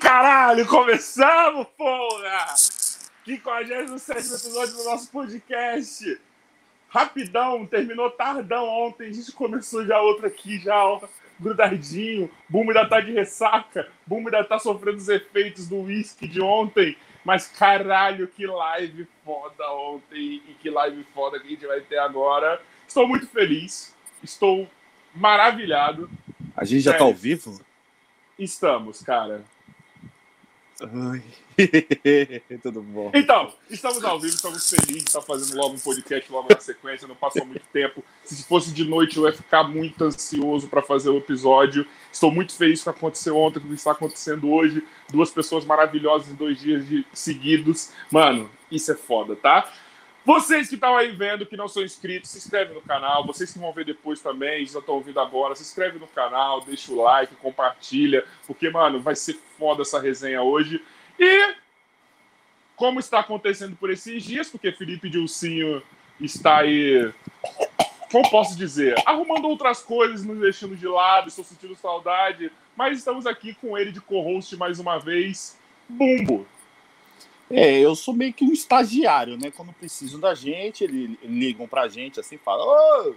caralho, começamos, porra! 57 episódio do nosso podcast. Rapidão, terminou tardão ontem, a gente começou já outra aqui, já ó, grudadinho. Boom ainda tá de ressaca, Boom ainda tá sofrendo os efeitos do whisky de ontem. Mas caralho, que live foda ontem e que live foda que a gente vai ter agora. Estou muito feliz, estou maravilhado. A gente já tá ao vivo? Estamos, cara. Tudo bom. Então, estamos ao vivo, estamos felizes de estar fazendo logo um podcast logo na sequência. Não passou muito tempo. Se fosse de noite, eu ia ficar muito ansioso para fazer o episódio. Estou muito feliz com o que aconteceu ontem, com o que está acontecendo hoje. Duas pessoas maravilhosas em dois dias de... seguidos. Mano, isso é foda, tá? Vocês que estão aí vendo, que não são inscritos, se inscreve no canal. Vocês que vão ver depois também, já estão ouvindo agora, se inscreve no canal, deixa o like, compartilha, porque, mano, vai ser foda essa resenha hoje. E como está acontecendo por esses dias, porque Felipe Dilcinho está aí, como posso dizer, arrumando outras coisas, nos deixando de lado, estou sentindo saudade, mas estamos aqui com ele de co-host mais uma vez, Bumbo. É, eu sou meio que um estagiário, né? Quando precisam da gente, eles ligam pra gente assim, falam, ô,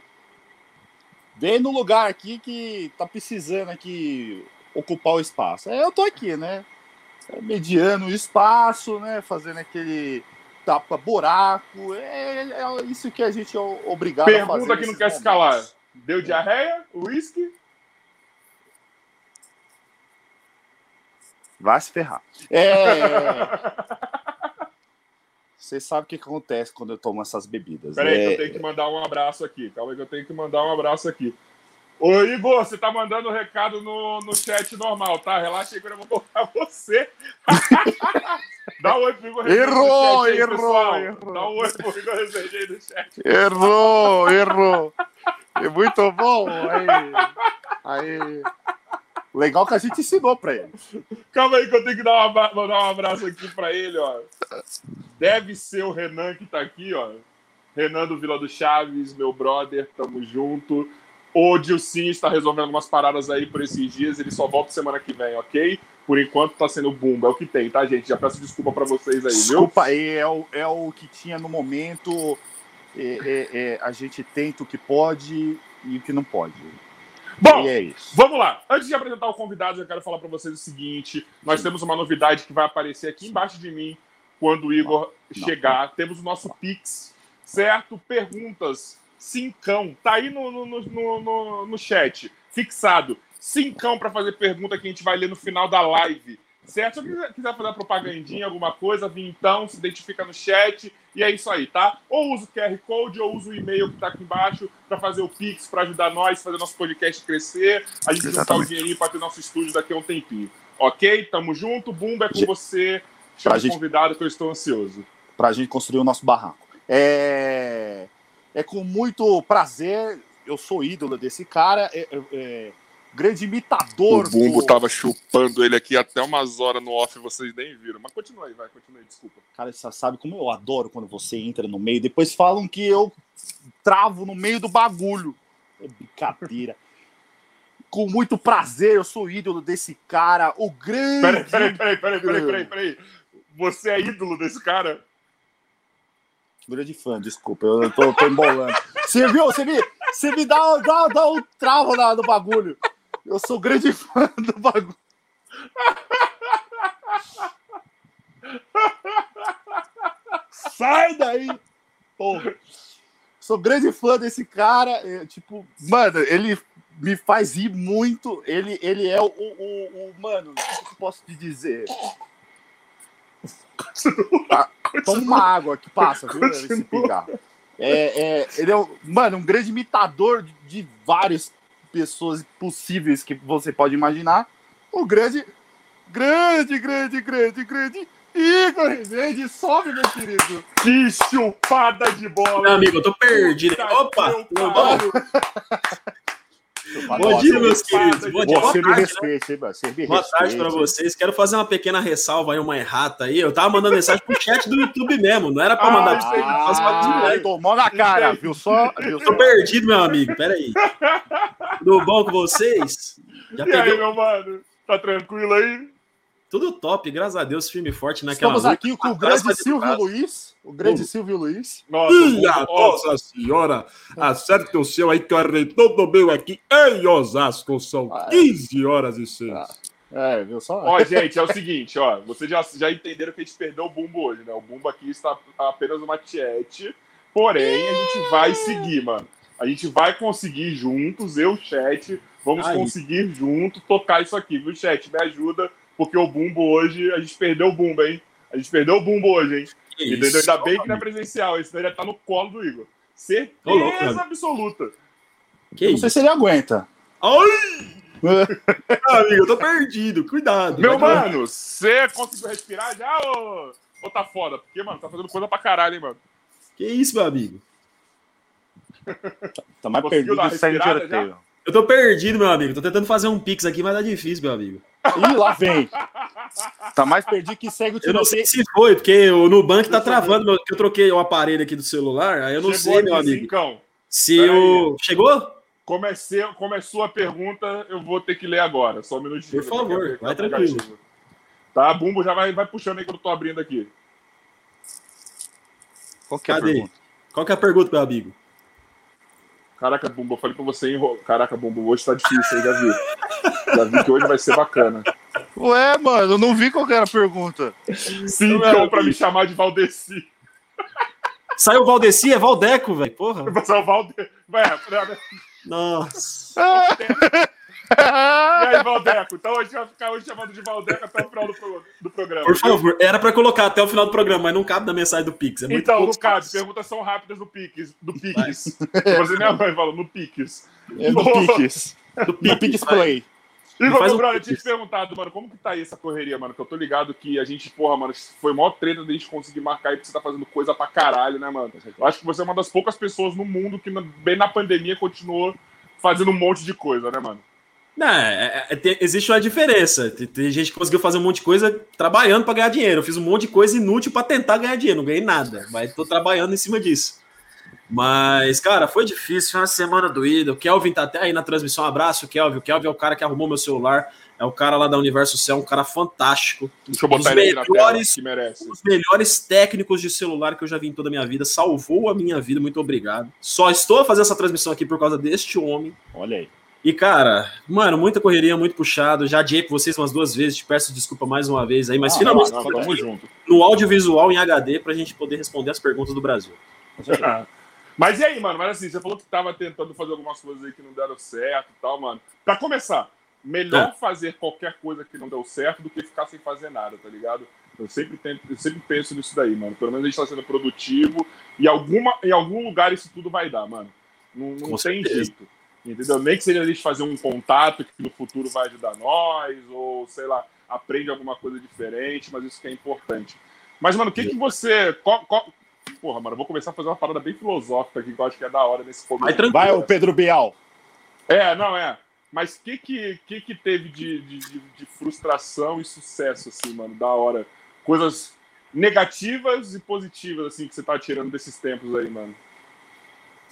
vem no lugar aqui que tá precisando aqui ocupar o espaço. É, eu tô aqui, né? É, mediando o espaço, né? Fazendo aquele tapa buraco. É, é, isso que a gente é obrigado Pergunta a fazer. Pergunta que não quer escalar. Deu diarreia? Whisky? Vai se ferrar. É. Você sabe o que acontece quando eu tomo essas bebidas. Peraí, é... que eu tenho que mandar um abraço aqui. Calma aí que eu tenho que mandar um abraço aqui. Ô, Igor, você tá mandando recado no, no chat normal, tá? Relaxa aí que eu vou colocar você. Dá um oi pro Igor Errou, aí, errou, errou. Dá um oi pro Igor Rezende aí no chat. Errou, errou. É muito bom. Aí. Aí. Legal que a gente ensinou pra ele. Calma aí que eu tenho que dar, uma, mandar um abraço aqui pra ele, ó. Deve ser o Renan que tá aqui, ó. Renan do Vila do Chaves, meu brother, tamo junto. O Dilcinho está resolvendo algumas paradas aí por esses dias, ele só volta semana que vem, ok? Por enquanto tá sendo bumba, é o que tem, tá, gente? Já peço desculpa para vocês aí, viu? Desculpa aí, é o, é o que tinha no momento. É, é, é, a gente tenta o que pode e o que não pode. Bom, é vamos lá. Antes de apresentar o convidado, eu quero falar para vocês o seguinte: nós Sim. temos uma novidade que vai aparecer aqui embaixo de mim quando o Igor não, chegar. Não. Temos o nosso Pix, certo? Perguntas, cincão, tá aí no, no, no, no, no chat, fixado. Cincão para fazer pergunta que a gente vai ler no final da live. Certo? Se quiser, quiser fazer propagandinha, alguma coisa, vim então, se identifica no chat e é isso aí, tá? Ou usa o QR Code ou usa o e-mail que tá aqui embaixo para fazer o Pix, para ajudar nós, fazer nosso podcast crescer, a gente juntar o dinheirinho para ter nosso estúdio daqui a um tempinho. Ok? Tamo junto, Bumba é com você. Chama gente... convidado que eu estou ansioso. Pra gente construir o nosso barraco. É, é com muito prazer, eu sou ídolo desse cara. É, é, é grande imitador. O Bumbo do... tava chupando ele aqui até umas horas no off, vocês nem viram. Mas continua aí, vai, continua aí, desculpa. Cara, você sabe como eu adoro quando você entra no meio. Depois falam que eu travo no meio do bagulho. É brincadeira. Com muito prazer, eu sou ídolo desse cara, o grande. Peraí, peraí, peraí, peraí, peraí, peraí, peraí. Você é ídolo desse cara? Grande fã, desculpa, eu tô, tô embolando. Você viu? Você me, você me dá, dá, dá um travo no bagulho. Eu sou grande fã do bagulho. Sai daí! Porra. Sou grande fã desse cara. É, tipo, mano, ele me faz rir muito. Ele, ele é o, o, o mano, o que eu posso te dizer? Ah, toma uma água que passa, viu? Esse pigarro. É, é, ele é, mano, um grande imitador de, de vários pessoas possíveis que você pode imaginar. O grande, grande, grande, grande, grande Igor Rezende, sobe, meu querido. Que chupada de bola. Meu amigo, eu tô perdido. Opa, tudo bom? Dia, meus queridos. Bom dia. Boa, tarde, respeite, né? hein, Boa tarde para vocês. Quero fazer uma pequena ressalva aí, uma errata aí. Eu tava mandando mensagem pro chat do YouTube mesmo, não era para mandar para vocês. Ah, tomou na cara, viu só? Viu Tô perdido, meu amigo. Pera aí. Tudo bom com vocês? Já e aí, meu mano? Tá tranquilo aí? Tudo top, graças a Deus, firme e forte naquela Estamos aqui com o grande Silvio Luiz. O grande Silvio Luiz. Nossa, Minha nossa senhora, acerte o seu aí que eu arredou meu aqui em Osasco. São 15 horas e 6. Ah. É, viu só? Ó, gente, é o seguinte, ó. Vocês já, já entenderam que a gente perdeu o Bumbo hoje, né? O Bumbo aqui está apenas uma tiete. Porém, a gente vai seguir, mano. A gente vai conseguir juntos, eu, chat, vamos Ai. conseguir junto tocar isso aqui, viu, chat? Me ajuda, porque o Bumbo hoje, a gente perdeu o Bumbo, hein? A gente perdeu o Bumbo hoje, hein? Que Entendeu? Ainda bem que não é presencial, esse daí já tá no colo do Igor. Certeza louco, absoluta. Que não sei se ele aguenta. Ai! ah, amigo, eu tô perdido, cuidado. Meu mano, você conseguiu respirar já ou... ou tá foda? Porque, mano, tá fazendo coisa pra caralho, hein, mano? Que isso, meu amigo? tá mais perdido que sair no Eu tô perdido, meu amigo. Tô tentando fazer um pix aqui, mas tá difícil, meu amigo. Ih, lá vem. Tá mais perdido que segue o tiroteio. Eu não sei se foi, porque o Nubank tá travando, meu, eu troquei o aparelho aqui do celular, aí eu não Chegou sei, meu amigo. Cincão. Se o... Chegou? Comecei, começou a pergunta, eu vou ter que ler agora. Só um minutinho. Por favor, vai tranquilo. Tá, Bumbo já vai, vai puxando aí que eu tô abrindo aqui. Qual que é Cadê? a pergunta? Qual que é a pergunta, meu amigo? Caraca, Bumbo, eu falei pra você, hein? Caraca, Bumbo, hoje tá difícil, eu já vi. já vi que hoje vai ser bacana. Ué, mano, eu não vi qual era a pergunta. Sim, então, pra me chamar de Valdeci. Saiu o Valdeci, é Valdeco, velho. Porra. Vai o Valde... Vai, nossa. e aí, Valdeco? Então a gente vai ficar hoje chamando de Valdeco até o final do, pro... do programa. Por favor, era para colocar até o final do programa, mas não cabe na mensagem do Pix. É então, não cabe. Perguntas são rápidas do Pix. Do Pix. Você minha mãe falou, no Pix. É do Pix. Do Pix Play. Igor, meu brother, eu tinha te perguntado, mano, como que tá aí essa correria, mano? Que eu tô ligado que a gente, porra, mano, foi maior treta da gente conseguir marcar aí, porque você tá fazendo coisa pra caralho, né, mano? Eu acho que você é uma das poucas pessoas no mundo que, bem na pandemia, continuou fazendo um monte de coisa, né, mano? Não, é, é, é existe uma diferença. Tem, tem, gente que conseguiu fazer um monte de coisa trabalhando para ganhar dinheiro. Eu fiz um monte de coisa inútil para tentar ganhar dinheiro, não ganhei nada, mas tô trabalhando em cima disso. Mas, cara, foi difícil, foi uma semana doída. O Kelvin tá até aí na transmissão. Um abraço, Kelvin. O Kelvin é o cara que arrumou meu celular. É o cara lá da Universo Cell, um cara fantástico. Deixa eu botar ele melhores, na tela, que merece. Os melhores técnicos de celular que eu já vi em toda a minha vida. Salvou a minha vida, muito obrigado. Só estou a fazer essa transmissão aqui por causa deste homem. Olha aí. E, cara, mano, muita correria, muito puxado. Já adiei com vocês umas duas vezes, te peço desculpa mais uma vez aí, mas ah, finalmente não, não, junto. no audiovisual em HD pra gente poder responder as perguntas do Brasil. Mas e aí, mano? Mas assim, você falou que tava tentando fazer algumas coisas aí que não deram certo e tal, mano. Pra começar, melhor é. fazer qualquer coisa que não deu certo do que ficar sem fazer nada, tá ligado? Eu sempre, tento, eu sempre penso nisso daí, mano. Pelo menos a gente tá sendo produtivo e alguma, em algum lugar isso tudo vai dar, mano. Não, não tem certeza. jeito. Entendeu? Nem que seja a gente fazer um contato que no futuro vai ajudar nós, ou sei lá, aprende alguma coisa diferente, mas isso que é importante. Mas, mano, o que, que você. Qual, qual, Porra, mano, eu vou começar a fazer uma parada bem filosófica aqui, que eu acho que é da hora nesse começo. Vai, Vai o Pedro Bial. É, não, é. Mas o que, que, que, que teve de, de, de, frustração e sucesso, assim, mano, da hora? Coisas negativas e positivas, assim, que você tá tirando desses tempos aí, mano.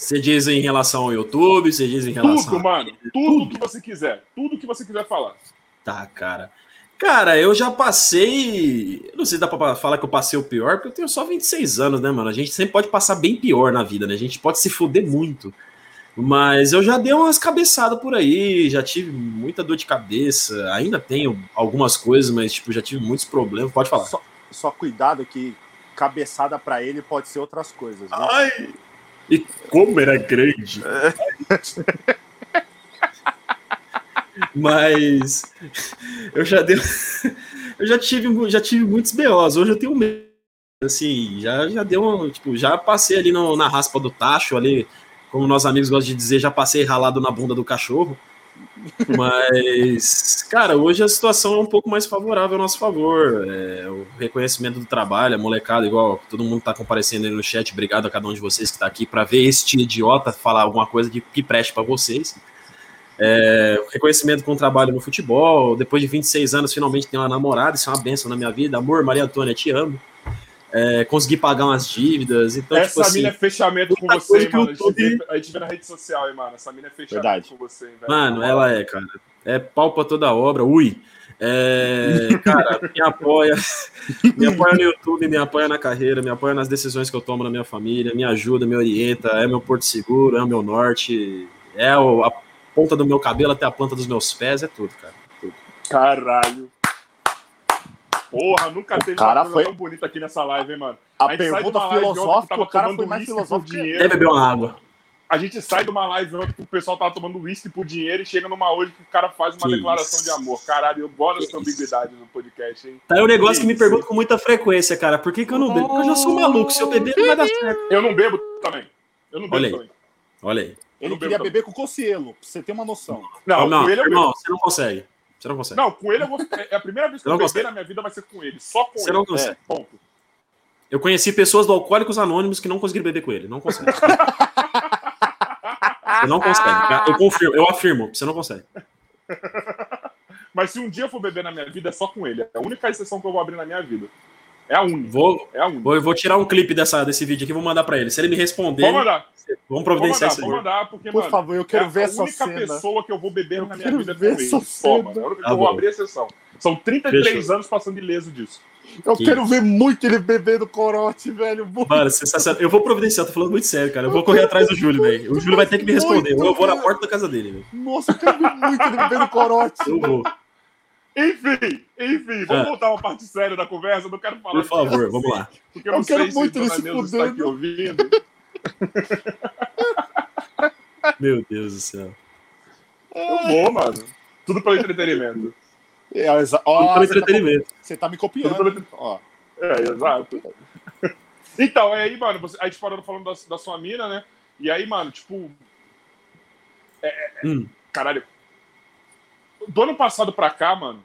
Você diz em relação ao YouTube, você diz em relação. Tudo, mano. Tudo, tudo que você quiser. Tudo que você quiser falar. Tá, cara. Cara, eu já passei. Eu não sei se dá pra falar que eu passei o pior, porque eu tenho só 26 anos, né, mano? A gente sempre pode passar bem pior na vida, né? A gente pode se fuder muito. Mas eu já dei umas cabeçadas por aí, já tive muita dor de cabeça, ainda tenho algumas coisas, mas tipo, já tive muitos problemas. Pode falar. Só, só cuidado que cabeçada para ele pode ser outras coisas. Viu? Ai! E como era grande! É. Mas eu já dei, eu já tive, já tive muitos BOs. Hoje eu tenho medo. Assim, já, já deu um, tipo, já passei ali no, na raspa do tacho, ali, como nossos amigos gostam de dizer, já passei ralado na bunda do cachorro. Mas, cara, hoje a situação é um pouco mais favorável ao nosso favor. É, o reconhecimento do trabalho, a molecada, igual todo mundo tá comparecendo aí no chat. Obrigado a cada um de vocês que está aqui para ver este idiota falar alguma coisa que, que preste para vocês. É, reconhecimento com o trabalho no futebol. Depois de 26 anos, finalmente tenho uma namorada. Isso é uma benção na minha vida. Amor, Maria Antônia, te amo. É, consegui pagar umas dívidas. Então, Essa tipo, assim, mina é fechamento com você, mano. YouTube... A gente vê na rede social, hein, mano. Essa mina é fechamento Verdade. com você, hein, velho. Mano, ela é, cara. É pau pra toda a obra. Ui. É, cara, me apoia, me apoia no YouTube, me apoia na carreira, me apoia nas decisões que eu tomo na minha família, me ajuda, me orienta, é meu porto seguro, é o meu norte, é a ponta do meu cabelo até a planta dos meus pés, é tudo, cara. Tudo. Caralho. Porra, nunca teve cara uma foi- tão bonita aqui nessa live, hein, mano? A, de pergunta que filosófica, o cara foi mais filosófico. que- dinheiro. Beber uma água? A gente sai de uma live ontem que o pessoal tava tomando uísque por dinheiro e chega numa hoje que o cara faz uma Que declaração isso. de amor. Caralho, eu gosto dessa Que ambiguidade no podcast, hein? Tá aí um negócio que me Isso. pergunto com muita frequência, cara. Por que, que eu não bebo? Porque eu já sou maluco. Se eu beber, não vai dar certo. Eu não bebo também. Eu não bebo Olha aí. também. Olha aí. Ele não queria beber com o Cossielo, pra você ter uma noção. Não, não, ele eu bebo. irmão, você não consegue. Você não consegue. Não, com ele eu vou. É a primeira vez que Não eu beber na minha vida vai ser com ele. Só com Você ele. não consegue. Ponto. Eu conheci pessoas do Alcoólicos Anônimos que não conseguiram beber com ele. Não consegue. Você não consegue. Eu confirmo, eu afirmo. Você não consegue. Mas se um dia eu for beber na minha vida, é só com ele. É a única exceção que eu vou abrir na minha vida. É a única. Vou, É a única. vou, vou tirar um clipe dessa, desse vídeo aqui e vou mandar pra ele. Se ele me responder, Vou mandar. vamos Vou providenciar mandar, isso vou aí. mandar, porque, Por mano, favor, eu quero é ver a essa única cena. pessoa que eu vou beber na minha vida é ver essa Só, mano. É a única Tá eu vou abrir exceção. São 33 Fechou. anos passando ileso disso. Eu Que quero ver muito ele bebendo corote, velho. Muito. Mano, sensacional. Eu vou providenciar, tô falando muito sério, cara. Eu vou correr atrás do Júlio, velho. O Júlio vai ter que me responder. Ou eu vou na porta da casa dele, velho. Nossa, eu quero ver muito ele bebendo corote. Eu vou. Enfim, enfim, vamos Ah. voltar a uma parte séria da conversa. Eu não quero falar Por favor, disso, vamos lá. Porque eu Eu não quero sei muito se ele Dona se Neuza está aqui fudendo. ouvindo. Meu Deus do céu. Eu vou, mano. Tudo pelo entretenimento. É, exa- Tudo pelo você, tá, entretenimento. você tá me Tudo copiando. pelo... Ó, É, exato. Então, é aí, mano, você, a gente parou falando da, da sua mina, né? E aí, mano, tipo. Hum. Caralho. Do ano passado pra cá, mano,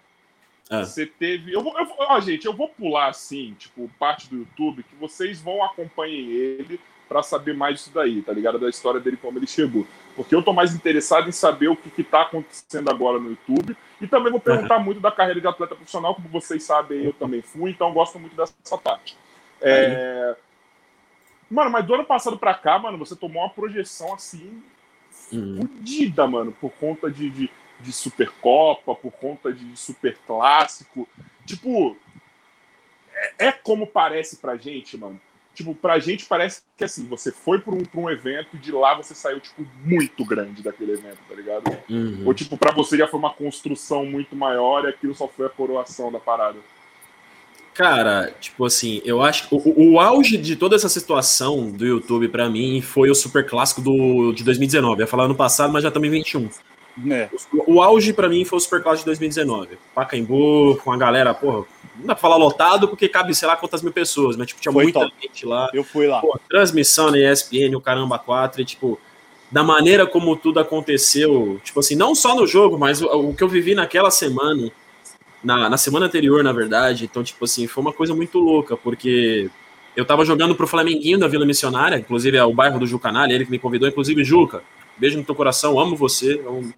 Ah. você teve. Eu vou, eu vou- ó, gente, eu vou pular assim, tipo, parte do YouTube, que vocês vão acompanhem ele pra saber mais disso daí, tá ligado? Da história dele, como ele chegou. Porque eu tô mais interessado em saber o que, que tá acontecendo agora no YouTube. E também vou perguntar muito da carreira de atleta profissional, como vocês sabem, eu também fui, então gosto muito dessa parte. É... Mano, mas do ano passado pra cá, mano, você tomou uma projeção assim Hum. fudida, mano, por conta de, de, de Supercopa, por conta de Super Clássico. Tipo, é, é como parece pra gente, mano. Tipo, pra gente parece que assim, você foi pra um, pra um evento e de lá você saiu, tipo, muito grande daquele evento, tá ligado? Uhum. Ou, tipo, pra você já foi uma construção muito maior e aquilo só foi a coroação da parada. Cara, tipo assim, eu acho que o, o auge de toda essa situação do YouTube pra mim foi o super clássico do, de 2019. Eu ia falar ano passado, mas já estamos em 21. Né? O, o auge pra mim foi o super clássico de 2019. Pacaembu, com a galera, porra, não dá pra falar lotado porque cabe sei lá quantas mil pessoas, mas tipo, tinha Foi muita top. gente lá. Eu fui lá. Pô, transmissão na ESPN, o caramba 4, e tipo, da maneira como tudo aconteceu, tipo assim, não só no jogo, mas o, o que eu vivi naquela semana, na, na semana anterior, na verdade, então, tipo assim, foi uma coisa muito louca, porque eu tava jogando pro Flamenguinho da Vila Missionária, inclusive é o bairro do Jucanalha, ele que me convidou, inclusive, Juca, beijo no teu coração, amo você, é um,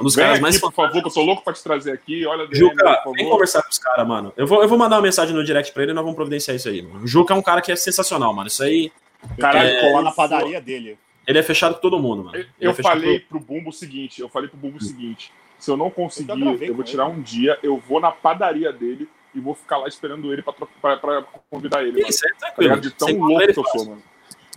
um dos Vem caras aqui, mais por favor, que eu sou louco pra te trazer aqui. Olha, DM, Juca, vem conversar com os caras, mano. Eu vou, eu vou mandar uma mensagem no direct pra ele e nós vamos providenciar isso aí, mano. O Juca é um cara que é sensacional, mano. Isso aí, Caralho, Caralho, colar na padaria dele. ele é fechado com todo mundo, mano. Eu, Ele é eu fechado falei pro Bumbo o seguinte, eu falei pro Bumbo o seguinte, se eu não conseguir, Eu eu, vou tirar um dia, eu vou na padaria dele e vou ficar lá esperando ele pra, pra, pra convidar ele, mano. Isso é Tá tranquilo. De tão Sem louco que eu faz. sou, mano.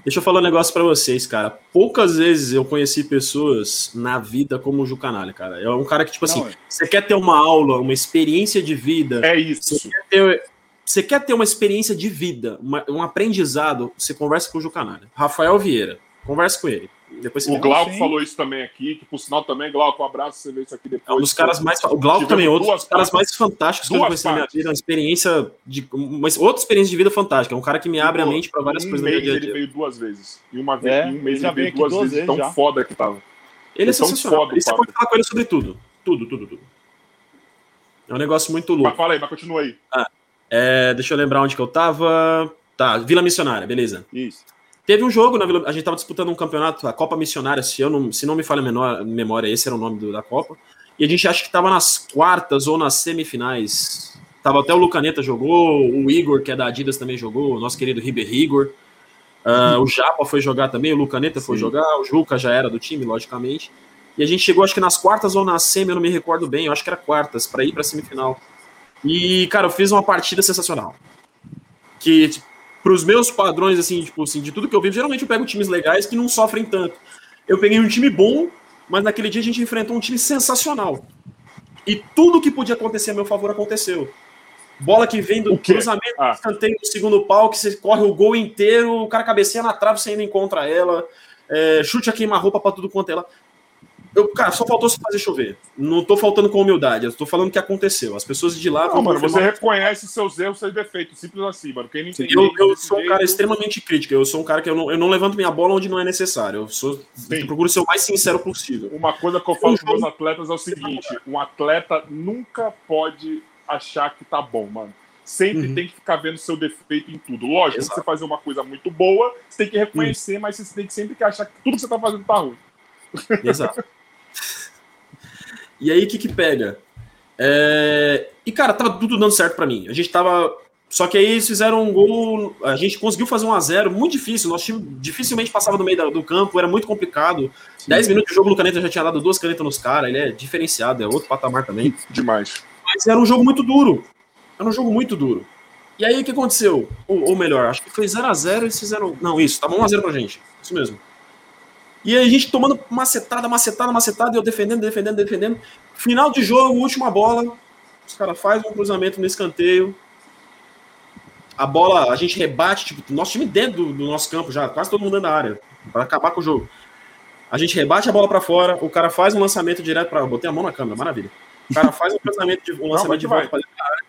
Deixa eu falar um negócio pra vocês, cara. Poucas vezes eu conheci pessoas na vida como o Ju Canalha, cara. É um cara que, tipo assim, Não, você quer ter uma aula, uma experiência de vida, É você isso. quer ter, você quer ter uma experiência de vida, uma- um aprendizado, você conversa com o Ju Canalha. Rafael Vieira, conversa com ele. Depois O. Glauco sim. falou isso também aqui, que por sinal também, Glauco, um abraço, você vê isso aqui É depois. um dos caras mais. O Glauco também, outro dos caras partes. mais fantásticos que eu conheci na minha partes. vida. Uma experiência de. Uma outra experiência de vida fantástica. É um cara que me abre a mente para várias um coisas no meu mês ele dia. veio duas vezes. E uma vez, É, em um ele mês já ele veio duas duas vezes, vezes tão já. foda que tava. Ele é tão sensacional. foda, e você pode falar com ele sobre tudo. Tudo, tudo, tudo. É um negócio muito Mas louco. fala aí, mas continua aí. É, deixa eu lembrar onde que eu tava. Tá, Vila Missionária, beleza. Isso. Teve um jogo na Vila. A gente tava disputando um campeonato, a Copa Missionária, se, eu não, se não me falha a menor, memória, esse era o nome do- da Copa. E a gente acha que tava nas quartas ou nas semifinais. Tava até o Lucaneta jogou, o Igor, que é da Adidas, também jogou, o nosso querido Riber Igor. Ah, o Japa foi jogar também, o Lucaneta foi Sim. jogar, o Juca já era do time, logicamente. E a gente chegou, acho que nas quartas ou na semi, eu não me recordo bem, eu acho que era quartas, para ir pra semifinal. E, cara, eu fiz uma partida sensacional. Que, tipo, pros meus padrões, assim, tipo assim, de tudo que eu vi, geralmente eu pego times legais que não sofrem tanto. Eu peguei um time bom, mas naquele dia a gente enfrentou um time sensacional. E tudo que podia acontecer a meu favor aconteceu. Bola que vem do cruzamento, ah. escanteio do segundo pau, que você corre o gol inteiro, o cara cabeceia na trave, você ainda encontra ela. É, chute a queima-roupa para tudo quanto ela. Eu, cara, só faltou se fazer chover. Não tô faltando com humildade, eu tô falando o que aconteceu. As pessoas de lá. Não, mano, você reconhece seus erros, seus defeitos, simples assim, mano. Quem não entende, eu, eu sou um cara extremamente crítico. Eu sou um cara que eu não, eu não levanto minha bola onde não é necessário. Eu, sou, eu procuro ser o mais sincero possível. Uma coisa que eu falo com meus atletas é o seguinte: um atleta nunca pode achar que tá bom, mano. Sempre uhum. tem que ficar vendo seu defeito em tudo. Lógico, se você fazer uma coisa muito boa, você tem que reconhecer, uhum. mas você tem que sempre que achar que tudo que você tá fazendo tá ruim. Exato. E aí, o que que pega? É... E, cara, tava tudo dando certo para mim. A gente tava. Só que aí eles fizeram um gol. A gente conseguiu fazer um a zero muito difícil. Nosso time dificilmente passava no meio do campo, era muito complicado. Sim. 10 minutos de jogo, no Caneta já tinha dado duas canetas nos caras. Ele é diferenciado, é outro patamar também. Demais. Mas era um jogo muito duro. Era um jogo muito duro. E aí o que aconteceu? Ou, ou melhor, acho que foi 0x0 e eles fizeram. Não, isso, tava 1x0 pra gente. Isso mesmo. E aí a gente tomando macetada, macetada, macetada, e eu defendendo, defendendo, defendendo. Final de jogo, última bola. Os caras fazem um cruzamento no escanteio. A bola, a gente rebate, tipo, nosso time dentro do, do nosso campo já, quase todo mundo dentro da área, para acabar com o jogo. A gente rebate a bola para fora, o cara faz um lançamento direto para. Botei a mão na câmera, maravilha. O cara faz um lançamento de, um lançamento de volta para dentro da área,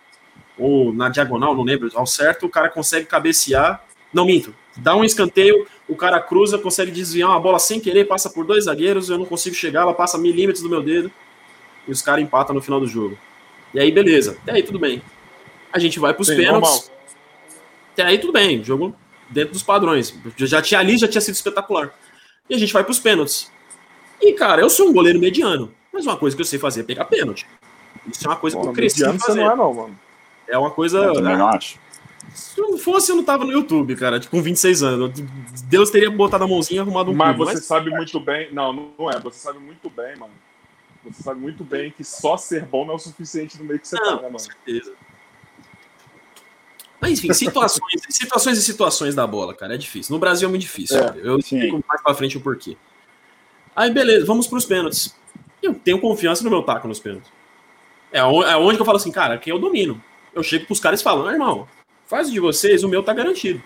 ou na diagonal, não lembro ao certo, o cara consegue cabecear. Não minto, dá um escanteio, o cara cruza, consegue desviar uma bola sem querer, passa por dois zagueiros, eu não consigo chegar, ela passa milímetros do meu dedo e os caras empatam no final do jogo. E aí, beleza. Até aí, tudo bem. A gente vai para os pênaltis. Normal. Até aí, tudo bem. Jogo dentro dos padrões. Já tinha ali, já tinha sido espetacular. E a gente vai para os pênaltis. E, cara, eu sou um goleiro mediano. Mas uma coisa que eu sei fazer é pegar pênalti. Isso é uma coisa Pô, que eu cresci não é, não, mano. É uma coisa. Eu também não acho. Se não fosse, eu não tava no YouTube, cara, tipo, com 26 anos. Deus teria botado a mãozinha e arrumado um Mas você mas... sabe muito bem. Não, não é. Você sabe muito bem, mano. Você sabe muito bem que só ser bom não é o suficiente no meio que você não, tá, né, mano? Com certeza. Mas enfim, situações, situações e situações da bola, cara, é difícil. No Brasil é muito difícil. É, eu explico mais pra frente o porquê. Aí, beleza, vamos pros pênaltis. Eu tenho confiança no meu taco nos pênaltis. É onde, que eu falo assim, cara, aqui eu domino. Eu chego pros caras e falo, ah, irmão, Faz o de vocês, o meu tá garantido.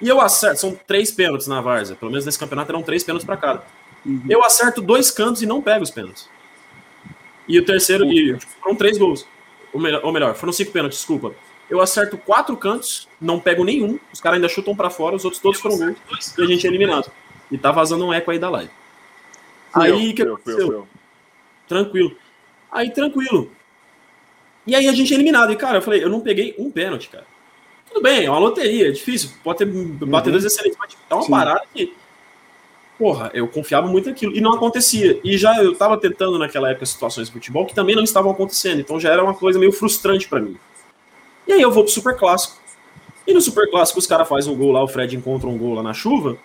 E eu acerto, são três pênaltis na Varsa. Pelo menos nesse campeonato eram três pênaltis para cada. Uhum. Eu acerto dois cantos e não pego os pênaltis. E o terceiro, uhum. e tipo, foram três gols. Ou melhor, ou melhor, foram cinco pênaltis, desculpa. Eu acerto quatro cantos, não pego nenhum. Os caras ainda chutam para fora, os outros todos foram gols. E a gente é eliminado. E tá vazando um eco aí da live. Fui aí o que aconteceu? Tranquilo. Aí tranquilo. E aí a gente é eliminado. E, cara, eu falei, eu não peguei um pênalti, cara. Tudo bem, é uma loteria, é difícil. Pode ter batedores uhum. excelentes, mas tipo, é uma Sim. parada que. Porra, eu confiava muito naquilo. E não acontecia. E já eu tava tentando naquela época situações de futebol que também não estavam acontecendo. Então já era uma coisa meio frustrante para mim. E aí eu vou pro Super Clássico. E no Super Clássico os caras fazem um gol lá, o Fred encontra um gol lá na chuva.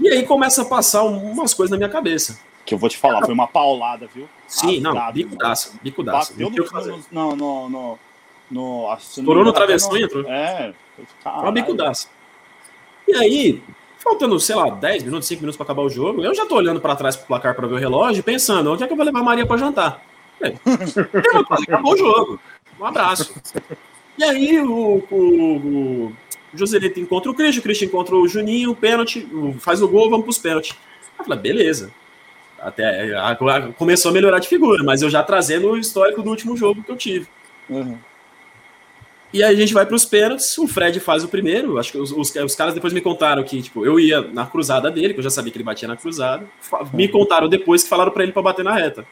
E aí começa a passar umas coisas na minha cabeça. Que eu vou te falar, foi uma paulada, viu? Sim, não, bico daço, bico daço. Bateu no, no, no, no, no, Estourou no travessão e entrou. É, foi uma bico daço. E aí, faltando, sei lá, 10 minutos, 5 minutos para acabar o jogo, eu já tô olhando para trás pro placar para ver o relógio, pensando, onde é que eu vou levar a Maria para jantar? É, acabou o jogo. Um abraço. E aí o, o, o Joselito encontra o Christian, o Christian encontra o Juninho, o pênalti, faz o gol, vamos pros pênaltis. Eu falei, beleza. Até começou a melhorar de figura, mas eu já trazendo o histórico do último jogo que eu tive. Uhum. E aí a gente vai para os pênaltis, o Fred faz o primeiro. Acho que os, os, os, caras depois me contaram que, tipo, eu ia na cruzada dele, que eu já sabia que ele batia na cruzada. Me uhum. contaram depois que falaram para ele para bater na reta,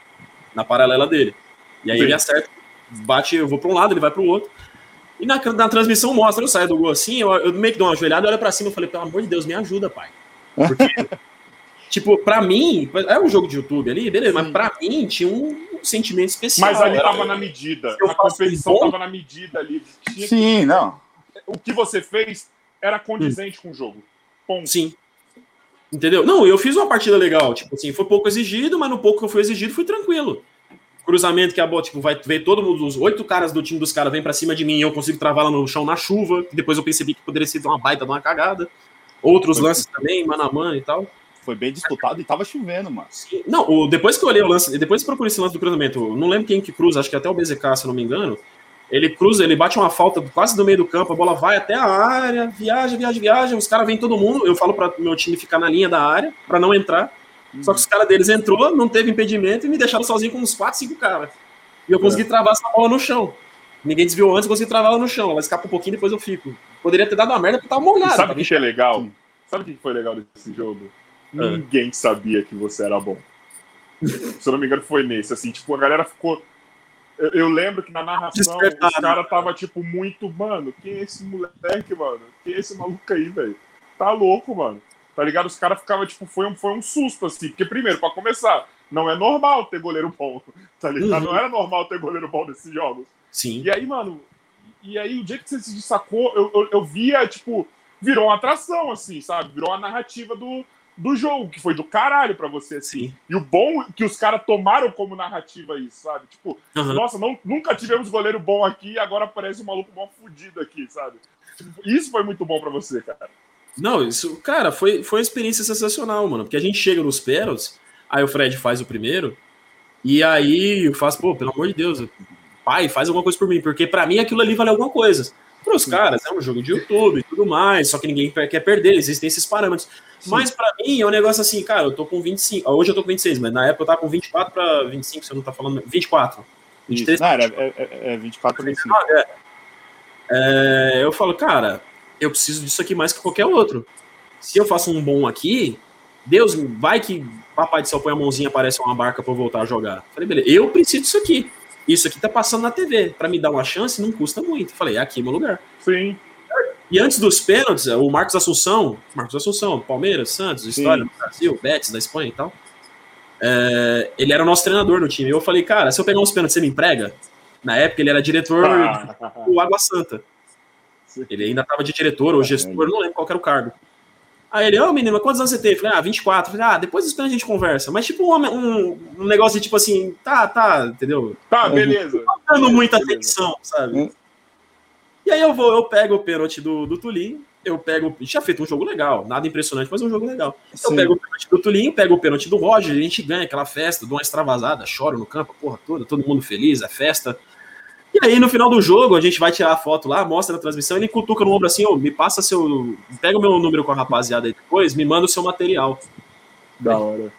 na paralela dele. E aí Sim. ele acerta, bate, eu vou para um lado, ele vai para o outro. E na, na transmissão mostra, eu saio do gol assim, eu, eu meio que dou uma ajoelhada, olho para cima e falei, pelo amor de Deus, me ajuda, pai. Porque Tipo, pra mim, é um jogo de YouTube ali, beleza, mas pra mim tinha um, sentimento especial. Mas ali tava na medida. A competição bom? tava na medida ali. Tinha Sim, que... não. O que você fez era condizente hum. com o jogo. Ponto. Sim. Entendeu? Não, eu fiz uma partida legal. Tipo assim, foi pouco exigido, mas no pouco que eu fui exigido, fui tranquilo. Cruzamento que a bola, tipo, vai ver todo mundo, os oito caras do time dos caras vêm pra cima de mim e eu consigo travar lá no chão na chuva. Que depois eu percebi que poderia ser uma baita de uma cagada. Outros foi lances também, mano a mano e tal. Foi bem disputado e tava chovendo, mano. Não, o, depois que eu olhei o lance, depois que procurei esse lance do cruzamento, não lembro quem que cruza, acho que até o BZK, se não me engano. Ele cruza, ele bate uma falta quase do meio do campo, a bola vai até a área, viaja, viaja, viaja, os caras vêm todo mundo. Eu falo para meu time ficar na linha da área, para não entrar. Uhum. Só que os caras deles entrou, não teve impedimento e me deixaram sozinho com uns 4, 5 caras. E eu consegui é. travar essa bola no chão. Ninguém desviou antes, eu consegui travar ela no chão. Ela escapa um pouquinho depois eu fico. Poderia ter dado uma merda porque tava molhado. Sabe o que é legal? Sabe o que foi legal desse jogo? É. Ninguém sabia que você era bom. Se eu não me engano, foi nesse. Assim, tipo, a galera ficou eu, eu, lembro que na narração os caras tava tipo muito, mano, quem é esse moleque, mano? Quem é esse maluco aí, velho? Tá louco, mano. Tá ligado? Os caras ficavam, tipo, foi um, foi um susto, assim. Porque, primeiro, pra começar, não é normal ter goleiro bom, tá ligado? Uhum. Não era normal ter goleiro bom nesses jogos. Sim. E aí, mano, e aí o dia que você se destacou, eu, eu, eu via, tipo, virou uma atração, assim, sabe? Virou a narrativa do, do jogo, que foi do caralho para você, assim. Sim. E o bom que os caras tomaram como narrativa isso, sabe? Tipo, uhum. nossa, não, nunca tivemos goleiro bom aqui e agora aparece um maluco bom fudido aqui, sabe? Tipo, isso foi muito bom para você, cara. Não, isso, cara, foi, foi uma experiência sensacional, mano. Porque a gente chega nos pênaltis, aí o Fred faz o primeiro, e aí eu faço, pô, pelo amor de Deus, pai, faz alguma coisa por mim, porque para mim aquilo ali valeu alguma coisa. Para os caras, é um jogo de YouTube e tudo mais, só que ninguém quer perder, existem esses parâmetros. Sim. Mas para mim é um negócio assim, cara, eu tô com 25, hoje eu tô com 26, mas na época eu tava com 24 para 25, você não tá falando, 24. 23, não, era, é, é, é 24 para 25. É. É, eu falo, cara, eu preciso disso aqui mais que qualquer outro. Se eu faço um bom aqui, Deus, vai que papai do céu põe a mãozinha, aparece uma barca para eu voltar a jogar. Falei, beleza, eu preciso disso aqui. Isso aqui tá passando na TV. Para me dar uma chance, não custa muito. Falei, é aqui meu lugar. Sim. E antes dos pênaltis, o Marcos Assunção, Marcos Assunção, Palmeiras, Santos, História do Brasil, Betis da Espanha e tal. É, ele era o nosso treinador no time. Eu falei, cara, se eu pegar uns pênaltis, você me emprega? Na época ele era diretor ah. do Água Santa. Ele ainda estava de diretor ou gestor, não lembro qual era o cargo. Aí ele, ô oh, menino, quantos anos você tem? Eu falei, ah, 24. Eu falei, ah, depois dos pênaltis a gente conversa. Mas tipo um, um, um, negócio de tipo assim, tá, tá, entendeu? Tá, beleza. Não tá dando muita atenção, sabe? E aí eu vou, eu pego o pênalti do, do Tulinho, eu pego. Tinha feito um jogo legal, nada impressionante, mas um jogo legal. Sim. Eu pego o pênalti do Tulinho, pego o pênalti do Roger, a gente ganha aquela festa, dou uma extravasada, choro no campo, porra toda, todo mundo feliz, a festa. E aí, no final do jogo, a gente vai tirar a foto lá, mostra na transmissão, ele cutuca no ombro assim, ô, me passa seu. Pega o meu número com a rapaziada aí depois, me manda o seu material. Da hora.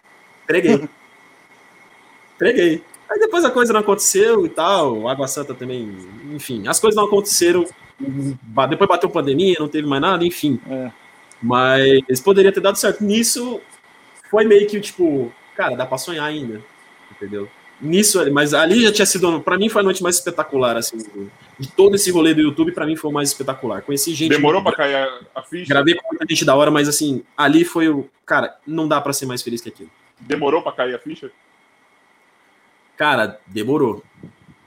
Preguei. Preguei. Aí depois a coisa não aconteceu e tal, Água Santa também, enfim, as coisas não aconteceram. Depois bateu pandemia, não teve mais nada, enfim. É. Mas poderia ter dado certo. Nisso foi meio que tipo, cara, dá pra sonhar ainda, entendeu? Nisso, mas ali já tinha sido, para mim foi a noite mais espetacular, assim, de todo esse rolê do YouTube, para mim foi o mais espetacular. Conheci gente. Demorou para cair a, a ficha? Gravei com muita gente da hora, mas assim, ali foi o. Cara, não dá para ser mais feliz que aquilo. Demorou para cair a ficha? Cara, demorou.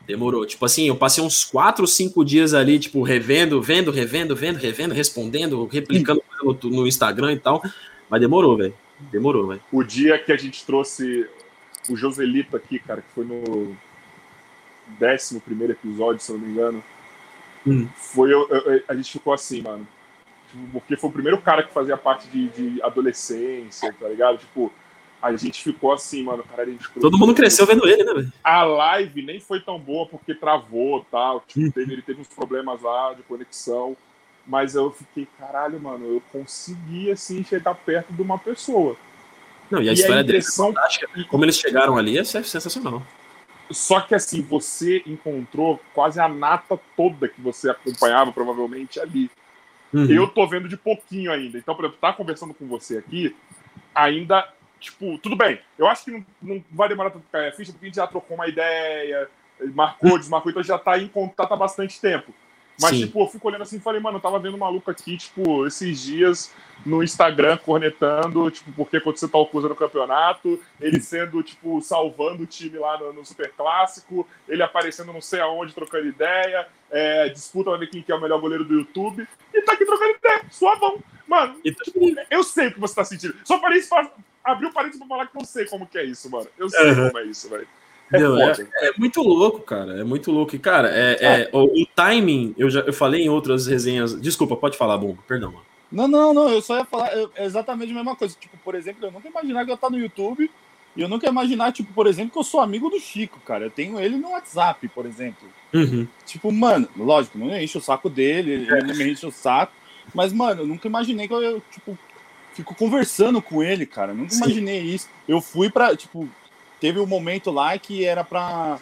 Demorou. Tipo assim, eu passei uns 4 ou 5 dias ali, tipo, revendo, vendo, revendo, vendo, revendo, respondendo, replicando no, no Instagram e tal. Mas demorou, velho. Demorou, velho. O dia que a gente trouxe o Joselito aqui, cara, que foi no 11 primeiro episódio, se eu não me engano. Hum. Foi, eu, eu, a gente ficou assim, mano. Tipo, porque foi o primeiro cara que fazia parte de, de adolescência, tá ligado? Tipo, a gente ficou assim, mano, cara, Todo mundo cresceu vendo ele, né, velho? A live nem foi tão boa porque travou tal. Tipo, hum. teve, ele teve uns problemas lá de conexão. Mas eu fiquei, caralho, mano, eu consegui, assim, chegar perto de uma pessoa. Não, e a e história a impressão... dele, como eles chegaram ali, é sensacional. Só que, assim, você encontrou quase a nata toda que você acompanhava, provavelmente, ali. Uhum. Eu tô vendo de pouquinho ainda. Então, por exemplo, tá conversando com você aqui, ainda tipo, tudo bem. Eu acho que não, não vai demorar tanto cair a ficha, porque a gente já trocou uma ideia, marcou, desmarcou, então já tá em contato há bastante tempo. Mas, Sim. tipo, eu fico olhando assim e falei, mano, eu tava vendo um maluco aqui, tipo, esses dias no Instagram cornetando, tipo, porque aconteceu tal coisa no campeonato, ele sendo, tipo, salvando o time lá no, no Super Clássico, ele aparecendo não sei aonde, trocando ideia, é, disputa pra ver quem que é o melhor goleiro do YouTube, e tá aqui trocando ideia, suavão. Mano, eu sei o que você tá sentindo. Só falei isso pra abrir o parênteses pra falar que eu sei como que é isso, mano. Eu sei uhum. como é isso, velho. É, é, é, muito louco, cara. É muito louco. E, cara, é, é, é. o, o, timing, eu já eu falei em outras resenhas. Desculpa, pode falar, Bumbo, perdão, mano. Não, não, não, eu só ia falar eu, exatamente a mesma coisa. Tipo, por exemplo, eu nunca imaginar que eu tá no YouTube e eu nunca ia imaginar, tipo, por exemplo, que eu sou amigo do Chico, cara. Eu tenho ele no WhatsApp, por exemplo. Uhum. Tipo, mano, lógico, não enche o saco dele, ele não me enche o saco. Mas, mano, eu nunca imaginei que eu, tipo, fico conversando com ele, cara. Nunca Sim. imaginei isso. Eu fui pra, tipo, teve um momento lá que era pra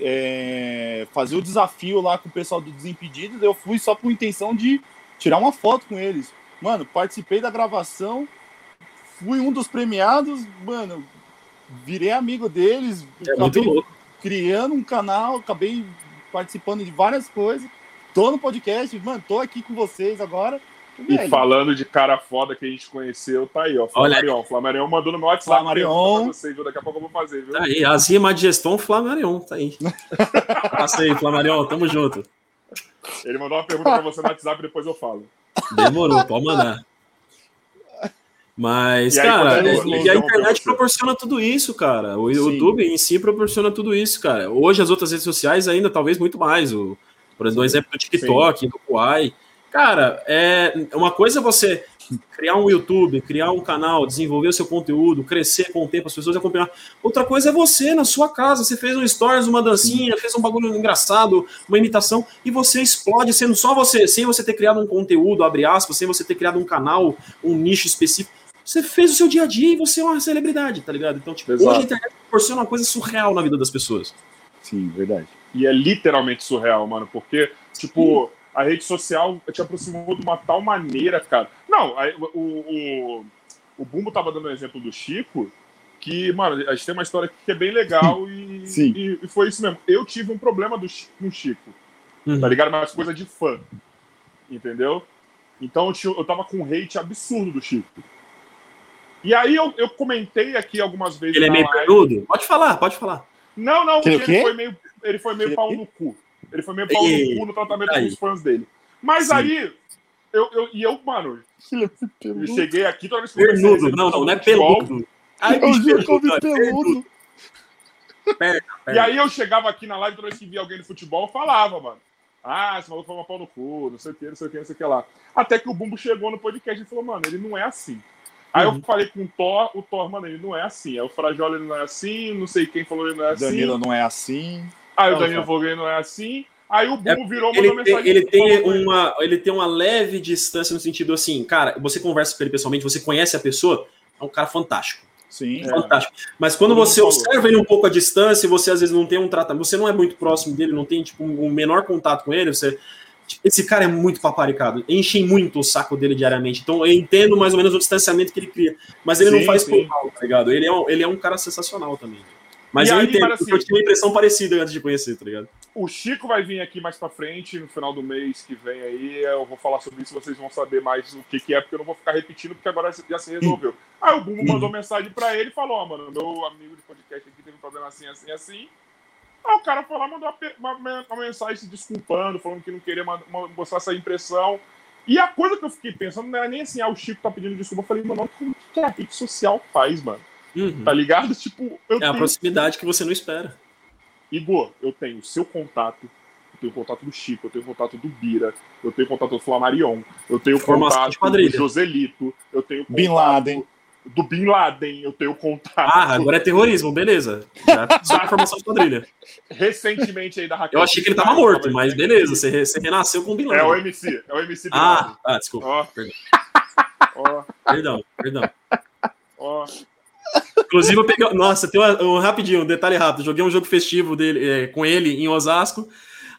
é, fazer o desafio lá com o pessoal do Desimpedidos. Eu fui só com intenção de tirar uma foto com eles. Mano, participei da gravação, fui um dos premiados, mano, virei amigo deles, é acabei criando um canal, acabei participando de várias coisas. Tô no podcast, mano, tô aqui com vocês agora. E falando de cara foda que a gente conheceu, tá aí, ó. Flamarion. Olha. Flamarion mandou no meu WhatsApp. Flamarion. Vocês, viu? Daqui a pouco eu vou fazer, viu? Tá aí, as rimas de gestão Flamarion, tá aí. Passa aí, Flamarion, tamo junto. Ele mandou uma pergunta pra você no WhatsApp e depois eu falo. Demorou, pode mandar. Mas, e cara, aí, é, e a internet proporciona tudo isso, cara. O Sim. YouTube em si proporciona tudo isso, cara. Hoje as outras redes sociais ainda, talvez muito mais. O, por exemplo, o exemplo do TikTok, Sim. do Kuai. Cara, é uma coisa é você criar um YouTube, criar um canal, desenvolver o seu conteúdo, crescer com o tempo, as pessoas acompanhar. Outra coisa é você na sua casa, você fez um stories, uma dancinha, fez um bagulho engraçado, uma imitação, e você explode sendo só você, sem você ter criado um conteúdo, abre aspas, sem você ter criado um canal, um nicho específico. Você fez o seu dia a dia e você é uma celebridade, tá ligado? Então, tipo, Exato. hoje a internet proporciona uma coisa surreal na vida das pessoas. Sim, verdade. E é literalmente surreal, mano, porque, tipo. Sim a rede social te aproximou de uma tal maneira, cara. Não, o, o, o Bumbo tava dando um exemplo do Chico, que, mano, a gente tem uma história que é bem legal e, e, e, foi isso mesmo. Eu tive um problema do, com o Chico, uhum. tá ligado? Mas coisa de fã, entendeu? Então eu, tinha, eu tava com um hate absurdo do Chico. E aí eu, eu comentei aqui algumas vezes. Ele é meio peludo? Pode falar, pode falar. Não, não, ele foi meio, ele foi meio pau no cu. Ele foi meio pau no cu no tratamento aí. dos fãs dele. Mas Sim. aí, eu, eu, e eu, mano, eu cheguei aqui toda vez que Peludo, não, não, não é peludo. Ai, eu juro que eu vi peludo. E aí eu chegava aqui na live toda vez que via alguém no futebol, eu falava, mano. Ah, esse maluco foi uma pau no cu, não sei o que, não sei o que, não sei o que lá. Até que o Bumbo chegou no podcast e falou, mano, ele não é assim. Aí uhum. eu falei com o Thor, o Thor, mano, ele não é assim. Aí o Frajola ele não é assim, não sei quem falou ele não é assim. Danilo não é assim. Aí o Danilo Voguei não é assim. Aí o Bubu é, virou ele tem, mensagem. Ele tem, uma, ele tem uma leve distância no sentido assim, cara, você conversa com ele pessoalmente, você conhece a pessoa, é um cara fantástico. Sim. Fantástico. É. Mas quando você observa ele um pouco à distância, você às vezes não tem um tratamento, você não é muito próximo dele, não tem tipo um menor contato com ele, você esse cara é muito paparicado, enchem muito o saco dele diariamente. Então eu entendo mais ou menos o distanciamento que ele cria, mas ele sim, não faz por mal, tá ligado? Ele é um, ele é um cara sensacional também. Mas e eu aí, entendo, assim, eu tive uma impressão parecida antes de conhecer, tá ligado? O Chico vai vir aqui mais pra frente, no final do mês que vem aí. Eu vou falar sobre isso, vocês vão saber mais o que, que é, porque eu não vou ficar repetindo, porque agora já se resolveu. Aí o Bumbo mandou mensagem pra ele e falou: Ó, oh, mano, meu amigo de podcast aqui teve um problema assim, assim, assim. Aí o cara foi lá mandou uma, uma, mensagem se desculpando, falando que não queria mostrar essa impressão. E a coisa que eu fiquei pensando não era nem assim, ah, o Chico tá pedindo desculpa. Eu falei, mano, como que a rede social faz, mano? Uhum. Tá ligado? Tipo, é tenho... a proximidade que você não espera. Igor, eu tenho o seu contato, eu tenho o contato do Chico, eu tenho o contato do Bira, eu tenho o contato do Flamarion, eu tenho o contato do Joselito, eu tenho o contato Bin Laden. do Bin Laden, eu tenho o contato. Ah, agora é terrorismo, beleza. Já só informação de quadrilha. Recentemente aí da Raquel. Eu achei que ele tava morto, mas beleza, você, você renasceu com o Bin Laden. É o MC, é o MC Bin ah, ah, desculpa. Oh. Perdão. Oh. Perdão, perdão. Ó. Oh. Inclusive, eu peguei. Nossa, tem um, um rapidinho, um detalhe rápido. Joguei um jogo festivo dele, é, com ele em Osasco.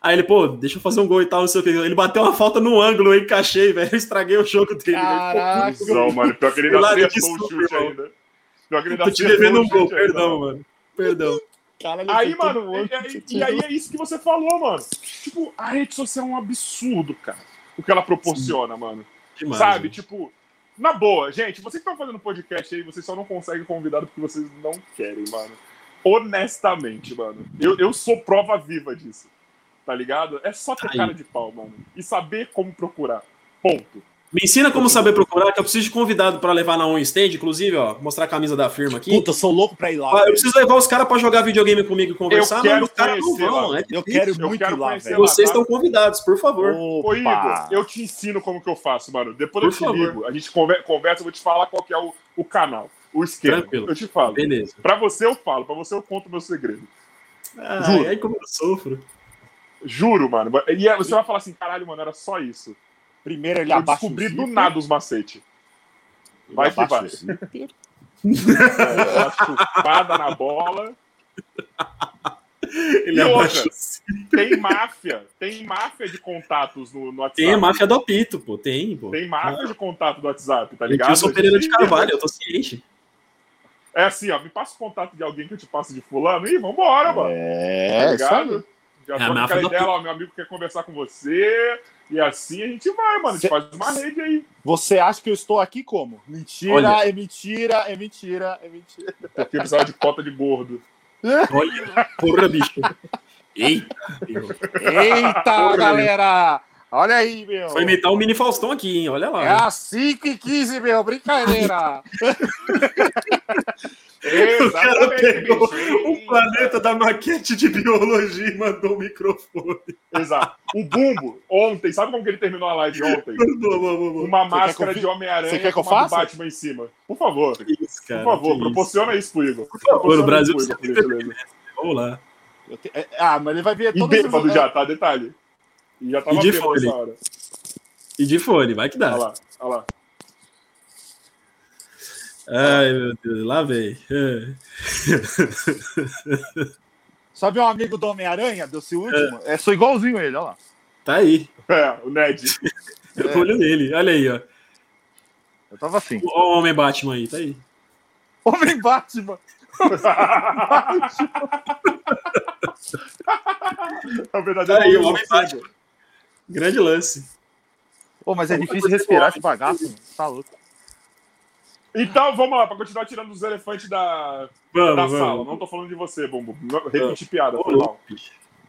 Aí ele, pô, deixa eu fazer um gol e tal, não sei o que. Ele bateu uma falta no ângulo, eu encaixei, velho. Eu estraguei o jogo dele. Caraca, não, mano. Pior que ele não acertou o chute ainda. Pior que ele Tô te devendo um gol, perdão, mano. Perdão. Caralho, aí, mano, e, e, aí é isso que você falou, mano. Tipo, a rede social é um absurdo, cara. O que ela proporciona, Sim. mano. Demais, Sabe? Gente. Tipo, na boa, gente, vocês estão fazendo podcast aí, vocês só não conseguem convidado porque vocês não querem, mano. Honestamente, mano. Eu, eu sou prova viva disso. Tá ligado? É só ter aí. cara de pau, mano. E saber como procurar. Ponto. Me ensina como saber procurar, que eu preciso de convidado para levar na On Stand, inclusive, ó, mostrar a camisa da firma aqui. Puta, eu sou louco pra ir lá. Ah, eu preciso levar os caras para jogar videogame comigo e conversar, Eu quero mas os caras não vão. É Eu quero Eu muito quero ir lá, velho. Vocês estão convidados, por favor. Ô, Igor, Opa! eu te ensino como que eu faço, mano. Depois Por eu te favor. ligo, a gente conver- conversa, eu vou te falar qual que é o, o canal, o esquema. Tranquilo. Eu te falo. Beleza. Pra você eu falo, pra você eu conto o meu segredo. Ah, Juro. aí como eu sofro. Juro, mano. E aí você vai falar assim, caralho, mano, era só isso. Primeiro ele Eu abaixa descobri do nada os macetes. Vai que vai. É, chupada na bola. Ele E outra? Tem máfia. Tem máfia de contatos no, no WhatsApp. Tem a máfia do apito, pô. Tem, pô. Tem máfia de contato do WhatsApp, tá Eu ligado? sou Pereira de Carvalho, eu tô ciente. É assim, ó, me passa o contato de alguém que eu te passo de fulano e vambora, mano. É, tá isso aí. Já É, tô a com máfia aquela do- ideia, ó, meu amigo quer conversar com você, e assim a gente vai, mano. A gente faz uma rede aí. Você acha que eu estou aqui como? Mentira, Olha. é mentira, é mentira, é mentira. Porque precisava de cota de gordo. Olha, porra, bicho. Eita. Eita, galera! Olha aí, meu. Foi imitar o mini Faustão aqui, hein? Olha É lá. às 5 e 15, meu. Brincadeira. Exatamente. pegou bicho. O planeta da maquete de biologia e mandou o microfone. Exato. O Bumbo, ontem, sabe como que ele terminou a live ontem? Uma máscara que de Homem-Aranha Você quer que eu com uma do faça? Batman em cima. Por favor, por Isso, cara. favor, que proporciona isso pro Igor. Por favor, o Brasil Igor, por. Vamos lá. Eu te- é- Ah, mas ele vai ver E bêbado as... já, tá? Detalhe. E já tava E de nessa hora. E de fone, vai que dá. Olha lá, olha lá. Ai, meu Deus, lá vem. É. Sabe um amigo do Homem-Aranha, desse último? É. sou igualzinho ele, olha lá. Tá aí. É, o Ned. É. Olho nele. Olha aí, ó. Eu tava assim. Ó o Homem Batman aí, tá aí. Homem Batman. é o verdadeiro Tá aí, o homem. Batman. Grande lance. Pô, mas é difícil respirar esse bagaço, mano. Tá louco. Então, vamos lá, pra continuar tirando os elefantes da, Vamos, da vamos. sala. Não tô falando de você, Bumbo. Não- Repeti piada, foi mal.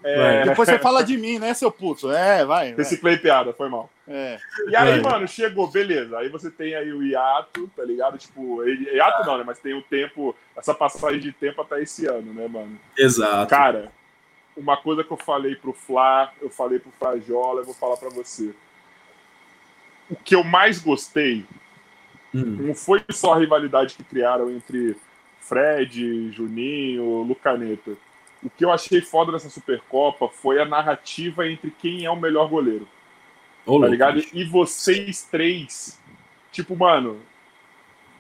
É, Depois você fala de mim, né, seu puto? É, vai. reciclei piada, foi mal. É. E aí, Vai. mano, chegou, beleza. Aí você tem aí o hiato, tá ligado? Tipo, ele- hiato não, né? Mas tem o tempo, essa passagem de tempo até esse ano, né, mano? Exato. Cara, uma coisa que eu falei pro Flá, eu falei pro Frajola, eu vou falar pra você. O que eu mais gostei Hum. não foi só a rivalidade que criaram entre Fred, Juninho, Lucaneta. O que eu achei foda nessa Supercopa foi a narrativa entre quem é o melhor goleiro, Ô, tá louco, ligado? bicho. E vocês três, tipo, mano,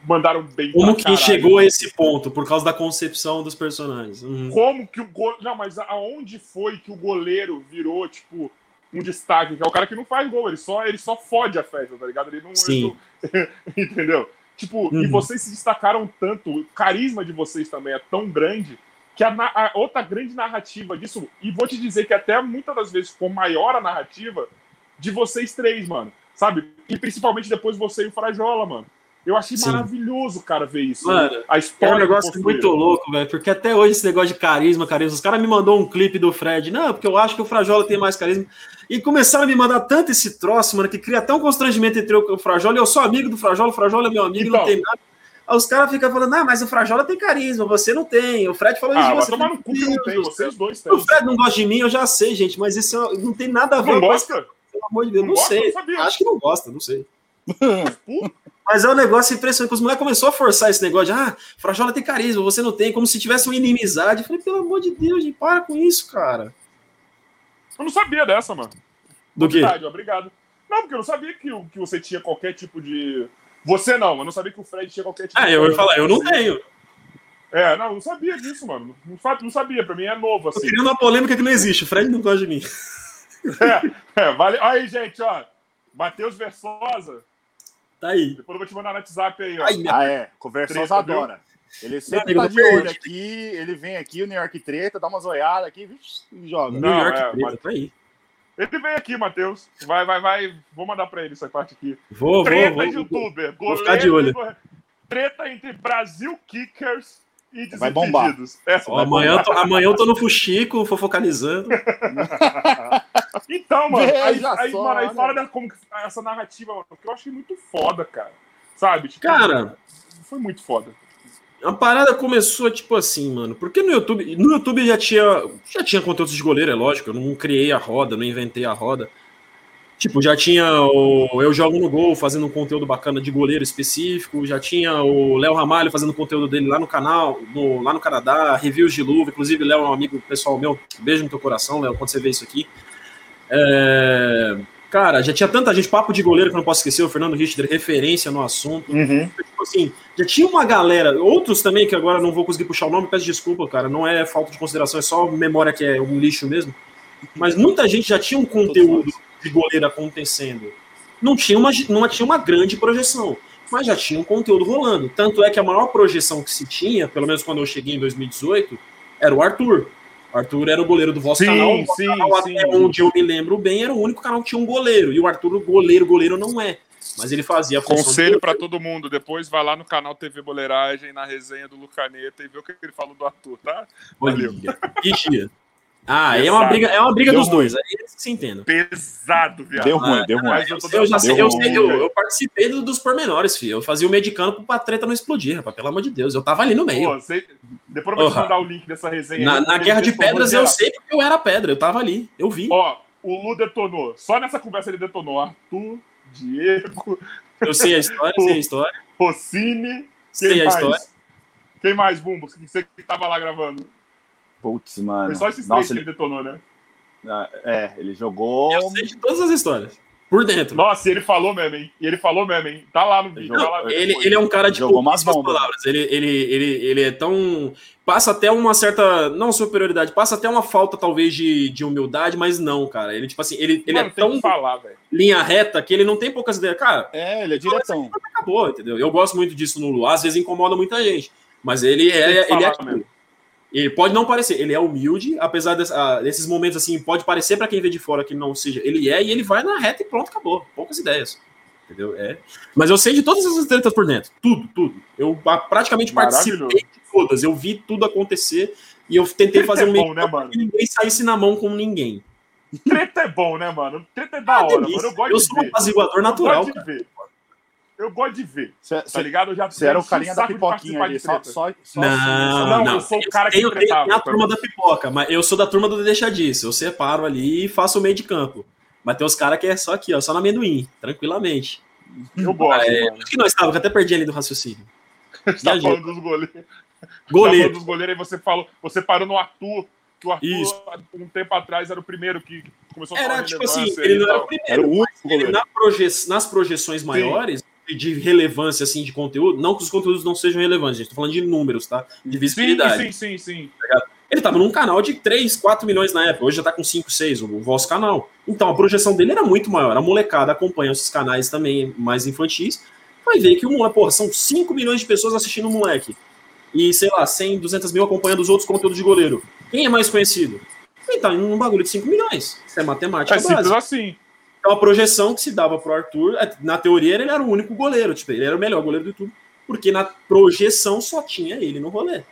mandaram bem Como que caralho. chegou a esse ponto? Por causa da concepção dos personagens. Uhum. Como que o goleiro. Não, mas aonde foi que o goleiro virou, tipo, um destaque? Que é o cara que não faz gol, ele só, ele só fode a festa, tá ligado? Ele não. Sim. ele não- Entendeu? Tipo, e Uhum. vocês se destacaram tanto, o carisma de vocês também é tão grande, que a, a outra grande narrativa disso, e vou te dizer que até muitas das vezes ficou maior a narrativa de vocês três, mano. Sabe? E principalmente depois você e o Frajola, mano. Eu achei Sim. maravilhoso, cara, ver isso. Mano, a É história um que negócio muito louco, velho. Porque até hoje esse negócio de carisma, carisma. Os caras me mandou um clipe do Fred. Não, porque eu acho que o Frajola tem mais carisma. E começaram a me mandar tanto esse troço, mano, que cria até um constrangimento entre eu e o Frajola. E eu sou amigo do Frajola, o Frajola é meu amigo, Então. não tem nada. Aí os caras ficam falando, ah, mas o Frajola tem carisma, você não tem. O Fred falou isso Ah, você. tomar no cu que não Meu tem, vocês dois têm. O Fred não gosta de mim, eu já sei, gente, mas isso é- não tem nada a ver Não com gosta? pelo amor de Deus. Não Não, gosta? sei. Não. Acho que não gosta, não sei. Pô, Mas é um negócio impressionante. Os moleques começaram a forçar esse negócio de ah, Frajola tem carisma, você não tem, como se tivesse uma inimizade. Eu falei, pelo amor de Deus, gente, para com isso, cara. Eu não sabia dessa, mano. Do? Verdade, obrigado. Não, porque eu não sabia que, que você tinha qualquer tipo de. Você não, eu não sabia que o Fred tinha qualquer tipo Ah, de. eu ia falar, eu não tenho. É, não, eu não sabia disso, mano. Não, não sabia, pra mim é novo, Tô assim. criando uma polêmica que não existe. O Fred não gosta de mim. É, é, vale. Aí, gente, ó. Matheus Versosa. Tá aí. Depois eu vou te mandar no WhatsApp aí, ó. Ai, minha... Ah, é. Treta, viu? adora. Ele sempre tá de olho aqui, ele vem aqui, o New York treta, dá umas olhadas aqui e joga. New Não, York é, preta, mas- tá aí. Ele vem aqui, Matheus. Vai, vai, vai. Vou mandar pra ele essa parte aqui. Vou, vou, Treta vou. de youtuber. vou ficar de olho. goleiro- Treta entre Brasil Kickers e Vai bombar. Essa Ó, vai amanhã, eu tô, amanhã eu tô no Fuxico, fofocalizando. Então, mano, aí, Veja aí, só, mano, aí né? fala da, como que- essa narrativa, mano, que eu achei muito foda, cara. Sabe? Tipo, Cara, foi muito foda. a parada começou tipo assim, mano. Porque no YouTube, no YouTube já tinha, já tinha conteúdos de goleiro, é lógico. Eu não criei a roda, não inventei a roda. Tipo, já tinha o Eu Jogo no Gol fazendo um conteúdo bacana de goleiro específico, já tinha o Léo Ramalho fazendo conteúdo dele lá no canal, no- lá no Canadá, reviews de luva. Inclusive, Léo é um amigo pessoal meu. Beijo no teu coração, Léo, quando você vê isso aqui. É, Cara, já tinha tanta gente, papo de goleiro que eu não posso esquecer, o Fernando Richter, referência no assunto Uhum. tipo assim, já tinha uma galera, outros também, que agora não vou conseguir puxar o nome, peço desculpa, cara, não é falta de consideração, é só memória que é um lixo mesmo. Mas muita gente já tinha um conteúdo de goleiro acontecendo. Não tinha uma, não tinha uma grande projeção, mas já tinha um conteúdo rolando. Tanto é que a maior projeção que se tinha, pelo menos quando eu cheguei em 2018, era o Arthur. O Arthur era o goleiro do vosso Sim, canal. O sim, canal, sim. Até onde eu me lembro bem, era o único canal que tinha um goleiro. E o Arthur, goleiro, goleiro não é. Mas ele fazia Conselho pra todo mundo. Depois vai lá no canal TV Boleiragem, na resenha do Lucaneta e vê o que ele falou do Arthur, tá? Valeu. Olha, vigia. Ah, é uma briga, é uma briga Deu dos ruim. dois. Aí eles se entendem. Pesado, viado. Deu ruim, deu ruim. Eu já sei, Deu eu, ruim, sei, eu, eu participei do- dos pormenores, filho. Eu fazia o campo pra treta não explodir, rapaz. Pelo amor de Deus. Eu tava ali no meio. Pô, você- Depois eu vou te mandar o link dessa resenha. Na, aí, na Guerra de Pedras eu sei porque eu era pedra. Eu tava ali. Eu vi. Ó, o Lu detonou. Só nessa conversa ele detonou. Arthur, Diego, Eu sei a história, sei a história. Rossini. Sei a mais? história. Quem mais, Bumbo? Você que tava lá gravando. Putz, mano. Foi só esses três Nossa, que ele, ele detonou, né? é, ele jogou. Eu sei de todas as histórias. Por dentro. Nossa, e ele falou mesmo, hein? E ele falou mesmo, hein? Tá lá no vídeo. Não, tá lá Ele, ele é um cara de Jogou umas palavras. Ele, ele, ele, ele é tão. Passa até uma certa. Não superioridade, passa até uma falta, talvez, de, de humildade, mas não, cara. Ele, tipo assim, ele, ele Mano, é tão falar, linha reta que ele não tem poucas ideias. Cara, É, ele é diretão. acabou, entendeu? Eu gosto muito disso no Lu. Às vezes incomoda muita gente. Mas ele é, ele é mesmo. Ele pode não parecer, ele é humilde, apesar desse- ah, desses momentos assim, pode parecer pra quem vê de fora que não seja. Ele é e ele vai na reta e pronto, acabou. Poucas ideias. Entendeu? É. Mas eu sei de todas essas tretas por dentro. Tudo, tudo. Eu ah, praticamente participei de todas. Eu vi tudo acontecer e eu tentei fazer é um meio bom, né, mano? que ninguém saísse na mão com ninguém. Treta é bom, né, mano? Treta é da Ah, hora, delícia. mano. Eu gosto Eu sou um apaziguador Eu natural. gosto de ver. Eu gosto de ver, Você tá ligado? Eu já você era o carinha da pipoquinha ali, só, só, só Não, assim, Não, não. eu sou o cara que eu tretava, a tá turma da pipoca, mas eu sou da turma do deixa disso. Eu separo ali e faço o meio de campo. Mas tem os caras que é só aqui, ó, só no amendoim, tranquilamente. Eu gosto, É. Onde que nós estávamos? Que eu até perdi ali do raciocínio. Você tá falando dos goleiros. Tá falando Goleiro. dos goleiros aí você falou, você parou no Arthur, que o Arthur, Isso. um tempo atrás, era o primeiro que começou a Era tipo assim, ele não era o primeiro. Era o único Ele, goleiro. na proje nas projeções maiores, de relevância assim de conteúdo, não que os conteúdos não sejam relevantes, gente. Tô falando de números, tá? De Sim, visibilidade. sim, sim, sim. Ele tava num canal de 3, 4 milhões na época, hoje já tá com 5, 6, o vosso canal. Então a projeção dele era muito maior. A molecada acompanha esses canais também mais infantis, vai ver que o moleque, porra, são 5 milhões de pessoas assistindo o moleque. E, sei lá, 100, 200 mil acompanhando os outros conteúdos de goleiro. Quem é mais conhecido? Ele tá num bagulho de 5 milhões. Isso é matemática É simples básica. assim. Então a projeção que se dava pro Arthur, é, na teoria ele era o único goleiro, tipo, ele era o melhor goleiro do YouTube, porque na projeção só tinha ele no rolê.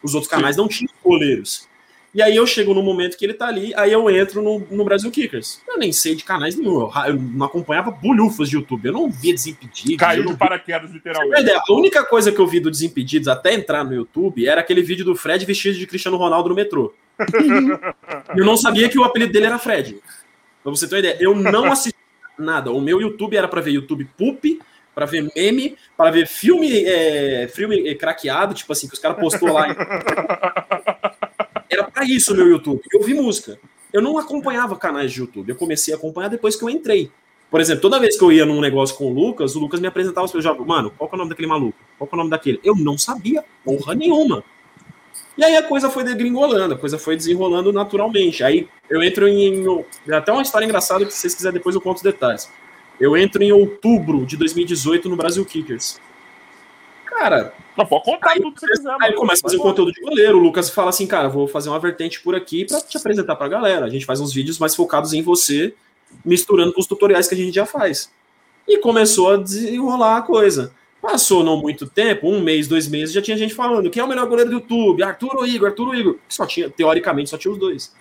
Os outros canais não tinham goleiros. E aí eu chego no momento que ele tá ali, aí eu entro no, no Brasil Kickers. Eu nem sei de canais nenhum, eu, não acompanhava bulhufas de YouTube, eu não via Desimpedidos. Caiu de paraquedas, literalmente. A única coisa que eu vi do Desimpedidos até entrar no YouTube era aquele vídeo do Fred vestido de Cristiano Ronaldo no metrô. eu não sabia que o apelido dele era Fred. Pra você ter uma ideia, eu não assisti nada. O meu YouTube era pra ver YouTube Poop, pra ver meme, pra ver filme, é, filme é, craqueado, tipo assim, que os caras postou lá. Era pra isso o meu YouTube. Eu vi música. Eu não acompanhava canais de YouTube. Eu comecei a acompanhar depois que eu entrei. Por exemplo, toda vez que eu ia num negócio com o Lucas, o Lucas me apresentava os jogos. Mano, qual que é o nome daquele maluco? Qual que é o nome daquele? Eu não sabia porra nenhuma. E aí a coisa foi degringolando, a coisa foi desenrolando naturalmente. Aí eu entro em. Até uma história engraçada que se vocês quiserem depois eu conto os detalhes. Eu entro em outubro de 2018 no Brasil Kickers. Cara, Não, pode contar tudo que você quiser, Aí começa a fazer um conteúdo de goleiro. O Lucas fala assim, cara, vou fazer uma vertente por aqui pra te apresentar pra galera. A gente faz uns vídeos mais focados em você, misturando com os tutoriais que a gente já faz. E começou a desenrolar a coisa. Passou não muito tempo, um mês, dois meses, já tinha gente falando quem é o melhor goleiro do YouTube, Arthur ou Igor, Arthur ou Igor. Só tinha, teoricamente, só tinha os dois.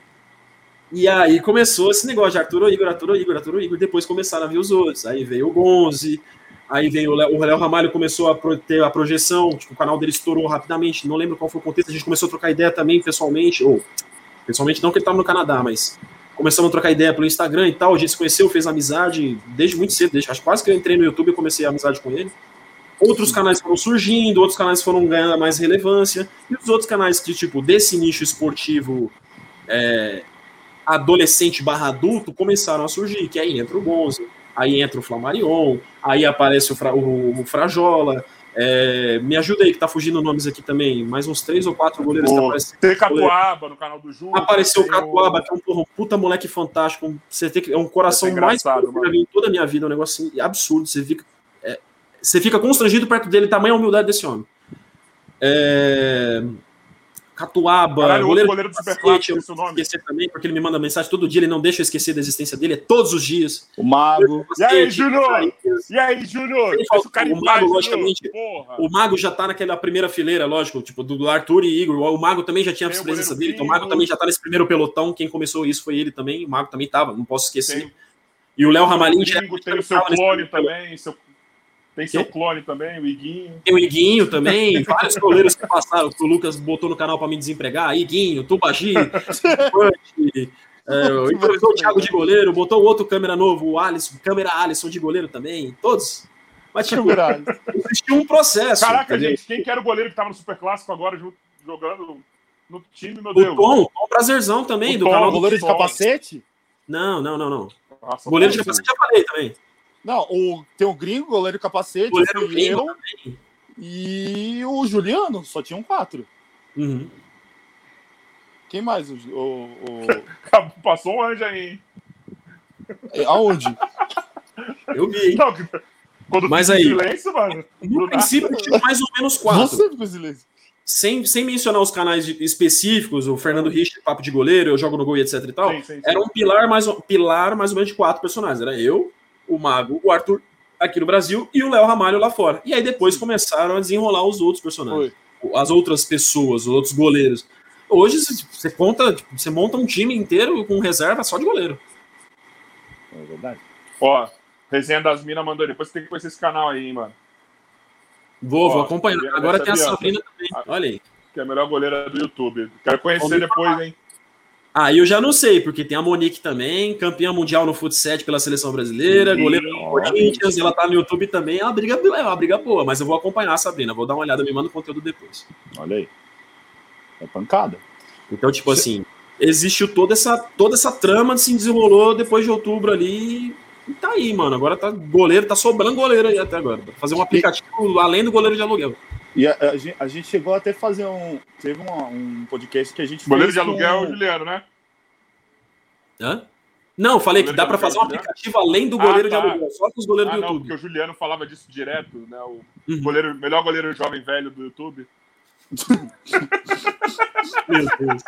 E aí começou esse negócio de Arthur Igor, Arthur Igor, Arthur Igor. Depois começaram a vir os outros. Aí veio o Gonzi, aí veio o Léo Ramalho, começou a ter a projeção. Tipo, o canal dele estourou rapidamente. Não lembro qual foi o contexto. A gente começou a trocar ideia também pessoalmente. Ou, pessoalmente não, que ele estava no Canadá, mas começamos a trocar ideia pelo Instagram e tal. A gente se conheceu, fez amizade desde muito cedo. Desde, acho quase que eu entrei no YouTube e comecei a amizade com ele. Outros canais foram surgindo, outros canais foram ganhando mais relevância. E os outros canais que, tipo, desse nicho esportivo. É, adolescente barra adulto começaram a surgir, que aí entra o Gonzo, aí entra o Flamarion, aí aparece o, Fra, o, o Frajola, é, me ajuda aí que tá fugindo nomes aqui também, mais uns três ou quatro goleiros Pô, que aparecem. Tem Catuaba no canal do Ju. Apareceu o Catuaba, que é um, porra, um puta moleque fantástico, você tem que, é um coração mais que eu em toda a minha vida, um negócio assim, absurdo, você fica, você fica constrangido perto dele, tamanha a humildade desse homem. É... Catuaba, Caralho, goleiro, goleiro do Superclássico, eu nome. esquecer também, porque ele me manda mensagem todo dia, ele não deixa eu esquecer da existência dele, é todos os dias. O Mago. E aí, Júnior? E aí, Júnior? O Mago, logicamente, Porra. O Mago já tá naquela primeira fileira, lógico, tipo, do Arthur e Igor. O Mago também já tinha a o presença dele, então o Mago também já tá nesse primeiro pelotão. Quem começou isso foi ele também. O Mago também tava, não posso esquecer. Tem- E o Léo Ramalin já tem o seu clone também. Seu... Tem seu clone também, o Iguinho. Tem o Iguinho também, vários goleiros que passaram, que o Lucas botou no canal para me desempregar, Iguinho, Tubagi, Punch, é, improvisou o Thiago de goleiro, botou outro câmera novo, o Alisson, câmera Alisson de goleiro também, todos. Mas tipo, existiu um processo. Caraca, entendeu? gente, quem que era o goleiro que tava no Superclássico agora ju- jogando no time, meu O Deus? Tom, Tom Prazerzão também, O do Tom, canal O do goleiro de capacete? Não, não, não, não. Nossa, O goleiro de capacete já falei também. Não, o, tem o gringo, goleiro capacete, Goleiro gringo eu e o Juliano, só tinham quatro. Uhum. Quem mais? O, o, o- Passou um anjo aí, hein? é, aonde? Eu vi, hein? Não, quando Mas aí- silêncio, mano. No princípio, tinha mais ou menos quatro. Você ficou em silêncio. Sem, sem mencionar os canais de- específicos, o Fernando Rich, Papo de Goleiro, Eu Jogo no Gol e etc e tal. Sim, sim, sim. Era um pilar mais, pilar mais ou menos de quatro personagens. Era eu, o Mago, o Arthur aqui no Brasil e o Léo Ramalho lá fora. E aí depois começaram a desenrolar os outros personagens. As outras pessoas, os outros goleiros. Hoje você você conta, tipo, você monta um time inteiro com reserva só de goleiro. É verdade. Ó, Resenha das Minas mandou depois você tem que conhecer esse canal aí, hein, mano. Vou, vou Ó, acompanhar. Sabrina, Agora tem a Sabrina. Também. Olha aí. Que é a melhor goleira do YouTube. Quero conhecer depois, hein? Aí eu já não sei, porque tem a Monique também, campeã mundial no futsal pela seleção brasileira, Sim. goleira do Corinthians, ela tá no YouTube também, é uma briga, é uma briga boa, mas eu vou acompanhar a Sabrina, vou dar uma olhada, me manda o conteúdo depois. Olha aí. É pancada. Então, tipo assim, existiu toda essa, toda essa trama que se desenrolou depois de outubro ali, e tá aí, mano, agora tá goleiro, tá sobrando goleiro aí até agora, fazer um aplicativo além do goleiro de aluguel. E a, a gente, a gente chegou até a fazer um. Teve uma- um podcast que a gente Goleiro fez de aluguel é o com- Juliano, né? Hã? Não, falei que dá de pra aluguel, fazer um né? aplicativo além do Ah, goleiro de tá. aluguel, só com os goleiros Ah, do não, YouTube. porque o Juliano falava disso direto, né? O Uhum. goleiro, melhor goleiro jovem velho do YouTube. Meu Deus.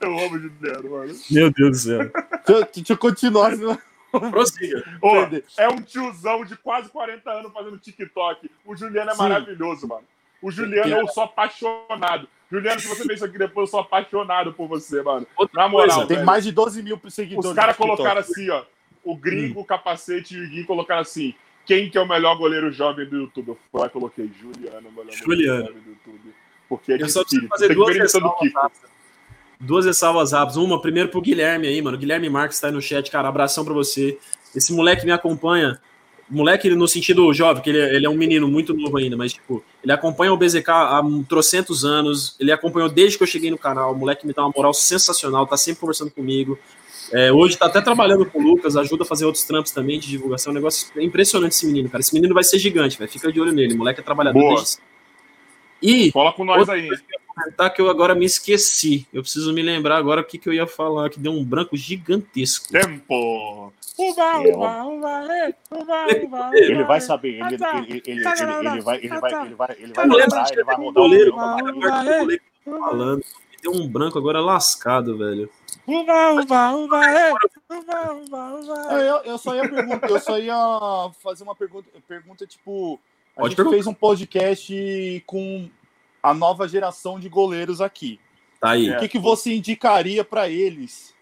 Eu amo o Juliano, mano. Meu Deus do céu. Deixa, eu- deixa eu continuar. senão- Prossiga. Ô, é um tiozão de quase 40 anos fazendo TikTok. O Juliano é Sim. maravilhoso, mano. O Juliano, eu sou apaixonado. Juliano, se você vê isso aqui depois, eu sou apaixonado por você, mano. Outra Na moral, coisa, Tem mais de 12 mil seguidores. Os caras colocaram assim, ó. O gringo, o capacete e o Gui colocaram assim. Quem que é o melhor goleiro jovem do YouTube? Eu fui lá e coloquei Juliano, o melhor Juliano. goleiro jovem do YouTube. Porque é Eu só preciso fazer duas ressalvas. Duas ressalvas rápidas. Uma, primeiro pro Guilherme aí, mano. Guilherme Marques tá aí no chat, cara. Abração pra você. Esse moleque me acompanha. Moleque no sentido jovem, que ele, é- ele é um menino muito novo ainda, mas, tipo, ele acompanha o BZK há trocentos anos. Ele acompanhou desde que eu cheguei no canal. O moleque me dá uma moral sensacional, tá sempre conversando comigo. É, hoje tá até trabalhando com o Lucas, ajuda a fazer outros trampos também de divulgação. É um negócio impressionante esse menino, cara. Esse menino vai ser gigante, velho. Fica de olho nele. O moleque é trabalhador Boa. desde. E Cola com nós Outra aí. Comentar que eu agora me esqueci. Eu preciso me lembrar agora o que, que eu ia falar, que deu um branco gigantesco. Tempo. Uba, uba, uba. Uba, uba, Ele vai saber, ele, ele, ele, ele, ele, ele vai, ele vai, ele vai, ele vai lembrar, ele vai rodar o goleiro, falando. Deu um branco agora lascado, velho. Uba, uba, uba. Uba, uba, uba, Eu, eu só ia perguntar, eu só ia fazer uma pergunta, pergunta tipo, a Pode gente perguntar. fez um podcast com a nova geração de goleiros aqui. Tá aí. O que, que você indicaria para eles?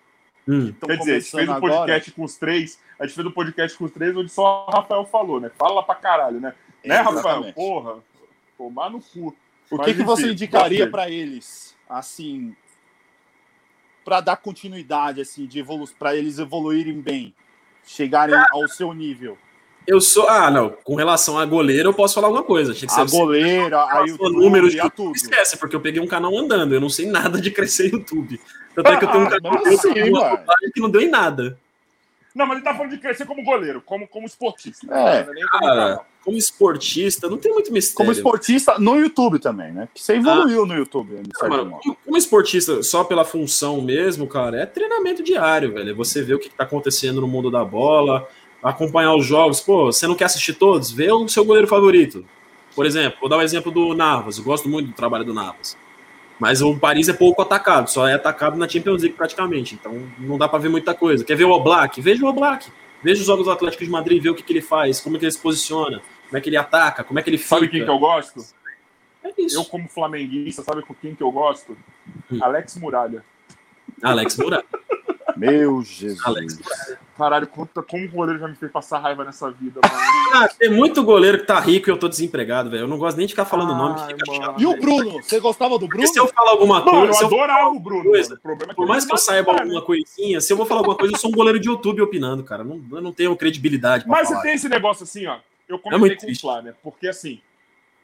Hum. Quer dizer, a gente fez um podcast agora? com os três. A gente fez um podcast com os três onde só o Rafael falou, né? Fala pra caralho, né? Né, Rafael? Porra, tomar no cu. O que, que você indicaria para eles, assim, para dar continuidade, assim, de evolu para eles evoluírem bem, chegarem ao seu nível? Eu sou. Ah, não. Com relação a goleiro, eu posso falar alguma coisa. Achei que a goleira, aí o número de tudo. Esquece, porque eu peguei um canal andando. Eu não sei nada de crescer YouTube. Tanto é que eu tenho um ah, canal assim, que não deu em nada. Não, mas ele tá falando de crescer como goleiro, como, como esportista. É, né? como, cara, como, esportista, não tem muito mistério. Como esportista no YouTube também, né? Que você evoluiu ah, no YouTube. Não, mano, como, como, esportista, só pela função mesmo, cara, é treinamento diário, velho. Você vê o que tá acontecendo no mundo da bola, acompanhar os jogos. Pô, você não quer assistir todos? Vê o seu goleiro favorito. Por exemplo, vou dar um exemplo do Navas. Eu gosto muito do trabalho do Navas. Mas o Paris é pouco atacado, só é atacado na Champions League praticamente. Então não dá para ver muita coisa. Quer ver o Oblak? Veja o Oblak. Veja os jogos do Atlético de Madrid, vê o que, que ele faz, como é que ele se posiciona, como é que ele ataca, como é que ele fica. Sabe quem que eu gosto? É isso. Eu, como flamenguista, sabe com quem que eu gosto? Hum. Alex Muralha. Alex Muralha. Meu Jesus. Alex. Caralho, conta como o goleiro já me fez passar raiva nessa vida, mano. Ah, tem muito goleiro que tá rico e eu tô desempregado, velho. Eu não gosto nem de ficar falando o nome. E o Bruno? Você gostava do Bruno? se eu falar alguma coisa. Mano, eu adorava o Bruno. Coisa, é por mais que eu saiba alguma coisinha, se eu vou falar alguma coisa, eu sou um goleiro de YouTube opinando, cara. Não, eu não tenho credibilidade. Mas falar. você tem esse negócio assim, ó. Eu é comentei é com o Flá, né? Porque assim,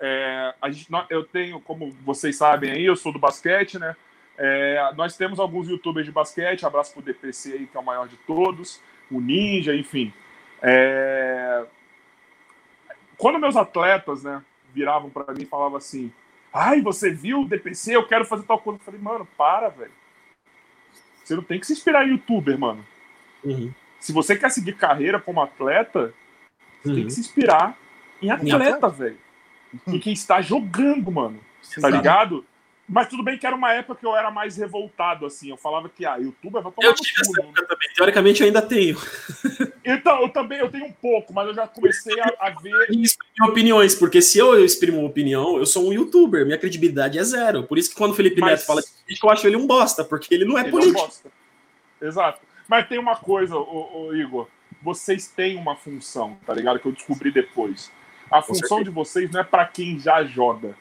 é, a gente, eu tenho, como vocês sabem aí, eu sou do basquete, né? É, nós temos alguns youtubers de basquete, abraço pro DPC aí, que é o maior de todos o Ninja, enfim. É... Quando meus atletas, né, viravam para mim e falavam assim: ai, você viu o DPC? Eu quero fazer tal coisa. Eu falei, mano, para, velho. Você não tem que se inspirar em youtuber, mano. Uhum. Se você quer seguir carreira como atleta, você uhum. tem que se inspirar em atleta, velho. Em quem está jogando, mano. Tá ligado? Mas tudo bem que era uma época que eu era mais revoltado, assim. Eu falava que, ah, youtuber vai tomar Eu tive essa época né? também. Teoricamente eu ainda tenho. Então, eu também eu tenho um pouco, mas eu já comecei a, a ver... Exprimir opiniões, porque se eu exprimo uma opinião, eu sou um youtuber, minha credibilidade é zero. Por isso que quando o Felipe mas... Neto fala de eu acho ele um bosta, porque ele não é ele político. É um bosta. Exato. Mas tem uma coisa, ô, ô, Igor. Vocês têm uma função, tá ligado? Que eu descobri depois. A função de vocês não é para quem já joga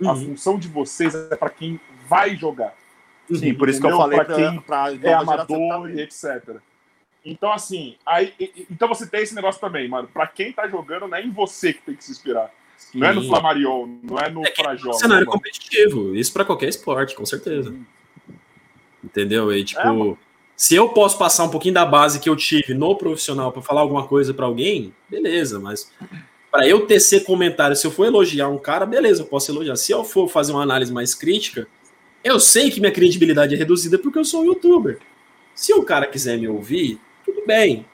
Uhum. A função de vocês é para quem vai jogar. Sim, por isso que eu falei para quem pra é amador e etc. Então, assim, aí, então você tem esse negócio também, mano. Para quem tá jogando, não é em você que tem que se inspirar. Sim. Não é no Flamarion, não é no é. É cenário mano. competitivo, isso para qualquer esporte, com certeza. Uhum. Entendeu? E tipo, é, se eu posso passar um pouquinho da base que eu tive no profissional para falar alguma coisa para alguém, beleza, mas para eu tecer comentário, se eu for elogiar um cara, beleza, eu posso elogiar. Se eu for fazer uma análise mais crítica, eu sei que minha credibilidade é reduzida porque eu sou um youtuber. Se o cara quiser me ouvir, tudo bem.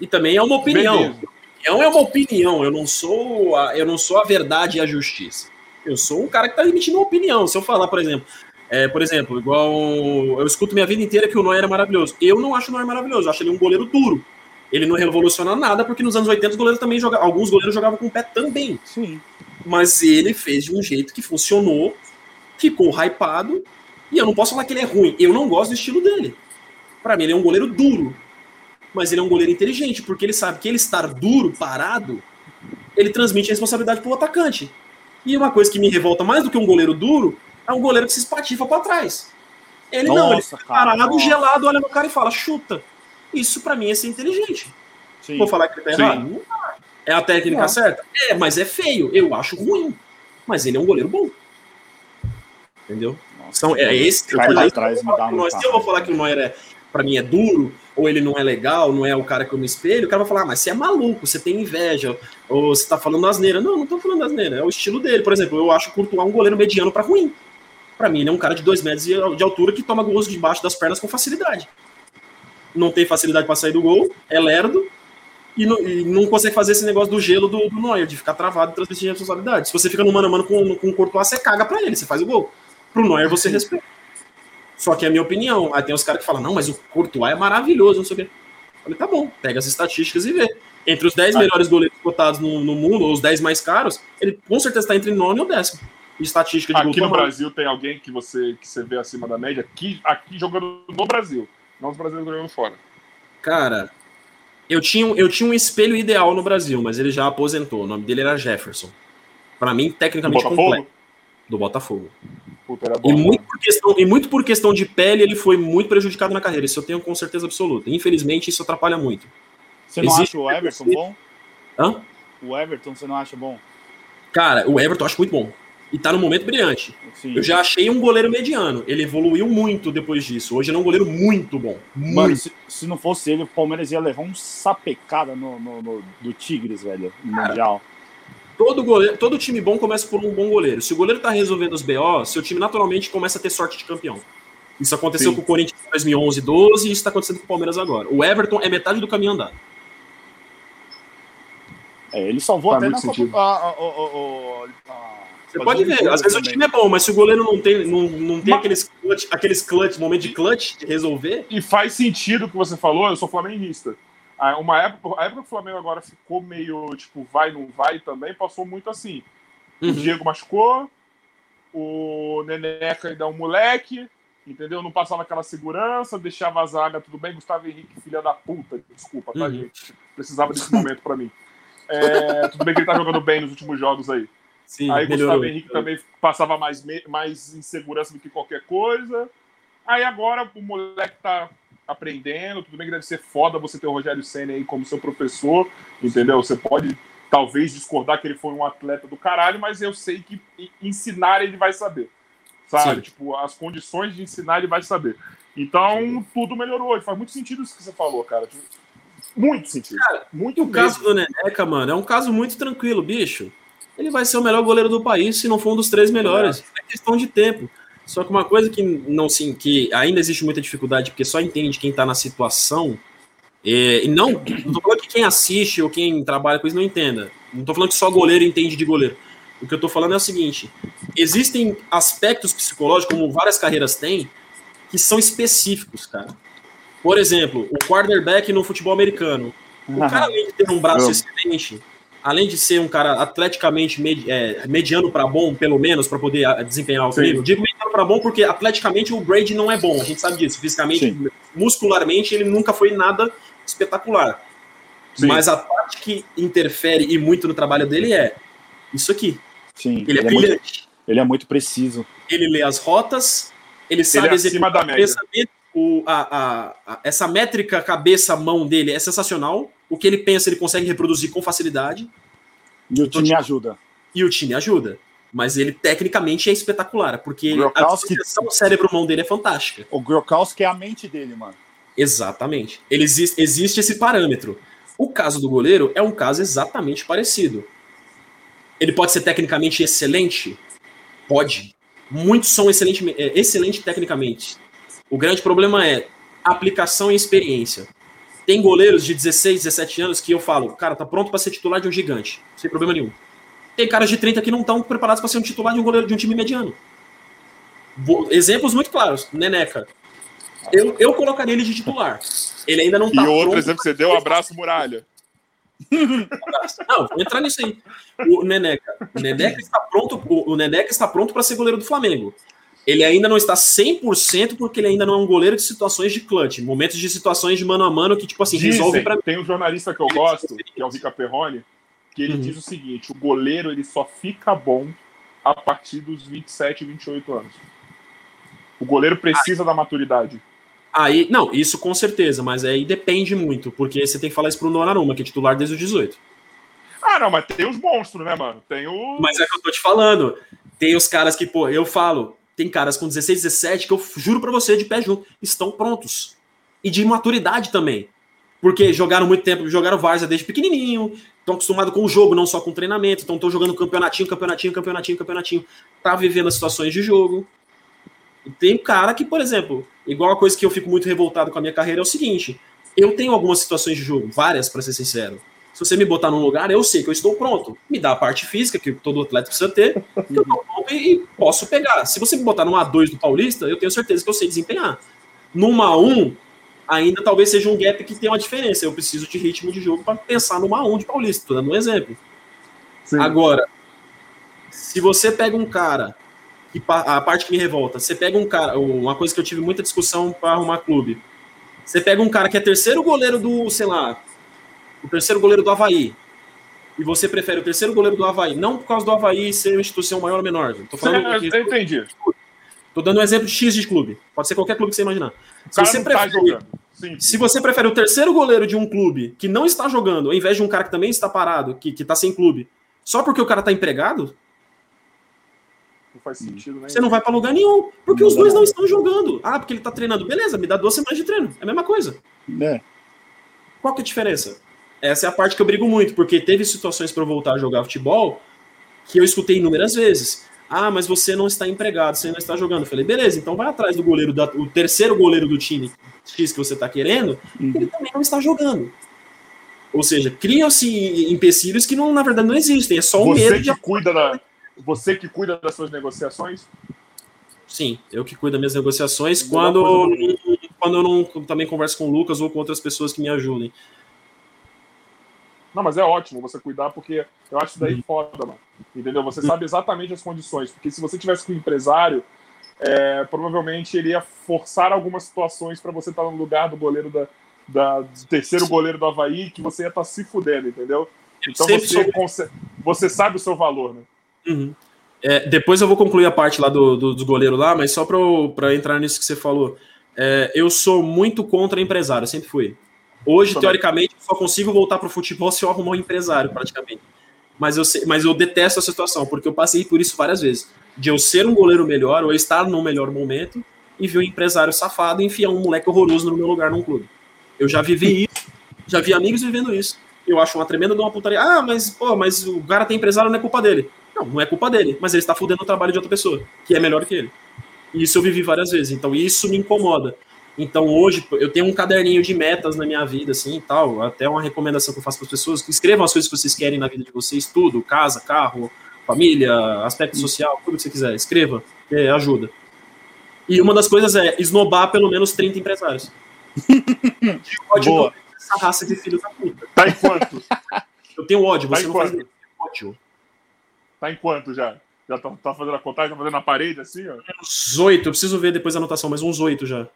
E também é uma opinião. Opinião é uma opinião. Eu não sou a, eu não sou a verdade e a justiça. Eu sou um cara que está emitindo uma opinião. Se eu falar, por exemplo, é, por exemplo, igual eu escuto minha vida inteira que o Noé era maravilhoso. Eu não acho o Noé maravilhoso. Eu acho ele um goleiro duro ele não revoluciona nada, porque nos anos 80 os goleiros também jogavam, alguns goleiros jogavam com o pé também. Sim. Mas ele fez de um jeito que funcionou, ficou hypado, e eu não posso falar que ele é ruim. Eu não gosto do estilo dele. Para mim, ele é um goleiro duro. Mas ele é um goleiro inteligente, porque ele sabe que ele estar duro, parado, ele transmite a responsabilidade pro atacante. E uma coisa que me revolta mais do que um goleiro duro é um goleiro que se espatifa para trás. Ele nossa, não, ele fica parado, cara, gelado, olha no cara e fala, chuta. Isso para mim é ser inteligente. Sim. Vou falar que ele tá errado? É a técnica não. certa? É, mas é feio. Eu acho ruim. Mas ele é um goleiro bom. Entendeu? Nossa, é esse. Eu, falei, trás, eu, se eu vou falar que o Neuer é, para mim é duro, ou ele não é legal, não é o cara que eu me espelho, o cara vai falar, ah, mas você é maluco, você tem inveja, ou você tá falando asneira. Não, não tô falando asneira, é o estilo dele. Por exemplo, eu acho o Courtois um goleiro mediano para ruim. Para mim, ele é um cara de dois metros de altura que toma gols debaixo das pernas com facilidade não tem facilidade para sair do gol, é lerdo, e não, e não, consegue fazer esse negócio do gelo do, do Neuer, de ficar travado e transmitir responsabilidade. Se você fica no mano a mano com, com o Courtois, você caga para ele, você faz o gol. Pro Neuer você respeita. Só que é a minha opinião. Aí tem os caras que falam, não, mas o Courtois é maravilhoso, não sei o quê. Eu falei, tá bom, pega as estatísticas e vê. Entre os 10 melhores goleiros cotados no, no mundo, ou os 10 mais caros, ele com certeza está entre nono e o décimo. estatística de Aqui no Brasil tem alguém que você, que você vê acima da média, aqui, aqui jogando no Brasil, não os brasileiros jogando fora. Cara, eu tinha, eu tinha um espelho ideal no Brasil, mas ele já aposentou. O nome dele era Jefferson. Para mim, tecnicamente Botafogo? completo. Do Botafogo. Puta, era bom, E né? muito, por questão, e muito por questão de pele, ele foi muito prejudicado na carreira. Isso eu tenho com certeza absoluta. Infelizmente, isso atrapalha muito. Você não Existe- acha o Everton bom? Hã? O Everton você não acha bom? Cara, o Everton eu acho muito bom. E tá no momento brilhante. Sim. Eu já achei um goleiro mediano. Ele evoluiu muito depois disso. Hoje ele é um goleiro muito bom. Mano, Muito. se, se não fosse ele, o Palmeiras ia levar um sapecada no, no, no- do Tigres, velho, no Cara, Mundial. Todo, goleiro, todo time bom começa por um bom goleiro. Se o goleiro tá resolvendo os BO, seu time naturalmente começa a ter sorte de campeão. Isso aconteceu Sim. com o Corinthians em 2011, 12 e isso tá acontecendo com o Palmeiras agora. O Everton é metade do caminho andado. É, ele salvou Faz até na Copa. sentido. A, a, a, a- a- Você pode um ver, às vezes o também. time é bom, mas se o goleiro não tem, não, não tem Mas- aqueles, clutch, aqueles clutch, momento de clutch, de resolver, E faz sentido o que você falou, eu sou flamenguista. Ah, Uma época, a época que o Flamengo agora ficou meio, tipo, vai, não vai também, passou muito assim. O Uhum. Diego machucou, o Neneca ainda é um moleque, entendeu? Não passava aquela segurança, deixava a zaga, tudo bem. Gustavo Henrique, filha da puta, desculpa, tá, Uhum. gente? Precisava desse momento pra mim. É, tudo bem que ele tá jogando bem nos últimos jogos aí. Sim, Aí melhorou. Gustavo Henrique também passava mais, mais insegurança do que qualquer coisa. Aí agora o moleque tá aprendendo, tudo bem que deve ser foda você ter o Rogério Senna aí como seu professor, entendeu? Você pode talvez discordar que ele foi um atleta do caralho, mas eu sei que ensinar ele vai saber. Sabe? Sim. Tipo, as condições de ensinar ele vai saber. Então, tudo melhorou. E faz muito sentido isso que você falou, cara. Tipo, Muito sentido. muito E o caso do Neneca, mano, é um caso muito tranquilo, bicho. Ele vai ser o melhor goleiro do país, se não for um dos três melhores. É questão de tempo. Só que uma coisa que não sim, que ainda existe muita dificuldade, porque só entende quem tá na situação. é, e não, não tô falando que quem assiste ou quem trabalha com isso não entenda. Não tô falando que só goleiro entende de goleiro. O que eu tô falando é o seguinte: existem aspectos psicológicos, como várias carreiras têm, que são específicos, cara. Por exemplo, o quarterback no futebol americano. O cara, além de ter um braço excelente, além de ser um cara atleticamente med- é, mediano para bom, pelo menos, para poder ah, desempenhar o nível, digo mediano para bom porque atleticamente o Brady não é bom, a gente sabe disso. Fisicamente, Sim. muscularmente, ele nunca foi nada espetacular. Sim. Mas a parte que interfere e muito no trabalho dele é isso aqui. Sim, Ele é ele, é muito, brilhante. ele é muito preciso. Ele lê as rotas, ele sabe Ele é acima da média. o, a, a- a- essa métrica cabeça-mão dele é sensacional. O que ele pensa, ele consegue reproduzir com facilidade. E o time ajuda. E o time ajuda. Mas ele, tecnicamente, é espetacular. Porque a associação cérebro-mão dele é fantástica. O Grokowski é a mente dele, mano. Exatamente. Ele existe, existe esse parâmetro. O caso do goleiro é um caso exatamente parecido. Ele pode ser tecnicamente excelente? Pode. Muitos são excelente, é, excelente tecnicamente. O grande problema é aplicação e experiência. Tem goleiros de 16, 17 anos que eu falo, cara, tá pronto para ser titular de um gigante, sem problema nenhum. Tem caras de 30 que não estão preparados para ser um titular de um goleiro de um time mediano. Exemplos muito claros. Neneca. Eu, eu colocaria ele de titular. Ele ainda não E tá outro pronto exemplo que você deu, um abraço, muralha. não, vou entrar nisso aí. O Neneca. O Neneca está pronto, o, o Neneca está pronto para ser goleiro do Flamengo. Ele ainda não está 100% porque ele ainda não é um goleiro de situações de clutch, momentos de situações de mano a mano que tipo assim, resolve Dizem, para tem um jornalista que eu gosto, que é o Rica Perrone, que ele Uhum. diz o seguinte: o goleiro ele só fica bom a partir dos 27, 28 anos. O goleiro precisa da maturidade. Aí, não, isso com certeza, mas aí depende muito, porque você tem que falar isso pro Donnarumma, que é titular desde os 18. Ah, não, mas tem os monstros, né, mano? Tem o. Mas é que eu tô te falando. Tem os caras que, pô, eu falo, tem caras com 16, 17 que eu juro pra você, de pé junto, estão prontos. E de maturidade também. Porque jogaram muito tempo, jogaram Varsa desde pequenininho, estão acostumados com o jogo, não só com o treinamento, então estão jogando campeonatinho, campeonatinho, campeonatinho, campeonatinho, tá vivendo as situações de jogo. E tem cara que, por exemplo, igual a coisa que eu fico muito revoltado com a minha carreira é o seguinte: eu tenho algumas situações de jogo, várias, pra ser sincero. Se você me botar num lugar, eu sei que eu estou pronto. Me dá a parte física, que todo atleta precisa ter, que eu pronto e, e posso pegar. Se você me botar numa A2 do Paulista, eu tenho certeza que eu sei desempenhar. Numa A1, ainda talvez seja um gap que tem uma diferença. Eu preciso de ritmo de jogo para pensar numa A1 de Paulista, tô dando um exemplo. Sim. Agora, Se você pega um cara, que a parte que me revolta, você pega um cara, uma coisa que eu tive muita discussão para arrumar clube. Você pega um cara que é terceiro goleiro do, sei lá, o terceiro goleiro do Havaí, e você prefere o terceiro goleiro do Havaí, não por causa do Havaí ser uma instituição maior ou menor. Tô falando eu entendi. Tô dando um exemplo de X de clube. Pode ser qualquer clube que você imaginar. Se você, tá prefere, tá se você prefere o terceiro goleiro de um clube que não está jogando, ao invés de um cara que também está parado, que, que tá sem clube, só porque o cara tá empregado, não faz sentido, né? Você não vai para lugar nenhum, porque não os dois não estão jogando. Ah, porque ele tá treinando. Beleza, me dá duas semanas de treino. É a mesma coisa. É. Qual que é a diferença? Essa é a parte que eu brigo muito, porque teve situações para eu voltar a jogar futebol que eu escutei inúmeras vezes. Ah, mas você não está empregado, você não está jogando. Eu falei, beleza, então vai atrás do goleiro, da, o terceiro goleiro do time X que você está querendo, uhum. ele também não está jogando. Ou seja, criam-se empecilhos que não, na verdade não existem. É só o você medo que de. Cuida da, você que cuida das suas negociações? Sim, eu que cuido das minhas negociações quando, quando eu não também converso com o Lucas ou com outras pessoas que me ajudem. Não, mas é ótimo você cuidar, porque eu acho isso daí uhum. foda, mano. Entendeu? Você sabe exatamente as condições. Porque se você tivesse com um empresário, é, provavelmente ele ia forçar algumas situações para você estar no lugar do goleiro da, da, do terceiro goleiro do Havaí, que você ia estar se fudendo, entendeu? Então você, você sabe o seu valor, né? Uhum. É, depois eu vou concluir a parte lá do, do, do goleiro lá, mas só para entrar nisso que você falou. É, eu sou muito contra empresário, sempre fui. Hoje, teoricamente, eu só consigo voltar para o futebol se eu arrumar um empresário, praticamente. Mas eu, sei, mas eu detesto a situação, porque eu passei por isso várias vezes. De eu ser um goleiro melhor, ou estar num melhor momento, e ver um empresário safado enfiar um moleque horroroso no meu lugar num clube. Eu já vivi isso, já vi amigos vivendo isso. Eu acho uma tremenda de uma putaria. Ah, mas, pô, mas o cara tem empresário, não é culpa dele. Não, não é culpa dele, mas ele está fudendo o trabalho de outra pessoa, que é melhor que ele. E isso eu vivi várias vezes, então isso me incomoda. Então hoje eu tenho um caderninho de metas na minha vida, assim, tal. Até uma recomendação que eu faço para as pessoas: que escrevam as coisas que vocês querem na vida de vocês, tudo, casa, carro, família, aspecto social, tudo que você quiser. Escreva, que ajuda. E uma das coisas é esnobar pelo menos 30 empresários. ódio Boa. essa raça de filhos da puta. Tá em quanto? Eu tenho ódio, tá você não quanto? faz ódio. Tá em quanto já? Já tá, tá fazendo a contagem, tá fazendo na parede assim, ó? Uns oito, eu preciso ver depois a anotação, mas uns oito já.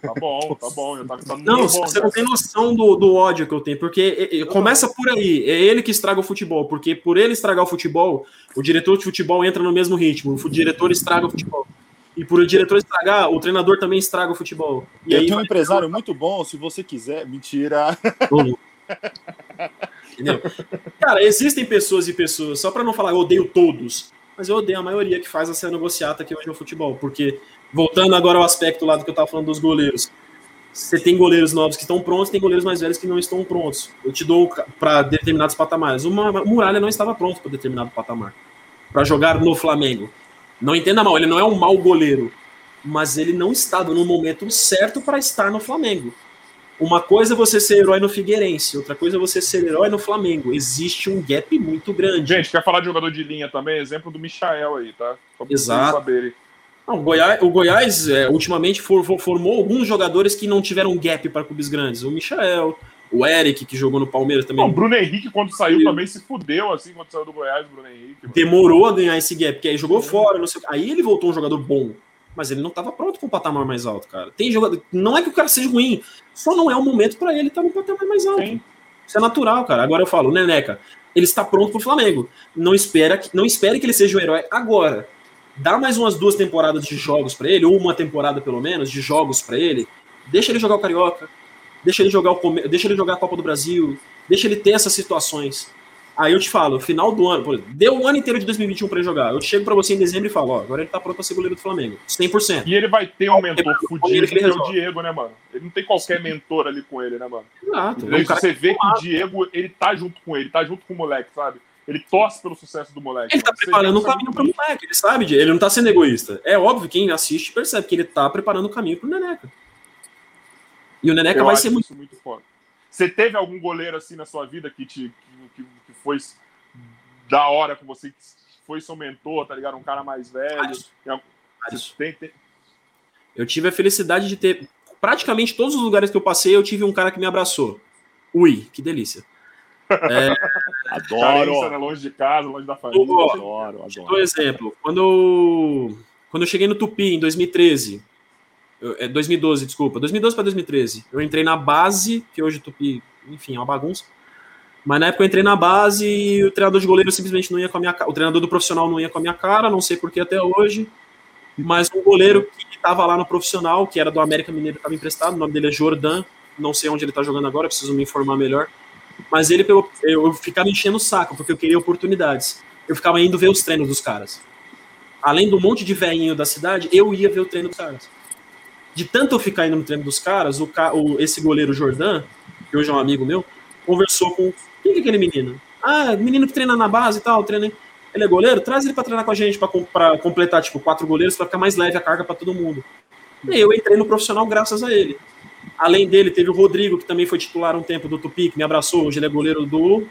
Tá bom, tá bom. Já tá, tá não, bom, você já. não tem noção do, do ódio que eu tenho, porque começa por aí. É ele que estraga o futebol, porque por ele estragar o futebol, o diretor de futebol entra no mesmo ritmo, o diretor estraga o futebol. E por o diretor estragar, o treinador também estraga o futebol. E eu aí, tenho um empresário muito bom, se você quiser. Mentira. Entendeu? Cara, existem pessoas e pessoas, só para não falar eu odeio todos, mas eu odeio a maioria que faz essa negociata aqui hoje no futebol, porque voltando agora ao aspecto lá do que eu estava falando dos goleiros. Você tem goleiros novos que estão prontos, tem goleiros mais velhos que não estão prontos. Eu te dou para determinados patamares. O Muralha não estava pronto para determinado patamar. Para jogar no Flamengo. Não entenda mal, ele não é um mau goleiro, mas ele não estava no momento certo para estar no Flamengo. Uma coisa é você ser herói no Figueirense, outra coisa é você ser herói no Flamengo. Existe um gap muito grande. Gente, quer falar de jogador de linha também? Exemplo do Michael aí, tá? Só Exato. Saberem. Não, o Goiás, o Goiás é, ultimamente for, for, formou alguns jogadores que não tiveram gap para clubes grandes. O Michael, o Eric, que jogou no Palmeiras também. Não, o Bruno Henrique, quando saiu, também se fudeu, assim, quando saiu do Goiás, o Bruno Henrique. Mano. Demorou a ganhar esse gap, porque aí jogou fora, não sei Aí ele voltou um jogador bom. Mas ele não estava pronto com um patamar mais alto, cara. Tem jogador. Não é que o cara seja ruim, só não é o momento para ele estar tá no patamar mais alto. Sim. Isso é natural, cara. Agora eu falo, o Neneca, ele está pronto pro Flamengo. Não espera, não espere que ele seja o herói agora dá mais umas duas temporadas de jogos para ele, ou uma temporada pelo menos de jogos para ele, deixa ele jogar o Carioca, deixa ele jogar o deixa ele jogar a Copa do Brasil, deixa ele ter essas situações. Aí eu te falo, final do ano, exemplo, deu um ano inteiro de 2021 para ele jogar. Eu chego para você em dezembro e falo, ó, agora ele tá pronto para ser goleiro do Flamengo, 100%. E ele vai ter um mentor fudido, que é o Diego, né, mano? Ele não tem qualquer Sim. mentor ali com ele, né, mano? Exato. Você vê que o Diego, ele tá junto com ele, tá junto com o moleque, sabe? Ele torce pelo sucesso do moleque. Ele tá preparando o caminho pro moleque, ele sabe, ele não tá sendo egoísta. É óbvio, quem assiste percebe que ele tá preparando o caminho pro Neneca. E o Neneca Eu vai ser muito. muito foda. Você teve algum goleiro assim na sua vida que, te, que, que foi da hora com você, que foi seu mentor, tá ligado? Um cara mais velho? Tem, tem... Eu tive a felicidade de ter. Praticamente todos os lugares que eu passei, eu tive um cara que me abraçou. Ui, que delícia. É, Adoro. Carência, né? Longe de casa, longe da família. Adoro, um adoro. exemplo. Quando eu, quando eu cheguei no Tupi em 2013, eu- é 2012, desculpa, 2012 para 2013, eu entrei na base, que hoje o Tupi, enfim, é uma bagunça. Mas na época eu entrei na base e o treinador de goleiro simplesmente não ia com a minha cara. O treinador do profissional não ia com a minha cara, não sei por que até hoje. Mas um goleiro que estava lá no profissional, que era do América Mineiro, estava emprestado, o nome dele é Jordan, não sei onde ele está jogando agora, preciso me informar melhor. Mas ele eu, eu ficava enchendo o saco, porque eu queria oportunidades. Eu ficava indo ver os treinos dos caras. Além do monte de velhinho da cidade, eu ia ver o treino dos caras. De tanto eu ficar indo no treino dos caras, o, o- esse goleiro Jordan, que hoje é um amigo meu, conversou com. Quem que é aquele menino? Ah, menino que treina na base e tal, treina. Ele é goleiro? Traz ele pra treinar com a gente, pra, pra completar, tipo, quatro goleiros, pra ficar mais leve a carga pra todo mundo. E eu entrei no profissional graças a ele. Além dele, teve o Rodrigo, que também foi titular um tempo do Tupi, que me abraçou. Hoje ele é goleiro do.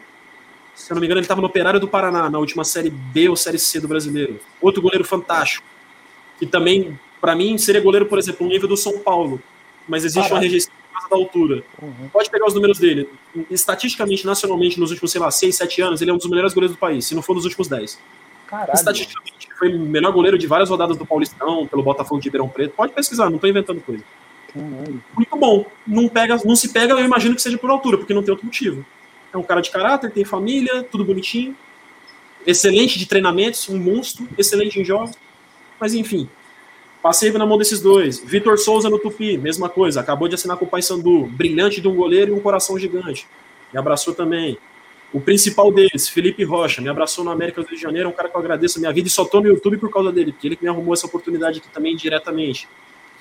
Se eu não me engano, ele estava no Operário do Paraná, na última Série B ou Série C do brasileiro. Outro goleiro fantástico. Que também, para mim, seria goleiro, por exemplo, no nível do São Paulo. Mas existe uma Caraca. rejeição por causa da altura. Uhum. Pode pegar os números dele. Estatisticamente, nacionalmente, nos últimos, sei lá, 6, 7 anos, ele é um dos melhores goleiros do país, se não for nos últimos 10. Caralho. Estatisticamente, foi o melhor goleiro de várias rodadas do Paulistão, pelo Botafogo de Ribeirão Preto. Pode pesquisar, não tô inventando coisa. Muito bom. Não, pega, não se pega, eu imagino que seja por altura, porque não tem outro motivo. É um cara de caráter, tem família, tudo bonitinho. Excelente de treinamentos, um monstro, excelente em jogos. Mas enfim, passei na mão desses dois. Vitor Souza no Tupi, mesma coisa. Acabou de assinar com o Paysandu. Brilhante de um goleiro e um coração gigante. Me abraçou também. O principal deles, Felipe Rocha, me abraçou no América do Rio de Janeiro, é um cara que eu agradeço a minha vida e só tô no YouTube por causa dele, porque ele que me arrumou essa oportunidade aqui também diretamente.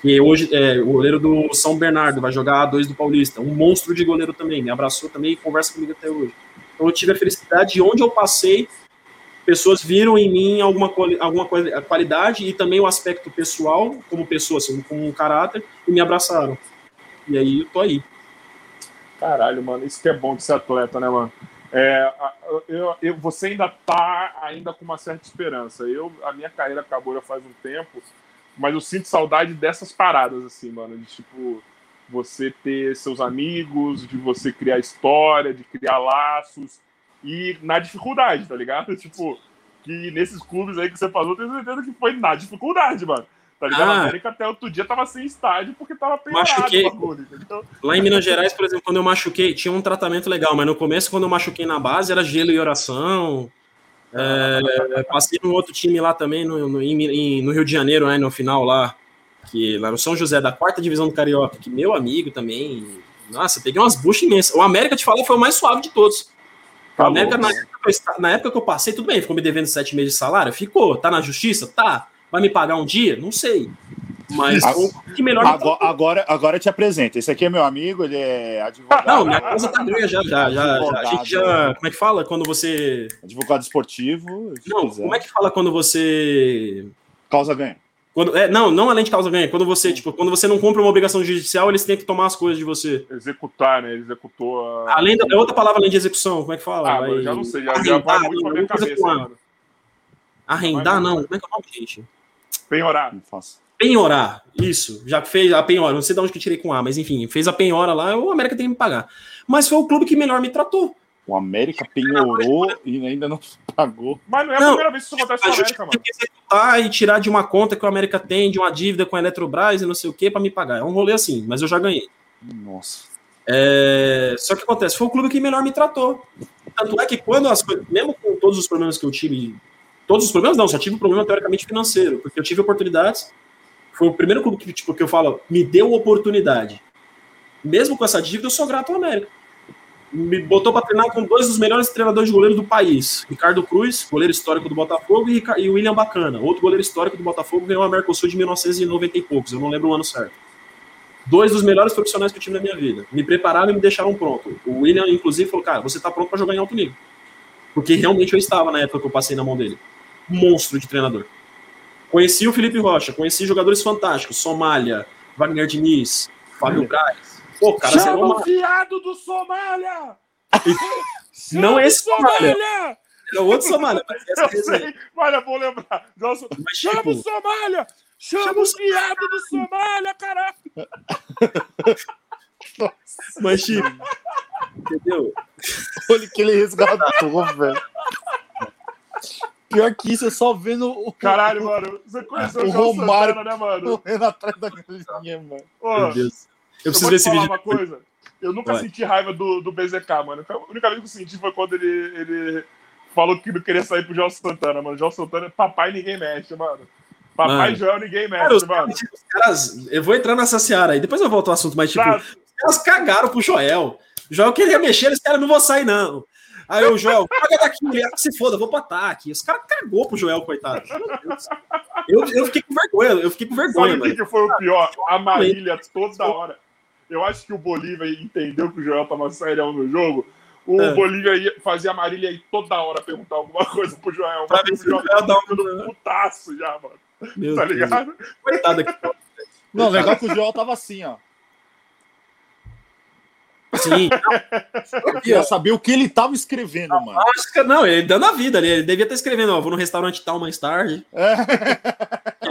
Que hoje é o goleiro do São Bernardo, vai jogar A2 do Paulista, um monstro de goleiro também, me abraçou também e conversa comigo até hoje. Então eu tive a felicidade de onde eu passei, pessoas viram em mim alguma, alguma quali- qualidade e também o aspecto pessoal, como pessoa, assim, como um caráter, e me abraçaram. E aí eu tô aí. Caralho, mano, isso que é bom de ser atleta, né, mano? É, eu, eu- você ainda tá ainda com uma certa esperança. Eu, a minha carreira acabou já faz um tempo, mas eu sinto saudade dessas paradas, assim, mano, de tipo você ter seus amigos, de você criar história, de criar laços e na dificuldade, tá ligado? Tipo, que nesses clubes aí que você falou, tenho certeza que foi na dificuldade, mano. Tá ligado? Ah. A América até outro dia tava sem estádio porque tava penhorado Machuquei. bagulho, entendeu? Lá em Minas Gerais, por exemplo, quando eu machuquei, tinha um tratamento legal, mas no começo, quando eu machuquei na base, era gelo e oração. É, passei num outro time lá também, no, no, em- no Rio de Janeiro, né, no final lá, que lá no São José, da quarta divisão do Carioca, que meu amigo também. Nossa, peguei umas buchas imensas. O América, te falar, foi o mais suave de todos. O Tá América, na época, na época que eu passei, tudo bem, ficou me devendo sete meses de salário? Ficou. Tá na justiça? Tá. Vai me pagar um dia? Não sei. Mas Agora- o que melhor me Agora, agora, agora eu te apresento. Esse aqui é meu amigo, ele é advogado. Não, minha casa tá ganha já, já, já, já. A gente já. Como é que fala quando você. Advogado esportivo. Não, quiser. como é que fala quando você. Causa ganha. Quando, é, não, não além de causa ganha. Quando você, tipo, quando você não cumpre uma obrigação judicial, eles têm que tomar as coisas de você. Executar, né? Ele executou a. Além da, é outra palavra além de execução, como é que fala? Ah, Vai- já não sei, já, já vai Arrendar, muito pra não, minha coisa cabeça. Arrendar, não. Como é que é o nome, gente? Penhorar. Não faço. Penhorar, isso. Já fez a penhora, não sei de onde que eu tirei com A, mas enfim, fez a penhora lá, o América tem que me pagar. Mas foi o clube que melhor me tratou. O América penhorou e ainda não pagou. Mas não é a Não, primeira vez que isso acontece com a justiça América, tem mano. que executar e tirar de uma conta que o América tem, de uma dívida com a Eletrobras e não sei o que, pra me pagar. É um rolê assim, mas eu já ganhei. Nossa. É, Só que acontece, foi o clube que melhor me tratou. Tanto é que quando as coisas, mesmo com todos os problemas que eu tive, todos os problemas não, só tive um problema teoricamente financeiro, porque eu tive oportunidades. Foi o primeiro clube que, tipo, que eu falo, me deu oportunidade. Mesmo com essa dívida, eu sou grato ao América. Me botou para treinar com dois dos melhores treinadores de goleiro do país. Ricardo Cruz, goleiro histórico do Botafogo, e o William Bacana, outro goleiro histórico do Botafogo, ganhou a Mercosul de 1990 e poucos, eu não lembro o ano certo dois dos melhores profissionais que eu tive na minha vida. Me prepararam e me deixaram pronto. O William, inclusive, falou: Cara, você tá pronto para jogar em alto nível. Porque realmente eu estava na época que eu passei na mão dele. Monstro de treinador. Conheci o Felipe Rocha, conheci jogadores fantásticos: Somália, Wagner Diniz, Fábio Braz. Pô, cara, você Chama não o viado do Somália! Não é esse Somália. Somália! era outro Somália, mas essa Eu sei, eu vou lembrar. Nossa, Mas, chama o tipo, Somália! Chama, Chama o o viado do Somália, caralho! mas, tipo, Entendeu? Olha que ele resgatou, velho. Pior que isso, é só vendo o. Caralho, mano. Você conheceu o o João Romário Santana, né, mano? correndo atrás da galinha, mano. Ô, Meu Deus. Eu preciso ver esse vídeo. uma coisa. Eu nunca Vai. senti raiva do, do BZK, mano. A única vez que eu senti foi quando ele, ele falou que não queria sair pro João Santana, mano. João Santana é papai ninguém mexe, mano. Papai Mano. Joel ninguém Cara, mexe, os, mano. os caras, eu vou entrar nessa seara aí, depois eu volto ao assunto, mas tipo, Tá. os caras cagaram pro Joel. O Joel queria mexer, eles caras não vou sair, não. Aí o Joel, paga daqui, ele ah, se foda, vou pro ataque. Os caras cagou pro Joel, coitado. Deus. Eu, eu fiquei com vergonha, eu fiquei com vergonha, Sabe o que, mano. que foi o pior? A Marília toda hora. Eu acho que o Bolívia entendeu que o Joel tava serião no jogo. O É. Bolívia ia, fazia a Marília ir toda hora perguntar alguma coisa pro Joel. Pra ver o se o Joel dá tava um- putaço já, mano. Meu Tá Deus. ligado? Coitado aqui. Não, legal que o Joel tava assim, ó. Sim. Eu queria saber o que ele tava escrevendo, mano. Acho que não, ele dando a vida ali. Ele devia estar escrevendo, ó, vou no restaurante tal mais tarde. É.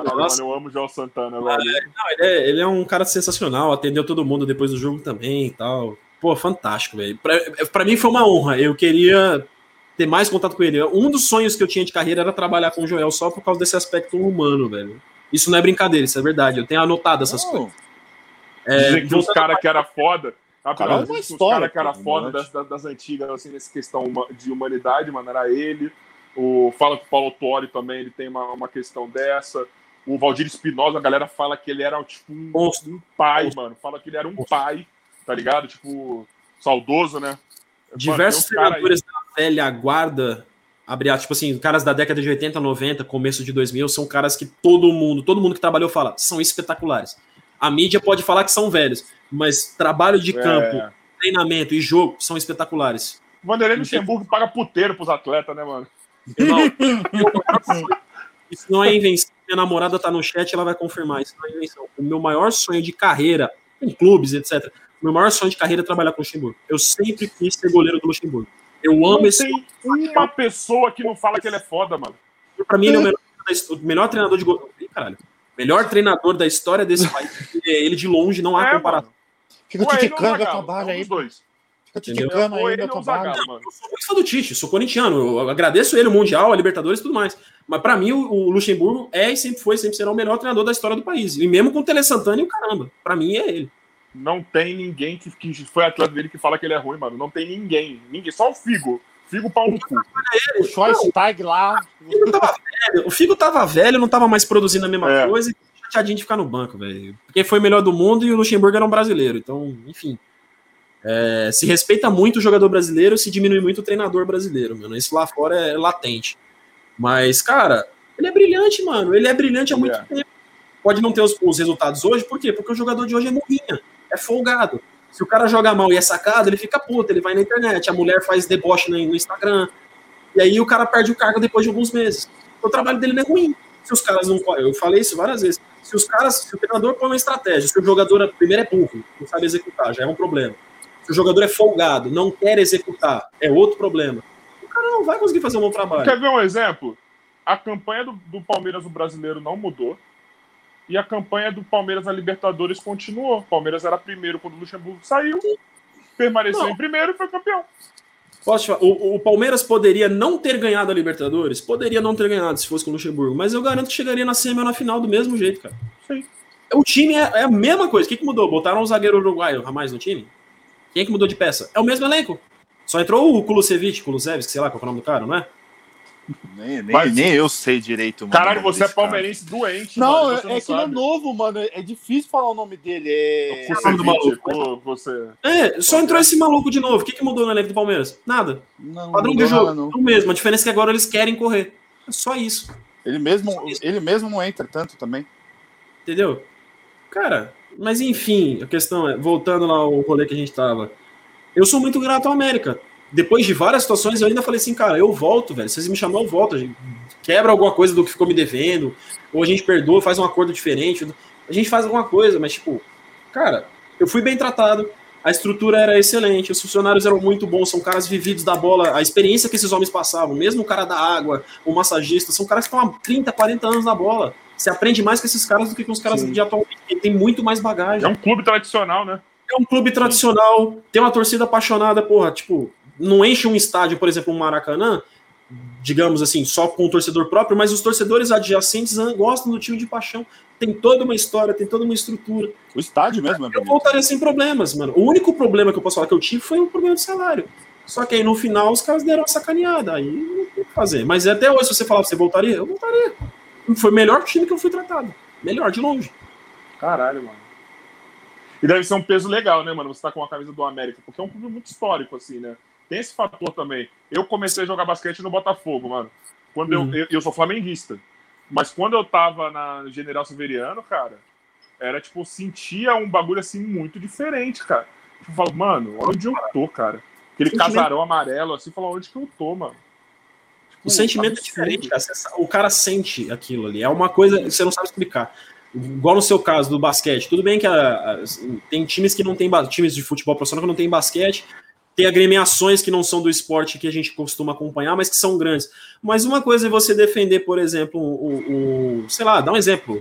Nossa. mano, eu amo o Joel Santana, velho. Não, ele, é, ele é um cara sensacional, atendeu todo mundo depois do jogo também e tal. Pô, fantástico, velho. Pra, pra mim foi uma honra. Eu queria ter mais contato com ele. Um dos sonhos que eu tinha de carreira era trabalhar com o Joel só por causa desse aspecto humano, velho. Isso não é brincadeira, isso é verdade. Eu tenho anotado essas coisas. Não, É, Dizer que os caras que era foda. Cara, é uma Rapidão, os história, caras que era foda né? das, das, das antigas, assim, nessa questão de humanidade, mano, era ele. O, fala que o Paulo Tori também ele tem uma, uma questão dessa. O Valdir Espinosa, a galera fala que ele era tipo um, um pai, Monstro. mano. Fala que ele era um Monstro. pai, tá ligado? Tipo, saudoso, né? Diversos cara treinadores da velha guarda, abre tipo assim, caras da década de 80, 90, começo de 2000, são caras que todo mundo, todo mundo que trabalhou fala, são espetaculares. A mídia pode falar que são velhos, mas trabalho de É. campo, treinamento e jogo são espetaculares. Vanderlei Luxemburgo paga puteiro pros atletas, né, mano? Irmão, isso não é invenção. Minha namorada tá no chat, ela vai confirmar. Isso não é invenção. O meu maior sonho de carreira, em clubes, etc. O meu maior sonho de carreira é trabalhar com o Luxemburgo. Eu sempre quis ser goleiro do Luxemburgo. Eu amo Não esse tem uma pessoa que não fala que ele é foda, mano. Pra mim, ele é o melhor, o melhor treinador de gol. Ih, caralho. Melhor treinador da história desse país. É Ele de longe, não há É, comparação. mano. Fica Ou é ele ou o ticando o Zagallo, trabalho é aí. dois. Fica Entendeu? ticando Ou aí ou o trabalho. Eu sou muito fã do Tite, sou corintiano. Eu agradeço ele, o Mundial, a Libertadores e tudo mais. Mas pra mim, o, Luxemburgo é e sempre foi, sempre será o melhor treinador da história do país. E mesmo com o Tele Santana e o caramba. Pra mim, é ele. Não tem ninguém que, que foi atleta dele que fala que ele é ruim, mano. Não tem ninguém. Ninguém. Só o Figo. Figo pau no cu. O Schweinsteiger lá. O Figo tava velho, o Figo tava velho, não tava mais produzindo a mesma É. coisa. E chateadinho de ficar no banco, velho. Porque foi o melhor do mundo e o Luxemburgo era um brasileiro. Então, enfim. É, se respeita muito o jogador brasileiro, se diminui muito o treinador brasileiro, mano. Isso lá fora é latente. Mas, cara, ele é brilhante, mano. Ele é brilhante há muito é. tempo. Pode não ter os, os resultados hoje, por quê? Porque o jogador de hoje é morrinha, é folgado. Se o cara joga mal e é sacado, ele fica puto, ele vai na internet, a mulher faz deboche no Instagram, e aí o cara perde o cargo depois de alguns meses. O trabalho dele não é ruim. Se os caras não. Eu falei isso várias vezes. Se os caras, se o treinador põe uma estratégia, se o jogador primeiro é burro, não sabe executar, já é um problema. Se o jogador é folgado, não quer executar, é outro problema. O cara não vai conseguir fazer um bom trabalho. Quer ver um exemplo? A campanha do, do Palmeiras no brasileiro não mudou. E a campanha do Palmeiras na Libertadores continuou. O Palmeiras era primeiro quando o Luxemburgo saiu. Permaneceu Não. em primeiro e foi campeão. Posso te falar, o, o Palmeiras poderia não ter ganhado a Libertadores? Poderia não ter ganhado se fosse com o Luxemburgo, mas eu garanto que chegaria na semi ou na final do mesmo jeito, cara. Sim. O time é, é a mesma coisa. O que, que mudou? Botaram um zagueiro uruguaio a mais no time? Quem é que mudou de peça? É o mesmo elenco. Só entrou o Kulusevich, Kulusevski, sei lá qual é o nome do cara, não é? Nem, nem, Mas- nem eu sei direito, mano. Caralho, você é desse cara. palmeirense doente. Não, mano, é, você é que ele é novo, mano. É difícil falar o nome dele. É... o nome do maluco? Você. É, só entrou esse maluco de novo. O que, que mudou no elenco do Palmeiras? Nada. Não, Padrão não de jogo. nada, não. O mesmo. A diferença é que agora eles querem correr. É só isso. Ele mesmo, ele mesmo não entra tanto também. Entendeu? Cara, mas enfim, a questão é, voltando lá ao rolê que a gente tava. Eu sou muito grato ao América. Depois de várias situações, eu ainda falei assim, cara, eu volto, velho. Se vocês me chamam, eu volto. A gente quebra alguma coisa do que ficou me devendo, ou a gente perdoa, faz um acordo diferente. A gente faz alguma coisa, mas, tipo, cara, eu fui bem tratado. A estrutura era excelente, os funcionários eram muito bons, são caras vividos da bola, a experiência que esses homens passavam, mesmo o cara da água, o massagista, são caras que estão há 30, 40 anos na bola. Você aprende mais com esses caras do que com os caras Sim. de atualmente, que tem muito mais bagagem. É um clube tradicional, né? é um clube tradicional, tem uma torcida apaixonada, porra, tipo, não enche um estádio, por exemplo, um Maracanã, digamos assim, só com o torcedor próprio, mas os torcedores adjacentes gostam do time de paixão. Tem toda uma história, tem toda uma estrutura. O estádio mesmo é Eu voltaria sem problemas, mano. O único problema que eu posso falar que eu tive foi o problema de salário. Só que aí no final os caras deram uma sacaneada. Aí não tem o que fazer. Mas até hoje, se você falar, você voltaria? Eu voltaria. Foi o melhor time que eu fui tratado. Melhor, de longe. Caralho, mano. E deve ser um peso legal, né, mano? Você tá com a camisa do América, porque é um clube muito histórico, assim, né? Tem esse fator também. Eu comecei a jogar basquete no Botafogo, mano. Quando uhum. eu, eu, eu sou flamenguista. Mas quando eu tava na General Severiano, cara, era tipo, sentia um bagulho assim muito diferente, cara. Tipo, eu falo, mano, onde eu tô, cara? Aquele casarão amarelo, assim, falou, onde que eu tô, mano? Tipo, o sentimento é diferente, cara. O cara sente aquilo ali. É uma coisa que você não sabe explicar. Igual no seu caso do basquete. Tudo bem que a, a, tem times que não tem times de futebol profissional que não tem basquete, tem agremiações que não são do esporte que a gente costuma acompanhar, mas que são grandes. Mas uma coisa é você defender, por exemplo, o, o sei lá, dá um exemplo.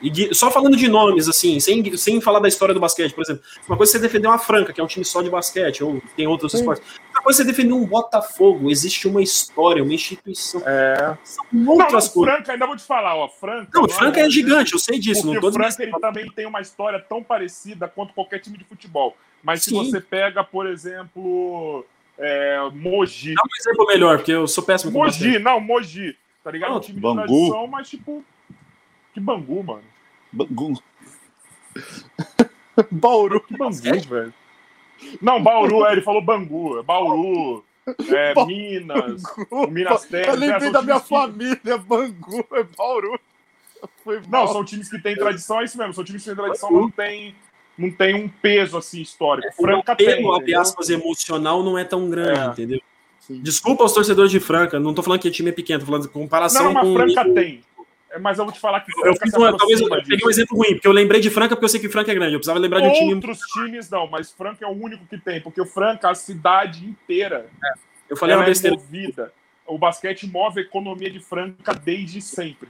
E só falando de nomes, assim, sem, sem falar da história do basquete, por exemplo. Uma coisa é você defender uma Franca, que é um time só de basquete, ou tem outros Sim. esportes. Outra coisa é você defender um Botafogo. Existe uma história, uma instituição. É. São outras não, coisas. Franca, ainda vou te falar, ó. Franca. Não, Franca é, é gigante, eu sei disso. Porque não tô o Franca ele também tem uma história tão parecida quanto qualquer time de futebol. Mas Sim. se você pega, por exemplo, é, Mogi. Dá um exemplo melhor, porque eu sou péssimo com Mogi, não, Mogi. Tá ligado? um time Bangu. de tradição, mas tipo. Que Bangu, mano. Bangu. Bauru. Que Bangu, velho. Não, Bauru, é, ele falou Bangu. É Bauru. É, Bangu. Minas, Minas Terras. Eu lembrei é, da minha família, Bangu, é Bauru. Não, são times que têm tradição, é isso mesmo. São times que têm tradição, mas não tem não tem um peso assim histórico. É, Franca o apelo, abre aspas, emocional não é tão grande, é. entendeu? Sim. Desculpa aos torcedores de Franca, não tô falando que o time é pequeno, tô falando de comparação não, mas com Franca o... tem. É, mas eu vou te falar que eu fiz uma, talvez eu peguei um exemplo ruim, porque eu lembrei de Franca porque eu sei que Franca é grande. Eu precisava lembrar Outros de um time. Outros times não, mas Franca é o único que tem, porque o Franca, a cidade inteira. É. Eu falei uma é besteira. É movida. O basquete move a economia de Franca desde sempre.